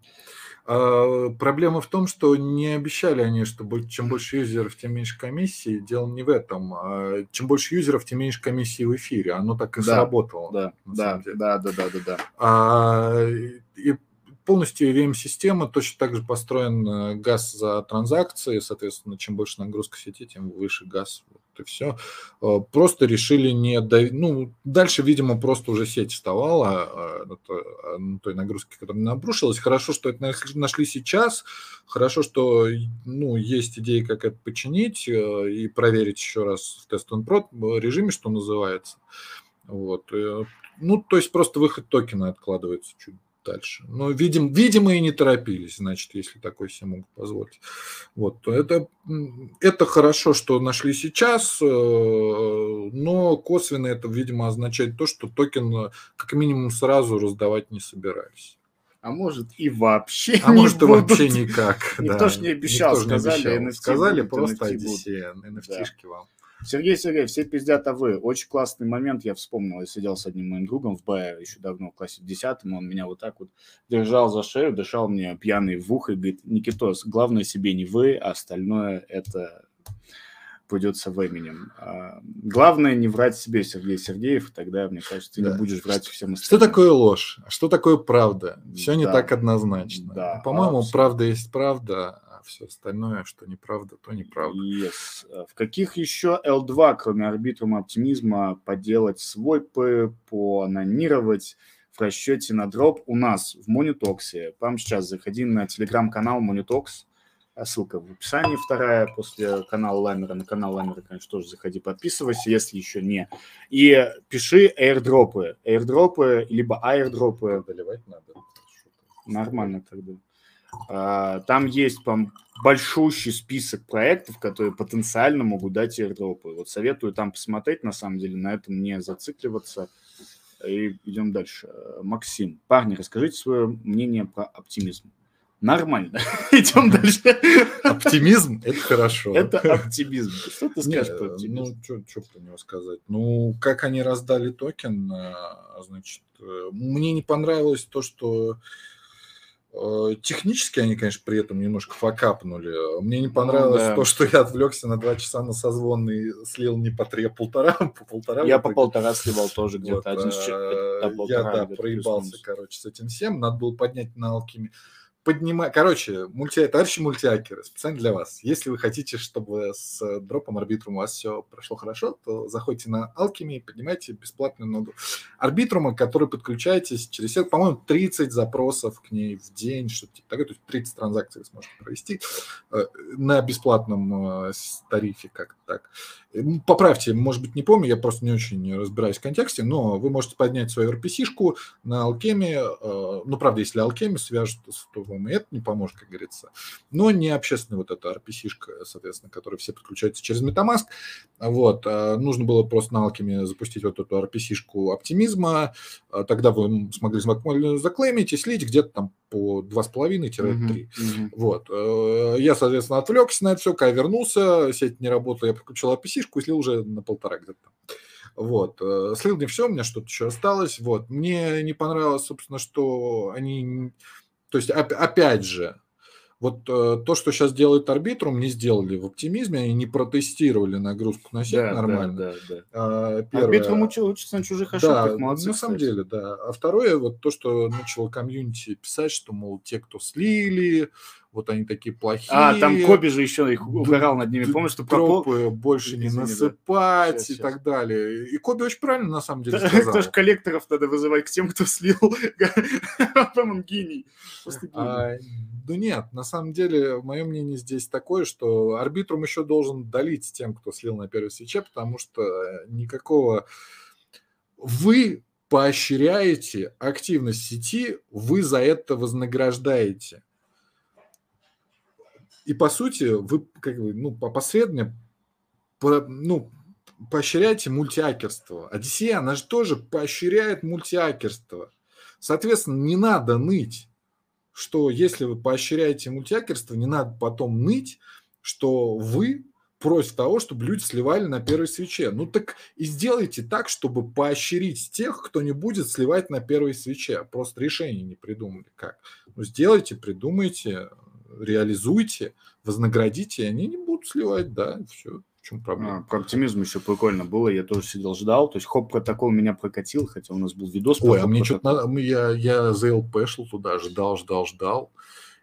А, проблема в том, что не обещали они, что чем больше юзеров, тем меньше комиссии. Дело не в этом. А чем больше юзеров, тем меньше комиссии в эфире. Оно так и да, сработало. Да, да, да, да, да, да, да. А, и полностью EVM-система точно так же построен э, газ за транзакции, соответственно, чем больше нагрузка сети, тем выше газ и все. Э, просто решили не... Дав... Ну, дальше, видимо, просто уже сеть вставала на той, на той нагрузке, которая обрушилась. Хорошо, что это нашли сейчас. Хорошо, что ну, есть идеи, как это починить э, и проверить еще раз в тест on prod режиме, что называется. Вот. Э, ну, то есть просто выход токена откладывается чуть дальше. Но, видим, видимо, и не торопились, значит, если такой себе могут позволить. Вот. Это, это хорошо, что нашли сейчас, э, но косвенно это, видимо, означает то, что токен э, как минимум сразу раздавать не собирались. А может и вообще А может и вообще никак. Никто да. же не обещал, Никто сказали, не обещал. сказали просто Одиссея, NFT-шки вам. Сергей Сергеевич, все пиздят, а вы. Очень классный момент, я вспомнил. Я сидел с одним моим другом в БАЭ еще давно, в классе в 10 он меня вот так вот держал за шею, дышал мне пьяный в ухо и говорит, Никитос, главное себе не вы, а остальное это придется в именем. А, главное не врать себе, Сергей Сергеев, тогда, мне кажется, ты да. не будешь врать всем остальным. Что такое ложь? Что такое правда? Все да. не так однозначно. Да. По-моему, а, правда есть правда, а все остальное, что неправда, то неправда. Yes. А в каких еще L2, кроме арбитрума оптимизма, поделать свойпы, поанонировать в расчете на дроп у нас в Монитоксе? Прямо сейчас заходи на телеграм-канал Монитокс, а ссылка в описании вторая после канала Ламера. На канал Ламера, конечно, тоже заходи, подписывайся, если еще не. И пиши airdropы. Airdropы, либо airdropы. Доливать надо. Нормально тогда. А, там есть там, большущий список проектов, которые потенциально могут дать airdropы. Вот советую там посмотреть, на самом деле, на этом не зацикливаться. И идем дальше. Максим, парни, расскажите свое мнение про оптимизм. Нормально. Идем дальше. Оптимизм – это хорошо. Это оптимизм. Что ты скажешь про оптимизм? Ну, что про него сказать? Ну, как они раздали токен, а, значит, э, мне не понравилось то, что э, Технически они, конечно, при этом немножко факапнули. Мне не понравилось ну, да. то, что я отвлекся на два часа на созвон и слил не по три, а полтора. По полтора я по полтора сливал тоже где-то. Вот, один а, я, да, проебался, короче, с этим всем. Надо было поднять на алхимии поднимать... Короче, мульти... товарищи мультиакеры, специально для вас. Если вы хотите, чтобы с дропом арбитрум у вас все прошло хорошо, то заходите на Alchemy и поднимайте бесплатную ноду арбитрума, который подключаетесь через... По-моему, 30 запросов к ней в день, что-то типа такое, то есть 30 транзакций вы сможете провести э, на бесплатном э, тарифе, как так. Поправьте, может быть, не помню, я просто не очень разбираюсь в контексте, но вы можете поднять свою RPC-шку на Alchemy, э, ну, правда, если Alchemy свяжет, то вам и это не поможет, как говорится, но не общественная вот эта RPC-шка, соответственно, которая все подключаются через MetaMask, вот, э, нужно было просто на Alchemy запустить вот эту RPC-шку оптимизма, э, тогда вы смогли заклеймить и слить где-то там по 2,5-3. Mm-hmm. Mm-hmm. Вот. Я, соответственно, отвлекся на это все, когда вернулся, сеть не работала, я подключил RPC, пятишку и слил уже на полтора где-то. Вот. Э, слил не все, у меня что-то еще осталось. Вот. Мне не понравилось, собственно, что они... То есть, опять же, вот э, то, что сейчас делает Арбитрум, не сделали в оптимизме, они не протестировали нагрузку на сеть да, нормально. Да, да, да. А, первое... Арбитрум учится на чужих ошибках, да, молодцы. На самом деле, да. А второе, вот то, что начало комьюнити писать, что, мол, те, кто слили, вот они такие плохие. А, там Коби же еще их угорал над ними, помнишь, что пропы больше не насыпать и так далее. И Коби очень правильно, на самом деле, сказал. Тоже коллекторов надо вызывать к тем, кто слил. По-моему, гений. А, ну нет, на самом деле, мое мнение здесь такое, что арбитрум еще должен долить тем, кто слил на первой свече, потому что никакого... Вы поощряете активность сети, вы за это вознаграждаете. И по сути, вы как бы, ну, посредственно ну, поощряете мультиакерство. Одиссея, она же тоже поощряет мультиакерство. Соответственно, не надо ныть, что если вы поощряете мультиакерство, не надо потом ныть, что вы против того, чтобы люди сливали на первой свече. Ну так и сделайте так, чтобы поощрить тех, кто не будет сливать на первой свече. Просто решение не придумали как. Ну сделайте, придумайте, реализуйте, вознаградите, и они не будут сливать, да, все. В чем проблема? А, про оптимизм еще прикольно было, я тоже сидел, ждал. То есть хоп протокол меня прокатил, хотя у нас был видос. Ой, а мне что-то надо, я, я ЛП шел туда, ждал, ждал, ждал.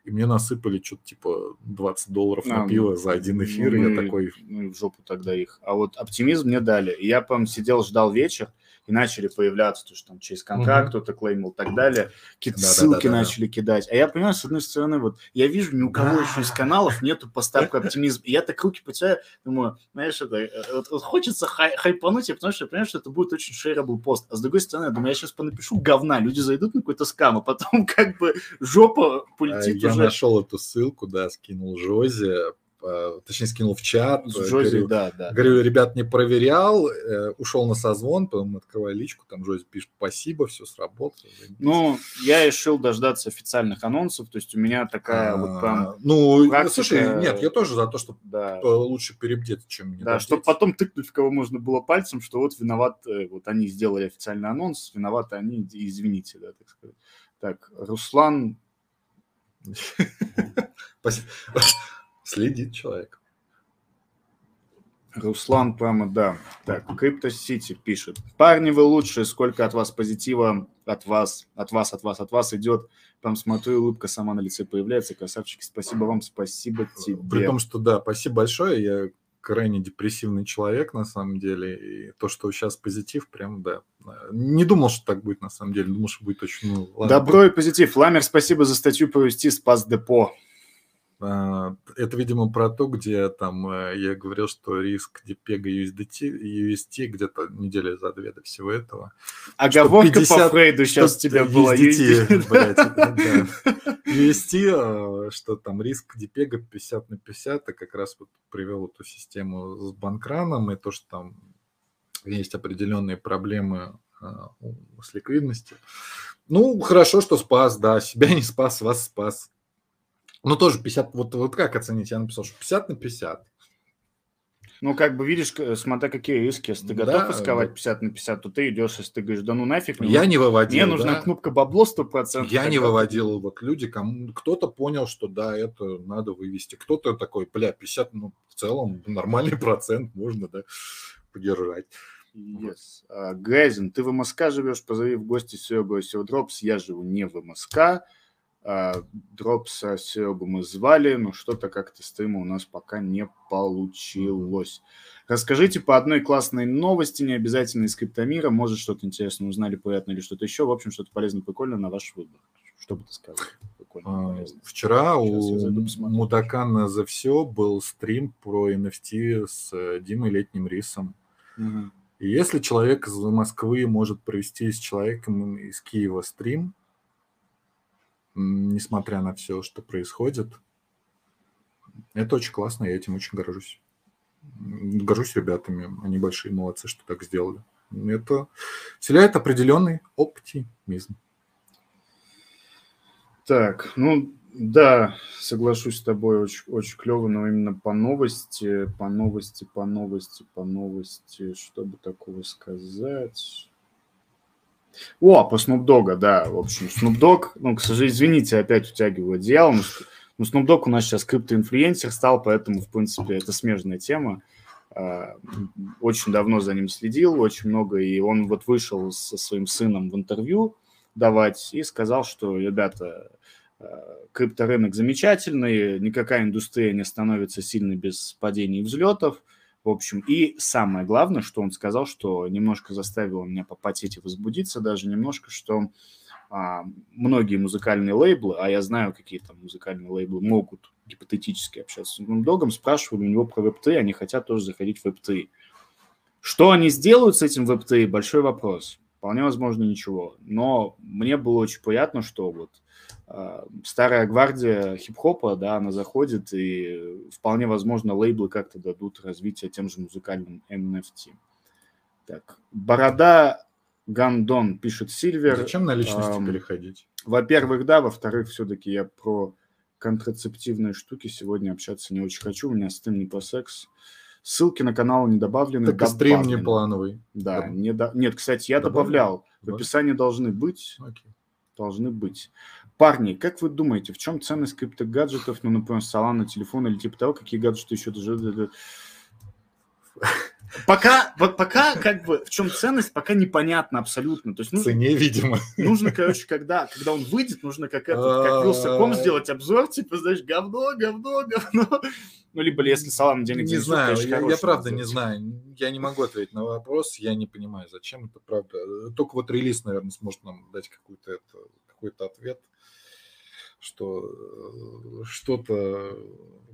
И мне насыпали что-то типа 20 долларов а, на пиво за один эфир, ну, и я такой... Ну, в жопу тогда их. А вот оптимизм мне дали. И я, по сидел, ждал вечер, и начали появляться, то, что там через контракт кто-то клеймил и так далее, какие-то да, ссылки да, да, начали да. кидать. А я понимаю, с одной стороны, вот я вижу, ни у кого да. еще из каналов нету поставки оптимизма. И я так руки потираю, думаю, знаешь, это, э, вот, вот хочется хай, хайпануть, потому что я понимаю, что это будет очень shareable пост. А с другой стороны, я думаю, я сейчас понапишу говна, люди зайдут на какой-то скам, а потом как бы жопа полетит я уже. Я нашел эту ссылку, да, скинул Жозе, точнее, скинул в чат. Джози, говорю, да, да. Говорю, ребят, не проверял, э, ушел на созвон, потом открываю личку, там Джози пишет спасибо, все сработало. Ну, я решил дождаться официальных анонсов, то есть у меня такая а, вот прям Ну, практика... слушай, нет, я тоже за то, что да. лучше перебдеть, чем не Да, чтобы потом тыкнуть, в кого можно было пальцем, что вот виноват, э, вот они сделали официальный анонс, виноваты они, извините, да, так сказать. Так, Руслан... Спасибо. Следит человек. Руслан прямо, да. Так, Крипто Сити пишет. Парни, вы лучшие, сколько от вас позитива, от вас, от вас, от вас, от вас идет. Там смотрю, улыбка сама на лице появляется. Красавчики, спасибо вам, спасибо тебе. При том, что да, спасибо большое. Я крайне депрессивный человек, на самом деле. И то, что сейчас позитив, прям, да. Не думал, что так будет, на самом деле. Думал, что будет очень... Ну, ладно. Добро и позитив. Ламер, спасибо за статью провести «Спас депо». А, это, видимо, про то, где там э, я говорил, что риск DPEG USDT, UST где-то недели за две до всего этого. Оговорка 50, по Фрейду сейчас у тебя была. USDT, блядь, да. UST, э, что там риск DPEG 50 на 50, и как раз вот привел эту систему с банкраном, и то, что там есть определенные проблемы э, с ликвидностью. Ну, хорошо, что спас, да, себя не спас, вас спас. Ну, тоже 50, вот, вот как оценить? Я написал, что 50 на 50. Ну, как бы видишь, смотря какие риски. Если ты готов да, рисковать 50 на 50, то ты идешь, если ты говоришь, да ну нафиг. Мне я не выводил, Мне нужна да? кнопка бабло 100%. Я не выводил. Вот люди, кому кто-то понял, что да, это надо вывести. Кто-то такой, бля, 50, ну, в целом нормальный процент можно, да, подержать. Yes. Uh, Грязин, ты в МСК живешь, позови в гости Серегу Дропс. Я живу не в МСК. Дропса Серегу мы звали, но что-то как-то стрима у нас пока не получилось. Расскажите по одной классной новости, не обязательно из криптомира, может что-то интересное узнали, приятно или что-то еще, в общем, что-то полезное, прикольное на ваш выбор. Что бы ты сказал? Прикольно, а, Вчера у Мудакана за все был стрим про NFT с э, Димой Летним Рисом. Угу. И если человек из Москвы может провести с человеком из Киева стрим, несмотря на все, что происходит. Это очень классно, я этим очень горжусь. Горжусь ребятами, они большие молодцы, что так сделали. Это вселяет определенный оптимизм. Так, ну да, соглашусь с тобой, очень, очень клево, но именно по новости, по новости, по новости, по новости, что бы такого сказать. О, по Snoop Dogg, да, в общем, Snoop Dogg, ну, к сожалению, извините, опять утягиваю одеяло, но ну, Snoop Dogg у нас сейчас криптоинфлюенсер стал, поэтому, в принципе, это смежная тема. А, очень давно за ним следил, очень много, и он вот вышел со своим сыном в интервью давать и сказал, что, ребята, а, крипторынок замечательный, никакая индустрия не становится сильной без падений и взлетов – в общем, и самое главное, что он сказал, что немножко заставило меня попотеть и возбудиться, даже немножко, что а, многие музыкальные лейблы, а я знаю, какие там музыкальные лейблы могут гипотетически общаться с Snoop Dogg, спрашивали у него про веб-3, они хотят тоже заходить в веб-3. Что они сделают с этим веб-3, большой вопрос. Вполне возможно, ничего. Но мне было очень приятно, что вот старая гвардия хип-хопа, да, она заходит, и вполне возможно лейблы как-то дадут развитие тем же музыкальным NFT. Так, Борода Гандон пишет Сильвер. Зачем на личности эм, переходить? Во-первых, да, во-вторых, все-таки я про контрацептивные штуки сегодня общаться не очень хочу, у меня стрим не по секс. Ссылки на канал не добавлены. Так добавлены. стрим не плановый. Да, Доб... не до... нет, кстати, я Добавлен? добавлял. В описании должны быть. Окей. Должны быть. Парни, как вы думаете, в чем ценность криптогаджетов, ну, например, Solana, телефона или типа того, какие гаджеты еще даже... Пока, вот пока, как бы, в чем ценность, пока непонятно абсолютно. То есть нужно, Цене, видимо. Нужно, короче, когда, когда он выйдет, нужно как это, как Вилсаком сделать обзор, типа, знаешь, говно, говно, говно. Ну, либо если Салам денег Не знаю, я, я правда не знаю. Я не могу ответить на вопрос, я не понимаю, зачем это правда. Только вот релиз, наверное, сможет нам дать какой-то какой-то ответ что э, что-то,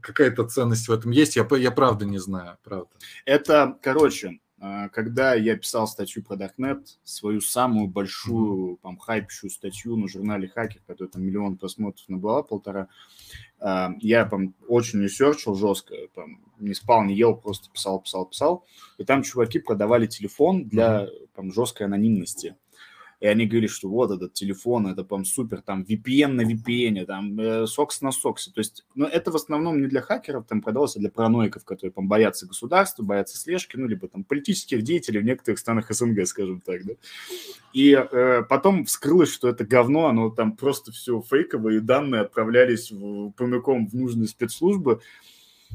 какая-то ценность в этом есть. Я, я правда не знаю, правда. Это, короче, а, когда я писал статью про Darknet, свою самую большую, там, хайповую статью на журнале Хакер, которая там миллион просмотров набрала, полтора, а, я там очень ресерчил жестко, там, не спал, не ел, просто писал, писал, писал. И там чуваки продавали телефон для там, жесткой анонимности и они говорили, что вот этот телефон, это прям супер, там VPN на VPN, там э, SOCKS на SOCKS е. То есть, ну, это в основном не для хакеров, там продавалось, а для параноиков, которые там боятся государства, боятся слежки, ну, либо там политических деятелей в некоторых странах СНГ, скажем так, да. И э, потом вскрылось, что это говно, оно там просто все фейковое, и данные отправлялись в, прямиком в нужные спецслужбы.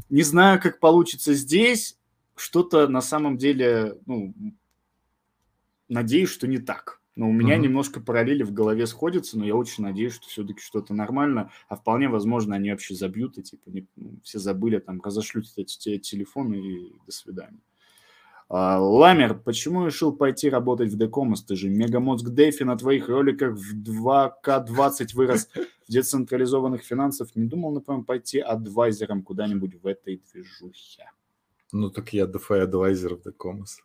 Не знаю, как получится здесь, что-то на самом деле, ну, надеюсь, что не так. Но у меня mm-hmm. немножко параллели в голове сходятся, но я очень надеюсь, что все-таки что-то нормально, а вполне возможно, они вообще забьют и типа не, ну, все забыли, там разошлют эти телефоны и до свидания. А, Ламер, почему решил пойти работать в Декомос? Ты же мегамозг Дэфи на твоих роликах в 2К20 вырос в децентрализованных финансов. Не думал, например, пойти адвайзером куда-нибудь в этой движухе? Ну так я DeFi адвайзер в Декомос.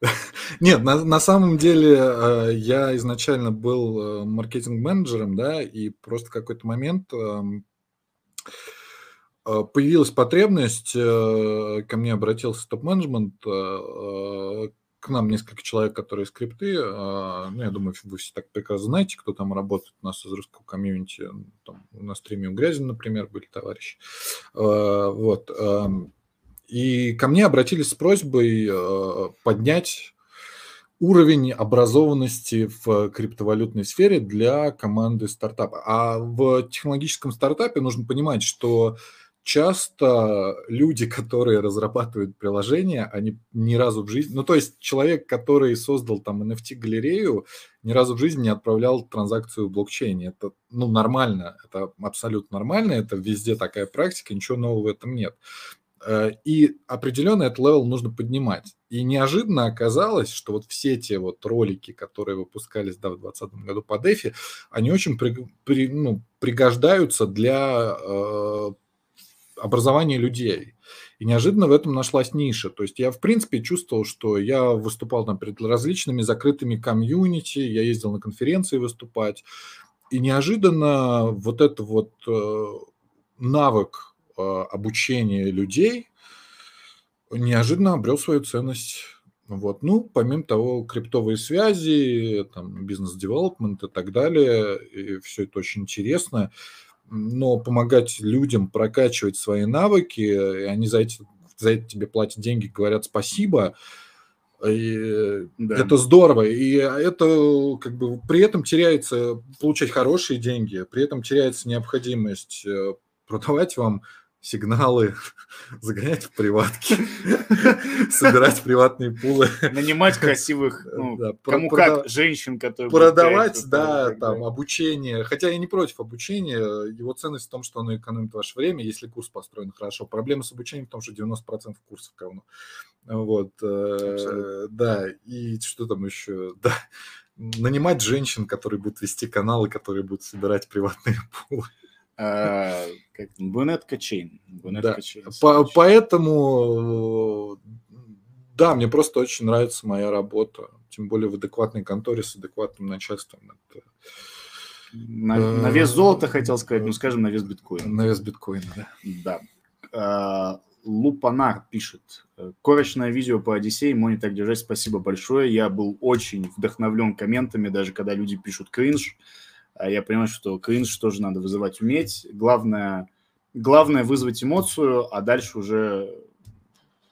Нет, на, на самом деле э, я изначально был э, маркетинг-менеджером, да, и просто какой-то момент эм, э, появилась потребность, ко мне обратился топ-менеджмент, к нам несколько человек, которые скрипты, ну, я думаю, вы все так прекрасно знаете, кто там работает у нас из русского комьюнити, там, на стриме у Грязин, например, были товарищи, вот, эм, и ко мне обратились с просьбой э, поднять уровень образованности в криптовалютной сфере для команды стартапа. А в технологическом стартапе нужно понимать, что часто люди, которые разрабатывают приложения, они ни разу в жизни... Ну, то есть человек, который создал там NFT-галерею, ни разу в жизни не отправлял транзакцию в блокчейне. Это, ну, нормально, это абсолютно нормально, это везде такая практика, ничего нового в этом нет. Э, и определенно этот level нужно поднимать. И неожиданно оказалось, что вот все те вот ролики, которые выпускались да, в 2020 году по DeFi, они очень при, при, ну, пригождаются для э, образования людей. И неожиданно в этом нашлась ниша. То есть я, в принципе, чувствовал, что я выступал там перед различными закрытыми комьюнити, я ездил на конференции выступать. И неожиданно вот этот вот э, навык обучение людей неожиданно обрел свою ценность. Вот. Ну, помимо того, криптовые связи, там, бизнес-девелопмент и так далее, и все это очень интересно. Но помогать людям прокачивать свои навыки, и они за, эти, за это тебе платят деньги, говорят спасибо, и да. Это здорово. И это как бы при этом теряется получать хорошие деньги, при этом теряется необходимость э, продавать вам сигналы, загонять в приватки, собирать приватные пулы. Нанимать красивых, ну, да, кому как, женщин, которые... Продавать, да, там, обучение. Хотя я не против обучения. Его ценность в том, что оно экономит ваше время, если курс построен хорошо. Проблема с обучением в том, что 90% курсов говно. Вот, э, да, и что там еще, да, нанимать женщин, которые будут вести каналы, которые будут собирать приватные пулы. Бунетка Чейн. Да. По, поэтому, да, мне просто очень нравится моя работа. Тем более в адекватной конторе с адекватным начальством. Это... На, на вес золота хотел сказать, ну скажем, на вес биткоина. На вес биткоина, да. Да. А, Лупанар пишет. Корочное видео по Одиссее, Мони так держать, спасибо большое. Я был очень вдохновлен комментами, даже когда люди пишут кринж. Я понимаю, что кринж тоже надо вызывать уметь. Главное, главное вызвать эмоцию, а дальше уже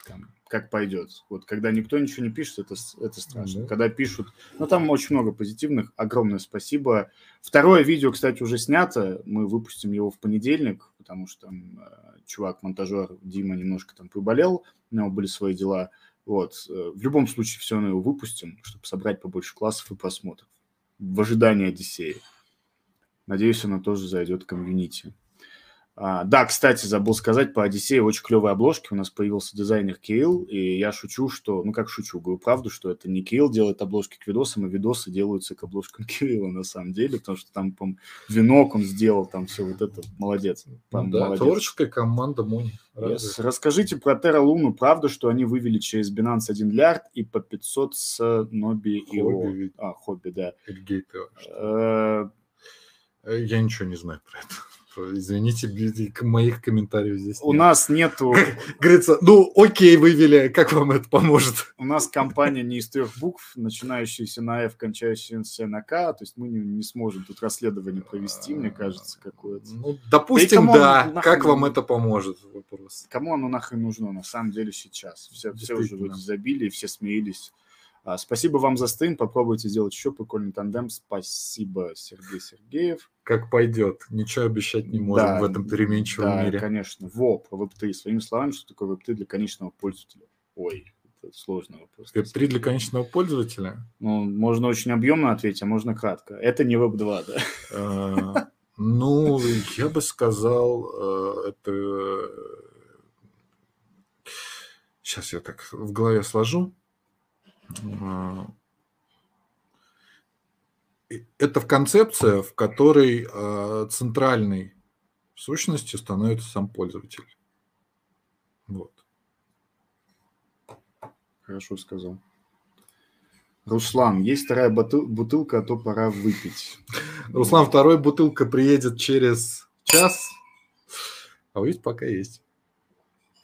там, как пойдет. Вот когда никто ничего не пишет, это, это страшно. Mm-hmm. Когда пишут, ну там очень много позитивных, огромное спасибо. Второе видео, кстати, уже снято, мы выпустим его в понедельник, потому что там э, чувак, монтажер Дима немножко там приболел, у него были свои дела. Вот. Э, в любом случае все равно его выпустим, чтобы собрать побольше классов и просмотров в ожидании Одиссея. Надеюсь, она тоже зайдет в комьюнити. А, да, кстати, забыл сказать, по Одиссее очень клевые обложки. У нас появился дизайнер Кирилл, и я шучу, что... Ну, как шучу, говорю правду, что это не Кирилл делает обложки к видосам, а видосы делаются к обложкам Кирилла на самом деле, потому что там, по венок он сделал, там все вот это. Молодец. Там, да, молодец. творческая команда Муни. Yes. Расскажите про Terra Luna. Правда, что они вывели через Binance 1 миллиард и по 500 с Ноби и Хобби. А, Хобби, да. Э, я ничего не знаю про это. Извините, моих комментариев здесь У нет. нас нету... Говорится, ну окей, вывели, как вам это поможет? У нас компания не из трех букв, начинающаяся на F, кончающаяся на К, то есть мы не, не сможем тут расследование провести, мне кажется, какое-то. Ну, допустим, да. Нахрен... Как вам это поможет? Вопрос. Кому оно нахрен нужно на самом деле сейчас? Все, все уже забили, все смеялись. А, спасибо вам за стрим. Попробуйте сделать еще прикольный тандем. Спасибо, Сергей Сергеев. Как пойдет. Ничего обещать не можем да, в этом переменчивом да, мире. конечно. Во, про веб-3. Своими словами, что такое веб-3 для конечного пользователя. Ой, это сложный вопрос. Web3 для конечного пользователя? Ну, можно очень объемно ответить, а можно кратко. Это не Web2, да? А, ну, я бы сказал, э, это... Сейчас я так в голове сложу. А, это в концепция, в которой э, центральной сущностью становится сам пользователь. Вот. Хорошо сказал. Руслан, есть вторая бутылка, а то пора выпить. Руслан, вторая бутылка приедет через час, а есть пока есть.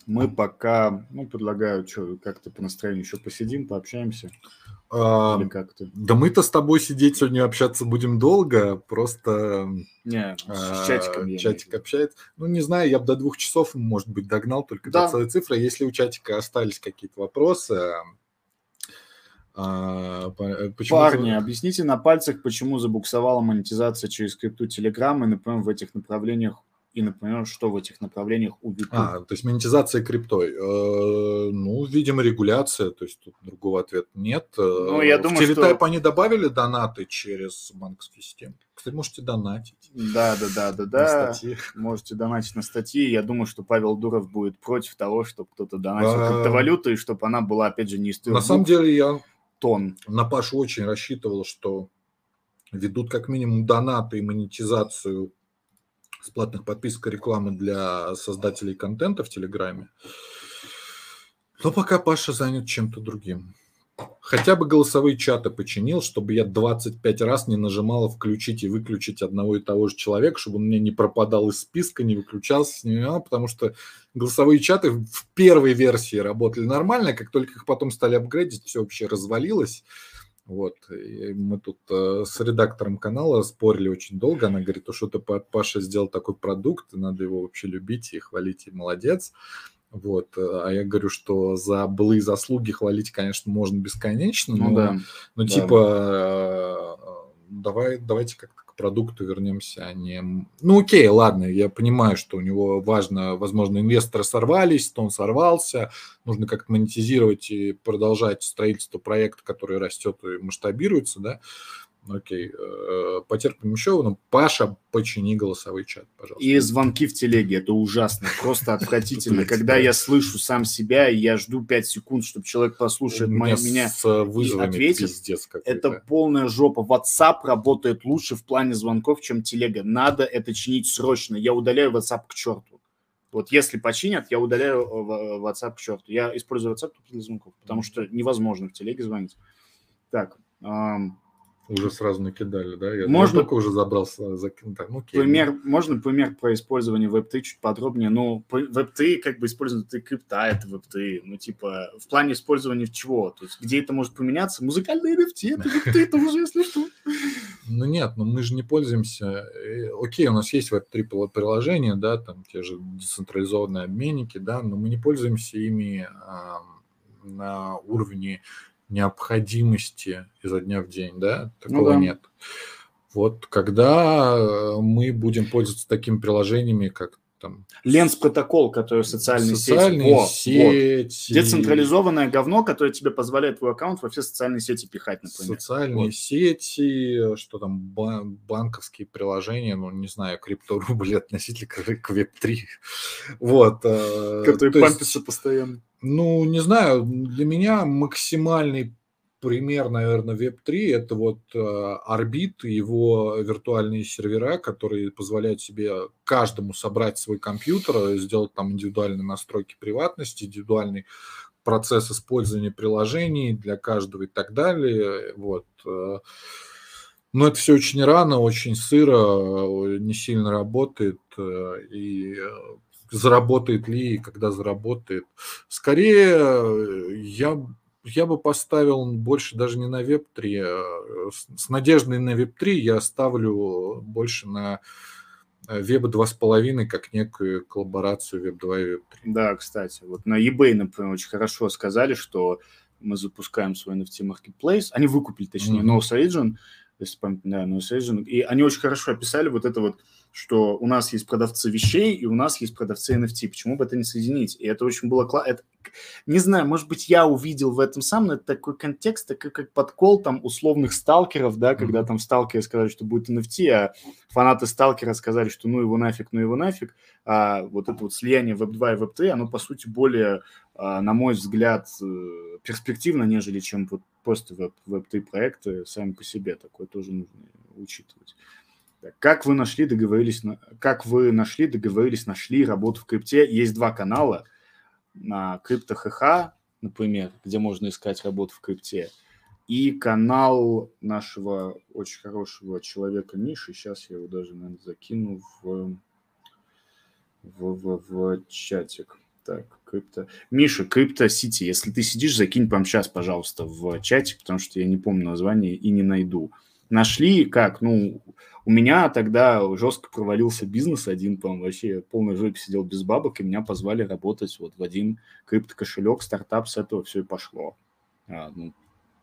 Мы пока, ну, предлагаю, что, как-то по настроению еще посидим, пообщаемся. А, Или как то Да мы-то с тобой сидеть сегодня общаться будем долго, просто... Не, с а, чатиком. Чатик общается. Ну, не знаю, я бы до двух часов, может быть, догнал только да. до целой цифры. Если у чатика остались какие-то вопросы, а, почему Парни, ты... объясните на пальцах, почему забуксовала монетизация через крипту Telegram и, например, в этих направлениях и, например, что в этих направлениях у YouTube. А, то есть монетизация криптой. Э, ну, видимо, регуляция, то есть тут другого ответа нет. Э, ну, я в думаю, Телетайп что... они добавили донаты через банковские системы. Кстати, можете донатить. Да, да, да, да, да. Можете донатить на статьи. Я думаю, что Павел Дуров будет против того, чтобы кто-то донатил а... криптовалюту, и чтобы она была, опять же, не из На самом деле я тон. на Пашу очень рассчитывал, что ведут как минимум донаты и монетизацию с платных подписок рекламы для создателей контента в Телеграме. Но пока Паша занят чем-то другим. Хотя бы голосовые чаты починил, чтобы я 25 раз не нажимала включить и выключить одного и того же человека, чтобы он мне не пропадал из списка, не выключался с ними, потому что голосовые чаты в первой версии работали нормально, как только их потом стали апгрейдить, все вообще развалилось. Вот, и мы тут э, с редактором канала спорили очень долго. Она говорит, что ты, Паша, сделал такой продукт, надо его вообще любить и хвалить, и молодец. Вот, э, а я говорю, что за былые заслуги хвалить, конечно, можно бесконечно, ну, но, да. но да. типа э, давай, давайте как-то продукту вернемся, а не... Ну, окей, ладно, я понимаю, что у него важно, возможно, инвесторы сорвались, то он сорвался, нужно как-то монетизировать и продолжать строительство проекта, который растет и масштабируется, да, Окей, э, потерпим еще, но Паша, почини голосовой чат, пожалуйста. И звонки в телеге, это ужасно, просто отвратительно. Когда я слышу сам себя, и я жду 5 секунд, чтобы человек послушает меня и ответит, это полная жопа. WhatsApp работает лучше в плане звонков, чем телега. Надо это чинить срочно. Я удаляю WhatsApp к черту. Вот если починят, я удаляю э, WhatsApp к черту. Я использую WhatsApp для звонков, потому что невозможно в телеге звонить. Так, уже сразу накидали, да? Я можно только уже забрался. За... Так, ну, окей. Пример, можно пример про использование Web3 чуть подробнее? Ну, Web3 как бы используют и крипта, это Web3. Ну, типа, в плане использования чего? То есть, где это может поменяться? Музыкальные NFT, это Web3, это уже, если что. Ну, нет, но мы же не пользуемся... Э, окей, у нас есть Web3 приложения, да, там те же децентрализованные обменники, да, но мы не пользуемся ими на уровне необходимости изо дня в день, да, такого ну, да. нет. Вот когда э, мы будем пользоваться такими приложениями, как там... Ленс протокол, который социальные, социальные сети. сети. Вот. Децентрализованное говно, которое тебе позволяет твой аккаунт во все социальные сети пихать, например. Социальные вот. сети, что там, банковские приложения, ну, не знаю, крипторубль относительно к Web3. Вот. Э, которые пампятся постоянно. Ну, не знаю, для меня максимальный пример, наверное, Web3 – это вот Орбит э, и его виртуальные сервера, которые позволяют себе каждому собрать свой компьютер, сделать там индивидуальные настройки приватности, индивидуальный процесс использования приложений для каждого и так далее. Вот. Э. Но это все очень рано, очень сыро, не сильно работает. Э, и заработает ли и когда заработает. Скорее, э, я, я бы поставил больше даже не на Web3, а с надеждой на Web3 я ставлю больше на Web 2.5 как некую коллаборацию Web 2 и Web 3. Да, кстати, вот на eBay, например, очень хорошо сказали, что мы запускаем свой NFT Marketplace. Они выкупили, точнее, mm-hmm. Nose Origin, если помните, да, Nose Origin. И они очень хорошо описали вот это вот что у нас есть продавцы вещей и у нас есть продавцы NFT. Почему бы это не соединить? И это очень было классно. Не знаю, может быть, я увидел в этом сам, но это такой контекст, такой как подкол там условных сталкеров, да, когда там сталкеры сказали, что будет NFT, а фанаты сталкера сказали, что ну его нафиг, ну его нафиг. А вот это вот слияние Web2 и Web3, оно, по сути, более, а, на мой взгляд, э, перспективно, нежели чем вот просто Web3 проекты сами по себе. Такое тоже нужно учитывать. Как вы нашли, договорились, как вы нашли, договорились, нашли работу в крипте? Есть два канала на CryptoHH, например, где можно искать работу в крипте, и канал нашего очень хорошего человека Миши. Сейчас я его даже, наверное, закину в, в, в, в чатик. Так, крипто. Миша, крипто Сити. Если ты сидишь, закинь прямо сейчас, пожалуйста, в чатик, потому что я не помню название и не найду. Нашли как? Ну, у меня тогда жестко провалился бизнес один, по вообще полной жопе сидел без бабок, и меня позвали работать вот в один криптокошелек, стартап, с этого все и пошло. А, ну,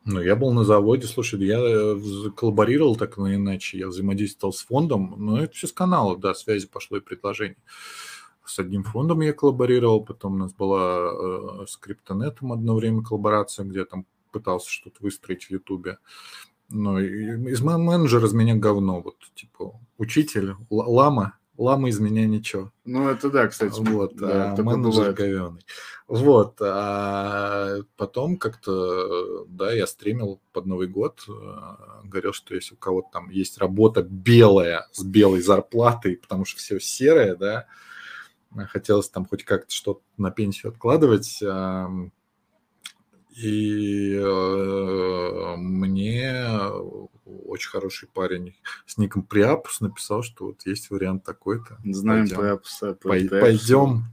ну, я был на заводе, слушай, я э, коллаборировал так или иначе, я взаимодействовал с фондом, но это все с канала, да, связи пошло и предложение. С одним фондом я коллаборировал, потом у нас была э, с Криптонетом одно время коллаборация, где я там пытался что-то выстроить в Ютубе. Ну, из менеджера из меня говно, вот, типа, учитель, лама, лама из меня ничего. Ну, это да, кстати. Вот, да, а менеджер говеный. Вот, а потом как-то, да, я стримил под Новый год, а, говорил, что если у кого-то там есть работа белая, с белой зарплатой, потому что все серое, да, хотелось там хоть как-то что-то на пенсию откладывать, и э, мне очень хороший парень с ником Приапус написал, что вот есть вариант такой-то. Знаем Приапуса. Пойдем,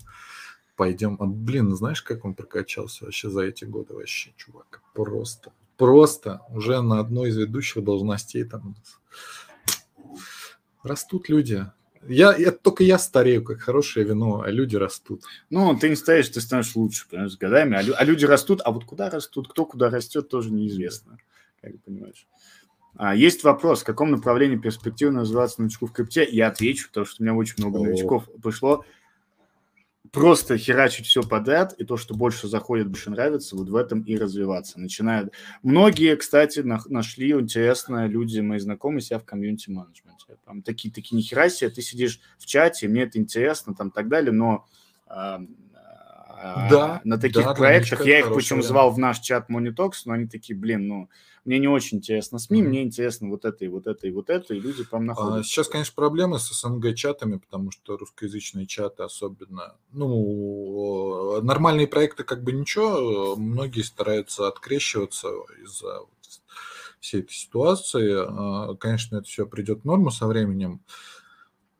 пойдем. А, блин, знаешь, как он прокачался вообще за эти годы вообще, чувак? Просто, просто уже на одной из ведущих должностей там растут люди. Я, я, только я старею, как хорошее вино, а люди растут. Ну, ты не стареешь, ты станешь лучше, понимаешь, с годами. А, а люди растут, а вот куда растут, кто куда растет, тоже неизвестно, как понимаешь. А, есть вопрос, в каком направлении перспективно развиваться новичку в крипте? Я отвечу, потому что у меня очень много новичков пришло просто херачить все подряд, и то, что больше заходит, больше нравится, вот в этом и развиваться. Начинают... Многие, кстати, на... нашли интересно, люди, мои знакомые, себя в комьюнити-менеджменте. Там такие, такие нихера себе, ты сидишь в чате, мне это интересно, там так далее, но да, на таких да, проектах. Я их причем звал в наш чат Monitox, но они такие, блин, ну, мне не очень интересно СМИ, mm-hmm. мне интересно вот это и вот это и вот это, и люди там находят. А, сейчас, конечно, проблемы с СНГ-чатами, потому что русскоязычные чаты особенно, ну, нормальные проекты как бы ничего, многие стараются открещиваться из-за всей этой ситуации. А, конечно, это все придет в норму со временем.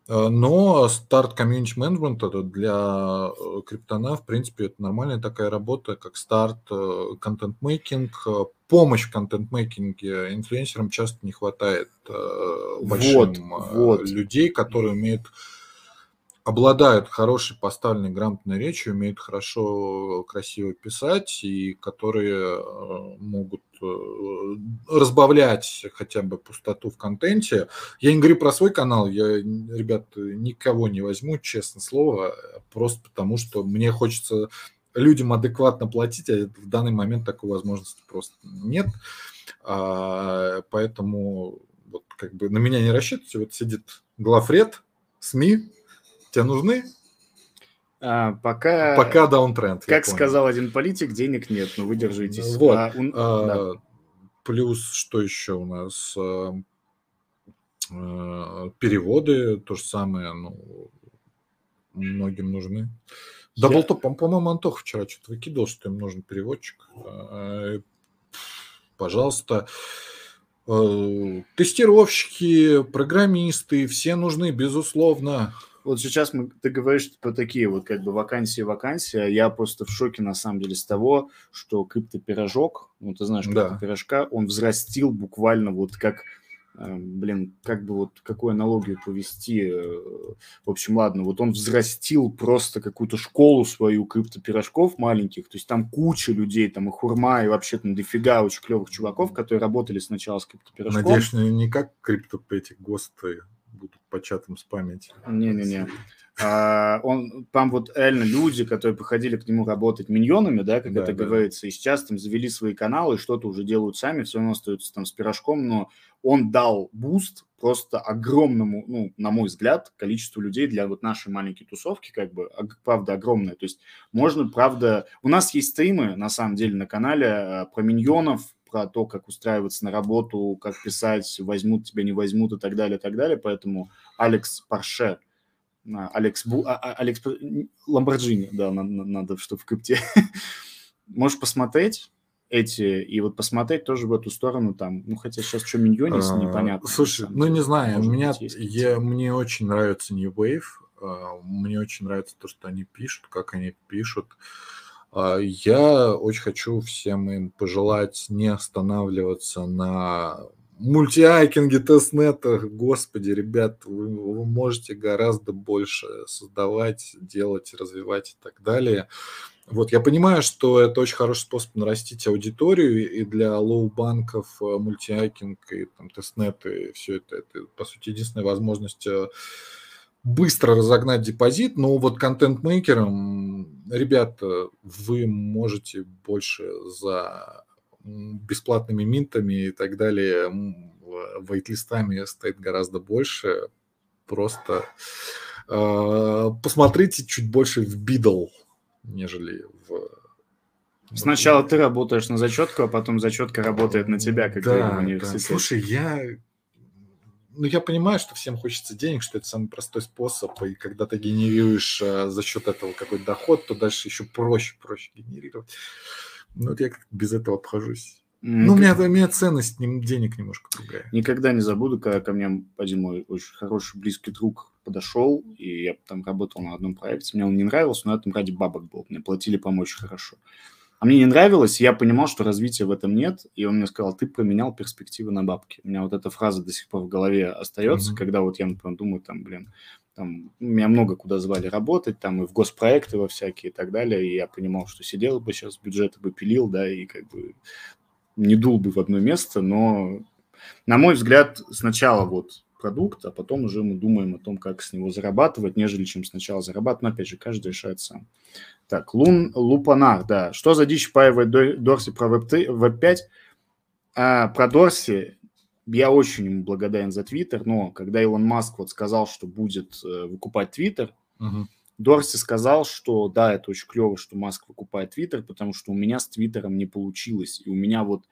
Э, но старт комьюнити менеджмента для э, криптона, в принципе, это нормальная такая работа, как старт, э, контент-мейкинг, помощь в контент-мейкинге. Инфлюенсерам часто не хватает большим вот, вот. людей, которые умеют обладают хорошей поставленной грамотной речью, умеют хорошо, красиво писать и которые могут разбавлять хотя бы пустоту в контенте. Я не говорю про свой канал, я, ребят, никого не возьму, честное слово, просто потому что мне хочется людям адекватно платить, а в данный момент такой возможности просто нет. А, поэтому вот как бы на меня не рассчитывайте. Вот сидит главред, СМИ, тебе нужны? А, пока... Пока даунтренд. Как сказал один политик, денег нет, но вы держитесь. Вот. А, он... а, да. Плюс, что еще у нас? А, а, переводы, то же самое, ну, многим нужны. Я... DoubleTop, по-моему, Антох вчера что-то выкидывал, что им нужен переводчик. А, пожалуйста, тестировщики, программисты, все нужны, безусловно вот сейчас мы, ты говоришь про такие вот как бы вакансии, вакансии, а я просто в шоке на самом деле с того, что криптопирожок, ну ты знаешь, криптопирожка, да. он взрастил буквально вот как, э, блин, как бы вот какую аналогию повести, э, в общем, ладно, вот он взрастил просто какую-то школу свою криптопирожков маленьких, то есть там куча людей, там и Хурма, и вообще там дофига очень клевых чуваков, которые работали сначала с криптопирожком. Надеюсь, не как крипто эти ГОСТы будут по чатам спамить. Не-не-не. А, он, там вот реально люди, которые приходили к нему работать миньонами, да, как да, это да. говорится, и сейчас там завели свои каналы, что-то уже делают сами, все равно остаются там с пирожком, но он дал буст просто огромному, ну, на мой взгляд, количеству людей для вот нашей маленькой тусовки, как бы, правда, огромное. То есть можно, правда... У нас есть стримы, на самом деле, на канале а, про миньонов, про то, как устраиваться на работу, как писать, возьмут тебя, не возьмут и так далее, и так далее. Поэтому Алекс Парше, а, Алекс, Бу, а, а, Алекс Ламборджини, да, надо, надо, чтобы в крипте. Можешь посмотреть эти, и вот посмотреть тоже в эту сторону там, ну, хотя сейчас что миньонис, непонятно. Слушай, ну, не знаю, у меня, я, мне очень нравится New Wave, мне очень нравится то, что они пишут, как они пишут. Я очень хочу всем им пожелать не останавливаться на мультиайкинге, тестнетах, господи, ребят, вы, вы можете гораздо больше создавать, делать, развивать и так далее. Вот, я понимаю, что это очень хороший способ нарастить аудиторию, и для low bank ов э, мультиаккинг и там, testnet ы, все это, это, по сути, единственная возможность э, быстро разогнать депозит, но вот контент-мейкерам, ребята, вы можете больше за бесплатными mint ами и так далее, whitelist ами стоит гораздо больше. Просто э, посмотрите чуть больше в бидл, нежели в Сначала ты работаешь на зачетку, а потом зачетка работает на тебя, как да, в университете. Да. Слушай, я ну, я понимаю, что всем хочется денег, что это самый простой способ, и когда ты генерируешь а, за счет этого какой-то доход, то дальше еще проще, проще генерировать. Ну, вот я как без этого обхожусь. Ну, у меня, у меня ценность денег немножко другая. Никогда не забуду, когда ко мне один мой очень хороший близкий друг подошел, и я там работал на одном проекте. Мне он не нравился, но это ради бабок был. Мне платили помочь хорошо. А мне не нравилось, я понимал, что развития в этом нет, и он мне сказал, ты поменял перспективы на бабки. У меня вот эта фраза до сих пор в голове остается, mm-hmm. когда вот я, например, думаю, там, блин, там, меня много куда звали работать, там, и в госпроекты во всякие и так далее, и я понимал, что сидел бы сейчас, бюджеты бы пилил, да, и как бы не дул бы в одно место, но, на мой взгляд, сначала вот продукт, а потом уже мы думаем о том, как с него зарабатывать, нежели чем сначала зарабатывать. Но, опять же, каждый решает сам. Так, Лун Лупанар, да. Что за дичь впаивает Дорси про Web5? А, про Дорси я очень ему благодарен за Твиттер, но когда Илон Маск вот сказал, что будет э, выкупать Твиттер, угу. Дорси сказал, что да, это очень клево, что Маск выкупает Твиттер, потому что у меня с Твиттером не получилось. И у меня вот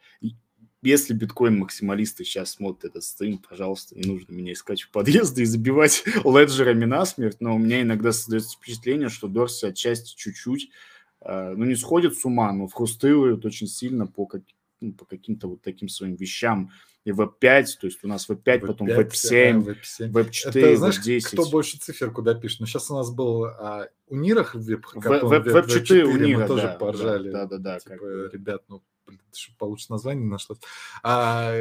если биткоин-максималисты сейчас смотрят этот стрим, пожалуйста, не нужно меня искать в подъезды и забивать леджерами насмерть, но у меня иногда создается впечатление, что Дорси отчасти чуть-чуть, э, ну, не сходит с ума, но фрустрирует очень сильно по, как, ну, по каким-то вот таким своим вещам. И Web5, то есть у нас Web5, Web5 потом Web7, да, Web7. Web4, Это, знаешь, Web10. кто больше цифер куда пишет? Ну, сейчас у нас был а, у Нирах Web, Web, Web4, Web4 у Нира, мы тоже да, поржали. Да, да, да. Типа, как... ребят, ну, получше название нашлось. А,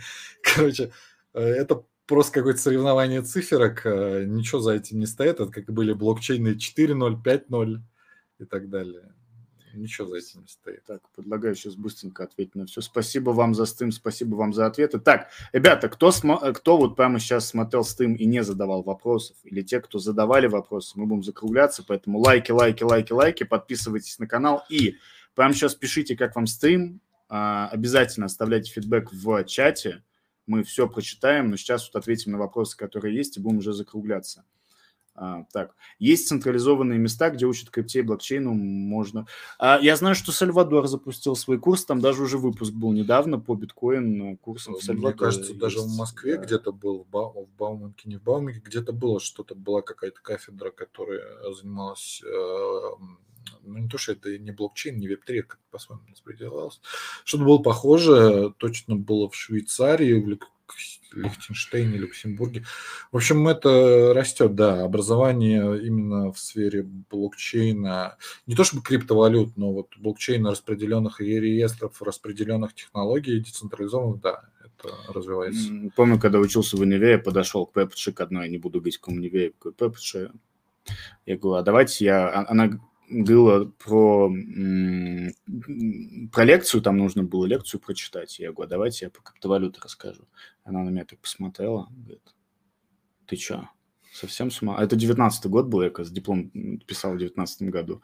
короче, это просто какое-то соревнование циферок, а, ничего за этим не стоит, это как были блокчейны 4.0, 5.0 и так далее. Ничего за этим не стоит. Так, предлагаю сейчас быстренько ответить на все. Спасибо вам за стым, спасибо вам за ответы. Так, ребята, кто, смо- кто вот прямо сейчас смотрел стым и не задавал вопросов, или те, кто задавали вопросы, мы будем закругляться, поэтому лайки, лайки, лайки, лайки, подписывайтесь на канал и Прямо сейчас пишите, как вам стрим. А, обязательно оставляйте фидбэк в чате. Мы все прочитаем, но сейчас вот ответим на вопросы, которые есть, и будем уже закругляться. А, так, есть централизованные места, где учат крипте и блокчейну, можно... А, я знаю, что Сальвадор запустил свой курс, там даже уже выпуск был недавно по биткоин курсам в Сальвадоре. Мне кажется, есть, даже в Москве да. где-то был, в, Ба... в Бауманке, не в Бауманке, где-то было что-то, была какая-то кафедра, которая занималась э, ну не то, что это не блокчейн, не веб-3, как по-своему распределялось. Что-то было похоже, точно было в Швейцарии, в Лихтенштейне, Люксембурге. В общем, это растет, да, образование именно в сфере блокчейна, не то чтобы криптовалют, но вот блокчейна распределенных реестров, распределенных технологий, децентрализованных, да, это развивается. Помню, когда учился в универе, подошел к Пепче к одной, не буду говорить, каком универе, к Пепче, я говорю, а давайте я... А, она было про, про лекцию, там нужно было лекцию прочитать. Я говорю, давайте я по криптовалюте расскажу. Она на меня так посмотрела, говорит, Ты чё? Совсем с ума? А это 19 год был, я, кажется, диплом писал в 19 году.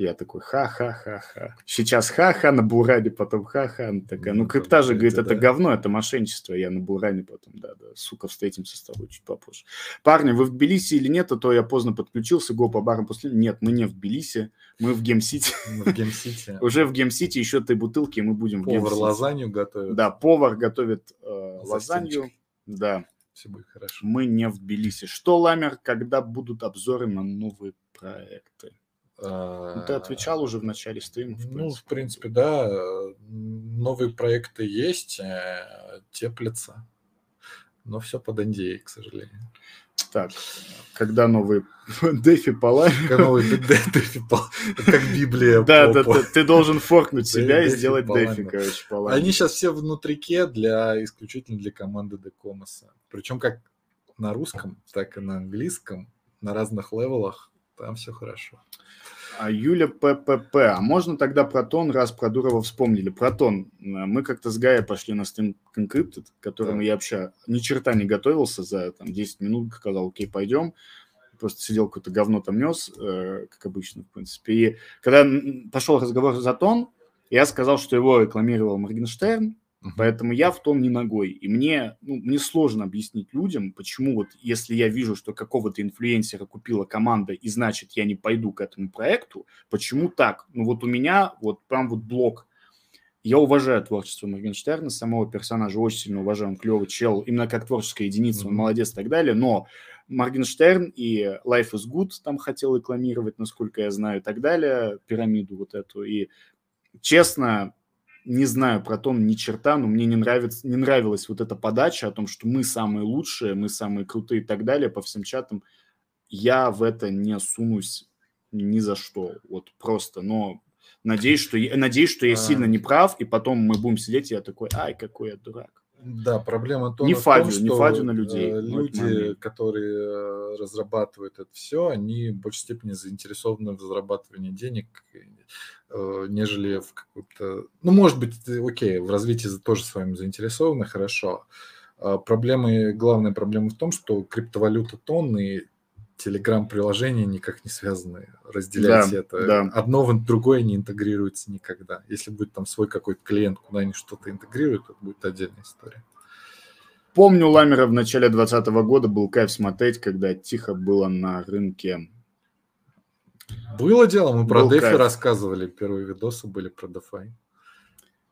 Я такой, ха-ха-ха-ха. Сейчас ха-ха на Буране, потом ха-ха. Она такая, ну, крипта же, говорит, это говно, это мошенничество. Я на Буране потом, да-да, сука, встретимся с тобой чуть попозже. Парни, вы в Тбилиси или нет, а то я поздно подключился, го по барам после... Нет, мы не в Тбилиси, мы в Гем-Сити. в Гем-Сити. Уже в Гем-Сити еще той бутылки, мы будем в Повар лазанью готовит. Да, повар готовит э, лазанью. Да. Все будет хорошо. Мы не в Тбилиси. Что, Ламер, когда будут обзоры на новые проекты? Ну, ты отвечал уже в начале стрима. В ну, в принципе, да. Новые проекты есть, э, теплятся. Но все под NDA, к сожалению. Так, когда новые дефи по Когда новые дефи Как Библия. Да, да, ты должен форкнуть себя и сделать дефи, короче, по Они сейчас все внутрике для исключительно для команды Декомоса. Причем как на русском, так и на английском, на разных левелах, там все хорошо. А Юля ППП. А можно тогда Протон, раз про Дурова вспомнили? Протон. Мы как-то с Гая пошли на стрим Encrypted, к которому да. я вообще ни черта не готовился за там, 10 минут. Сказал, окей, пойдем. Просто сидел какое-то говно там нес, э, как обычно, в принципе. И когда пошел разговор за тон, я сказал, что его рекламировал Моргенштерн, Поэтому я в том не ногой. И мне, ну, мне сложно объяснить людям, почему вот если я вижу, что какого-то инфлюенсера купила команда, и значит я не пойду к этому проекту, почему так? Ну вот у меня вот прям вот блок. Я уважаю творчество Моргенштерна, самого персонажа очень сильно уважаю, он клевый чел, именно как творческая единица, он молодец и так далее, но Моргенштерн и Life is Good там хотел рекламировать, насколько я знаю, и так далее, пирамиду вот эту. И честно, не знаю про том ни черта, но мне не, нравится, не нравилась вот эта подача о том, что мы самые лучшие, мы самые крутые и так далее по всем чатам. Я в это не сунусь ни за что, вот просто, но надеюсь, что, надеюсь, что я сильно не прав, и потом мы будем сидеть, и я такой, ай, какой я дурак. Да, проблема то, не в том, что не фадю на людей. Э, люди, которые разрабатывают это все, они в большей степени заинтересованы в зарабатывании денег, э, нежели в каком-то... Ну, может быть, окей, в развитии тоже с вами заинтересованы, хорошо. А проблемы, главная проблема в том, что криптовалюта тонны телеграм-приложения никак не связаны. Разделять да, это. Да. Одно в другое не интегрируется никогда. Если будет там свой какой-то клиент, куда они что-то интегрируют, это будет отдельная история. Помню, Ламера в начале 2020 года был кайф смотреть, когда тихо было на рынке. Было дело, мы про DeFi рассказывали, первые видосы были про.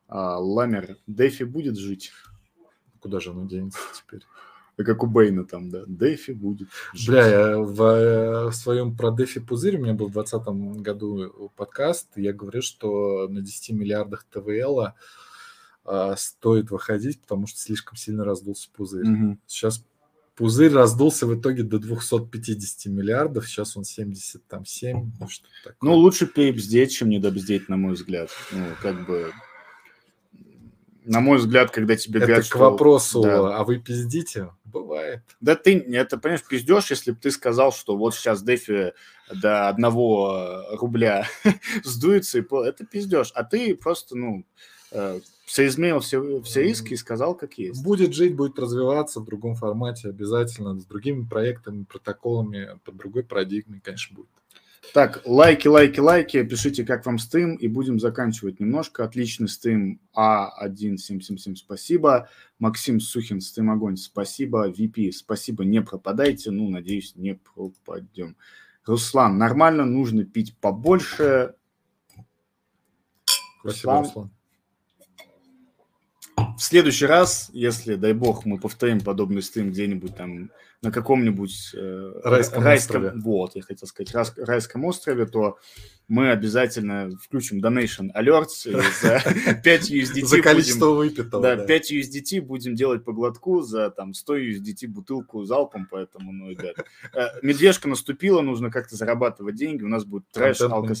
А, Ламер, DeFi будет жить? Куда же оно денется теперь? Как у Бейна там, да, Дефи будет. Бля, я в, э, в своем про Дефи пузырь, у меня был в 2020 году подкаст, я говорю, что на 10 миллиардах ТВЛ а, стоит выходить, потому что слишком сильно раздулся пузырь. Угу. Сейчас пузырь раздулся в итоге до 250 миллиардов, сейчас он 77, ну, что такое. Ну, лучше перебздеть, чем недобздеть, на мой взгляд. Ну, как бы на мой взгляд, когда тебе это говорят, к вопросу, да. а вы пиздите? Бывает. Да ты, это, понимаешь, пиздешь, если бы ты сказал, что вот сейчас Дефи до одного рубля сдуется, и это пиздешь. А ты просто, ну, э, соизмерил все, все риски и сказал, как есть. Будет жить, будет развиваться в другом формате обязательно, с другими проектами, протоколами, под другой парадигмой, конечно, будет. Так, лайки, лайки, лайки, пишите, как вам стрим, и будем заканчивать немножко. Отличный стрим А1777, спасибо. Максим Сухин, стрим огонь, спасибо. VP, спасибо, не пропадайте, ну, надеюсь, не пропадем. Руслан, нормально, нужно пить побольше. Спасибо, Руслан. Руслан. В следующий раз, если, дай бог, мы повторим подобный стрим где-нибудь там на каком-нибудь э, райском, райском острове. вот, я хотел сказать, райс, райском острове, то мы обязательно включим donation alerts и за 5 USDT за количество выпитого. Да, 5 USDT будем делать по глотку за там 100 USDT бутылку залпом, поэтому, ну, ребят. Э, медвежка наступила, нужно как-то зарабатывать деньги, у нас будет трэш, алко...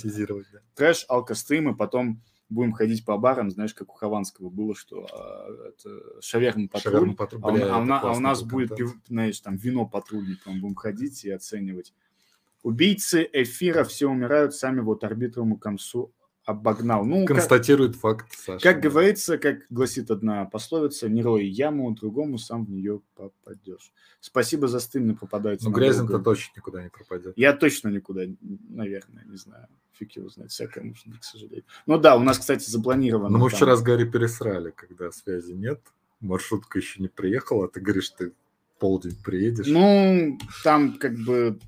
трэш, алкостримы, потом будем ходить по барам, знаешь, как у Хованского было, что а, это шаверма патруль, шаверма патруль а, бля, а, у, а у нас будет, пив, знаешь, там вино патрульником будем ходить и оценивать. Убийцы эфира все умирают сами вот арбитровому концу обогнал. Ну, Констатирует как, факт, Саша. Как говорится, как гласит одна пословица, не рой яму, другому сам в нее попадешь. Спасибо за стрим, не попадайте. Ну, грязен-то точно никуда не пропадет. Я точно никуда, наверное, не знаю. Фиг его знает, всякое можно, к сожалению. Ну да, у нас, кстати, запланировано. Ну, мы там... вчера с Гарри пересрали, когда связи нет, маршрутка еще не приехала, а ты говоришь, ты полдень приедешь. Ну, там как бы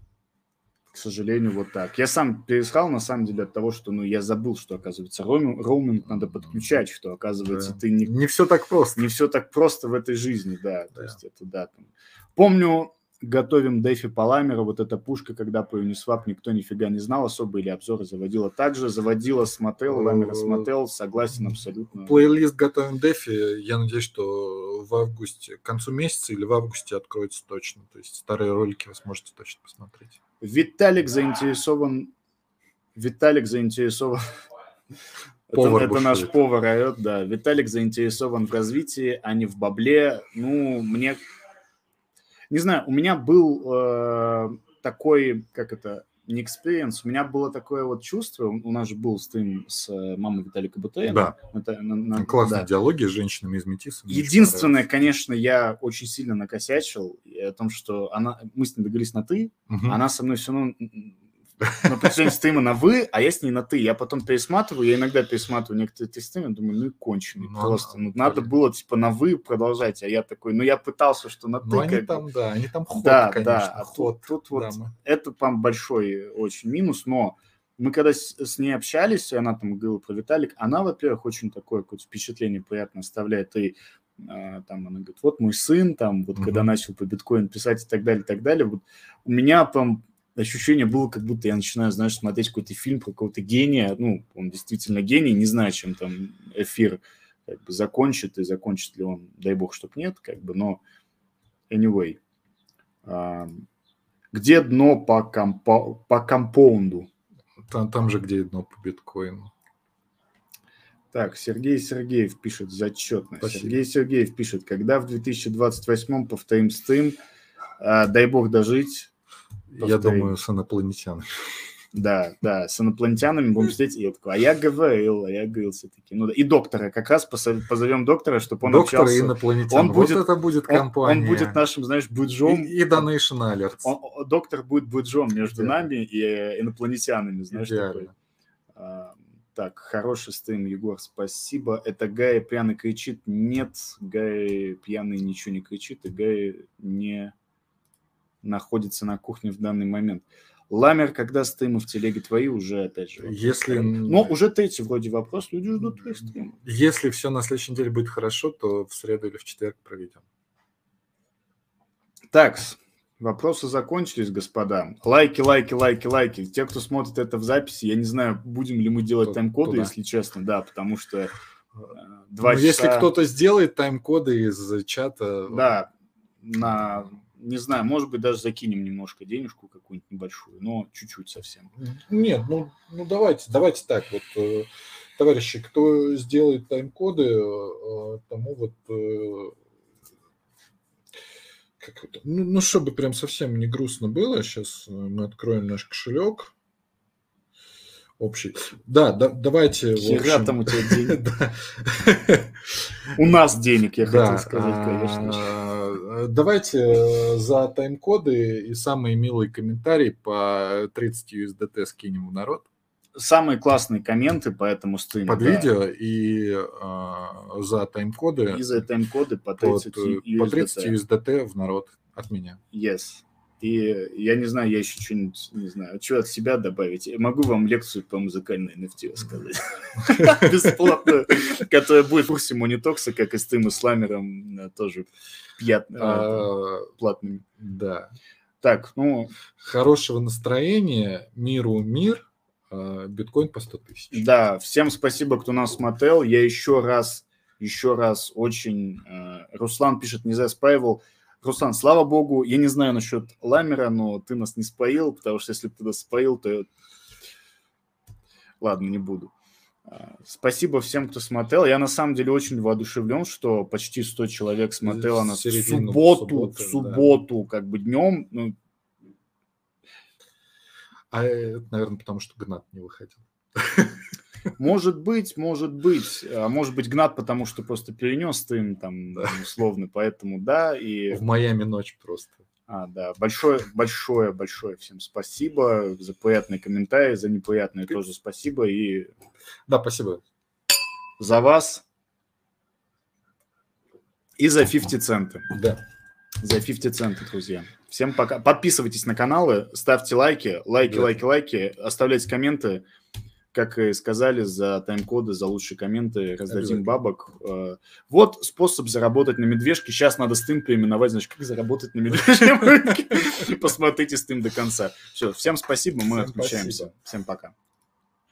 к сожалению, вот так. Я сам пересхал, на самом деле, от того, что, ну, я забыл, что, оказывается, роуминг, роуминг надо подключать, что, оказывается, да. ты не... Не все так просто. Не все так просто в этой жизни, да. да. То есть это, да. Там. Помню, готовим Дефи Паламера, вот эта пушка, когда по Uniswap никто нифига не знал особо, или обзоры заводила также, заводила, смотрел, Ламера смотрел, согласен абсолютно. Плейлист готовим Дефи, я надеюсь, что в августе, к концу месяца или в августе откроется точно, то есть старые ролики вы сможете точно посмотреть. Виталик заинтересован, Виталик заинтересован Повар это, это наш повар орет, да. Виталик заинтересован в развитии, а не в бабле. Ну, мне не знаю, у меня был э, такой, как это, не experience, у меня было такое вот чувство, у нас же был стрим с э, мамой Виталика Бутея. Да. Это, на, на, Классные да. диалоги с женщинами из Метиса. Единственное, конечно, я очень сильно накосячил о том, что она, мы с ней договорились на «ты», угу. она со мной все равно на протяжении стрима на «вы», а я с ней на «ты». Я потом пересматриваю, я иногда пересматриваю некоторые эти стримы, думаю, ну и конченый ну, просто. Ну, надо было, типа, на «вы» продолжать, а я такой, ну я пытался, что на «ты». Ну, они там, да, они там ход, да, конечно, да. А ход. Тут, тут вот, это там большой очень минус, но мы когда с, с ней общались, и она там говорила про Виталик, она, во-первых, очень такое какое-то впечатление приятно оставляет, и а, там она говорит, вот мой сын, там, вот uh-huh. когда начал по биткоин писать и так далее, и так далее, вот у меня там ощущение было, как будто я начинаю, знаешь, смотреть какой-то фильм про какого-то гения, ну, он действительно гений, не знаю, чем там эфир как бы закончит, и закончит ли он, дай бог, чтоб нет, как бы, но anyway. А, где дно по, компо, по компоунду? Там, там же, где дно по биткоину. Так, Сергей Сергеев пишет зачетно. Спасибо. Сергей Сергеев пишет, когда в 2028 повторим стрим, а, дай бог дожить, я думаю, с инопланетянами. Да, да, с инопланетянами будем сидеть. И я такой, а я говорил, а я говорил все-таки. Ну, да. И доктора, как раз позовем доктора, чтобы он Доктор общался. инопланетян. Он будет, вот это будет компания. Он, он будет нашим, знаешь, буджом. И, и Donation Alerts. Он, доктор будет буджом между Идеально. нами и инопланетянами, знаешь, Идеально. такой. А, так, хороший стрим, Егор, спасибо. Это Гай пьяный кричит. Нет, Гай пьяный ничего не кричит, и Гай не находится на кухне в данный момент. Ламер, когда стримы в телеге твои, уже опять же. Если... Но уже третий вроде вопрос, люди ждут твоих стримов. Если все на следующей неделе будет хорошо, то в среду или в четверг проведем. Так, вопросы закончились, господа. Лайки, лайки, лайки, лайки. Те, кто смотрит это в записи, я не знаю, будем ли мы делать тайм-коды, если честно, да, потому что э, два ну, часа... Если кто-то сделает тайм-коды из чата... Да, на не знаю, может быть, даже закинем немножко денежку какую-нибудь небольшую, но чуть-чуть совсем. Нет, ну, ну давайте, давайте так вот, э, товарищи, кто сделает тайм-коды, э, тому вот э, как это, ну, ну, чтобы прям совсем не грустно было, сейчас мы откроем наш кошелек общий. Да, да давайте. Хера там у тебя денег. У нас денег, я хотел сказать, конечно. А, давайте э, за тайм-коды и самые милые комментарии по 30 USDT скинем в народ. Самые классные комменты по этому стриму. Под видео и э, за тайм-коды. И за тайм-коды по 30 USDT. По 30 USDT в народ от меня. Yes. И я не знаю, я еще что-нибудь, не знаю, что от себя добавить. Я могу вам лекцию по музыкальной NFT рассказать. Бесплатную, которая будет в курсе Монитокса, как и с тем исламером, тоже а, платными. Да. Так, ну... Хорошего настроения, миру мир, а, биткоин по 100 тысяч. Да, всем спасибо, кто нас смотрел. Я еще раз, еще раз очень... А, Руслан пишет, не заспаивал. Руслан, слава богу, я не знаю насчет Ламера, но ты нас не споил, потому что если бы ты нас споил, то... Ладно, не буду. А, спасибо всем, кто смотрел. Я на самом деле очень воодушевлен, что почти 100 человек смотрело нас в субботу, субботу, в субботу, да. как бы днем. Ну... А это, наверное, потому что Гнат не выходил. Может быть, может быть. А может быть, Гнат, потому что просто перенес ты там да. условно, поэтому да. И... В Майами ночь просто. А, да. Большое, большое, большое всем спасибо за приятные комментарии, за неприятные тоже спасибо. И... Да, спасибо. За вас и за 50 центы. Да. За 50 центов, друзья. Всем пока. Подписывайтесь на каналы, ставьте лайки, лайки, да. лайки, лайки, оставляйте комменты. Как и сказали, за тайм-коды, за лучшие комменты раздадим бабок. Э, вот способ заработать на медвежке. Сейчас надо стым переименовать, значит, как заработать на медвежьем рынке. Посмотрите стым до конца. Все, всем спасибо, мы отключаемся. Всем пока.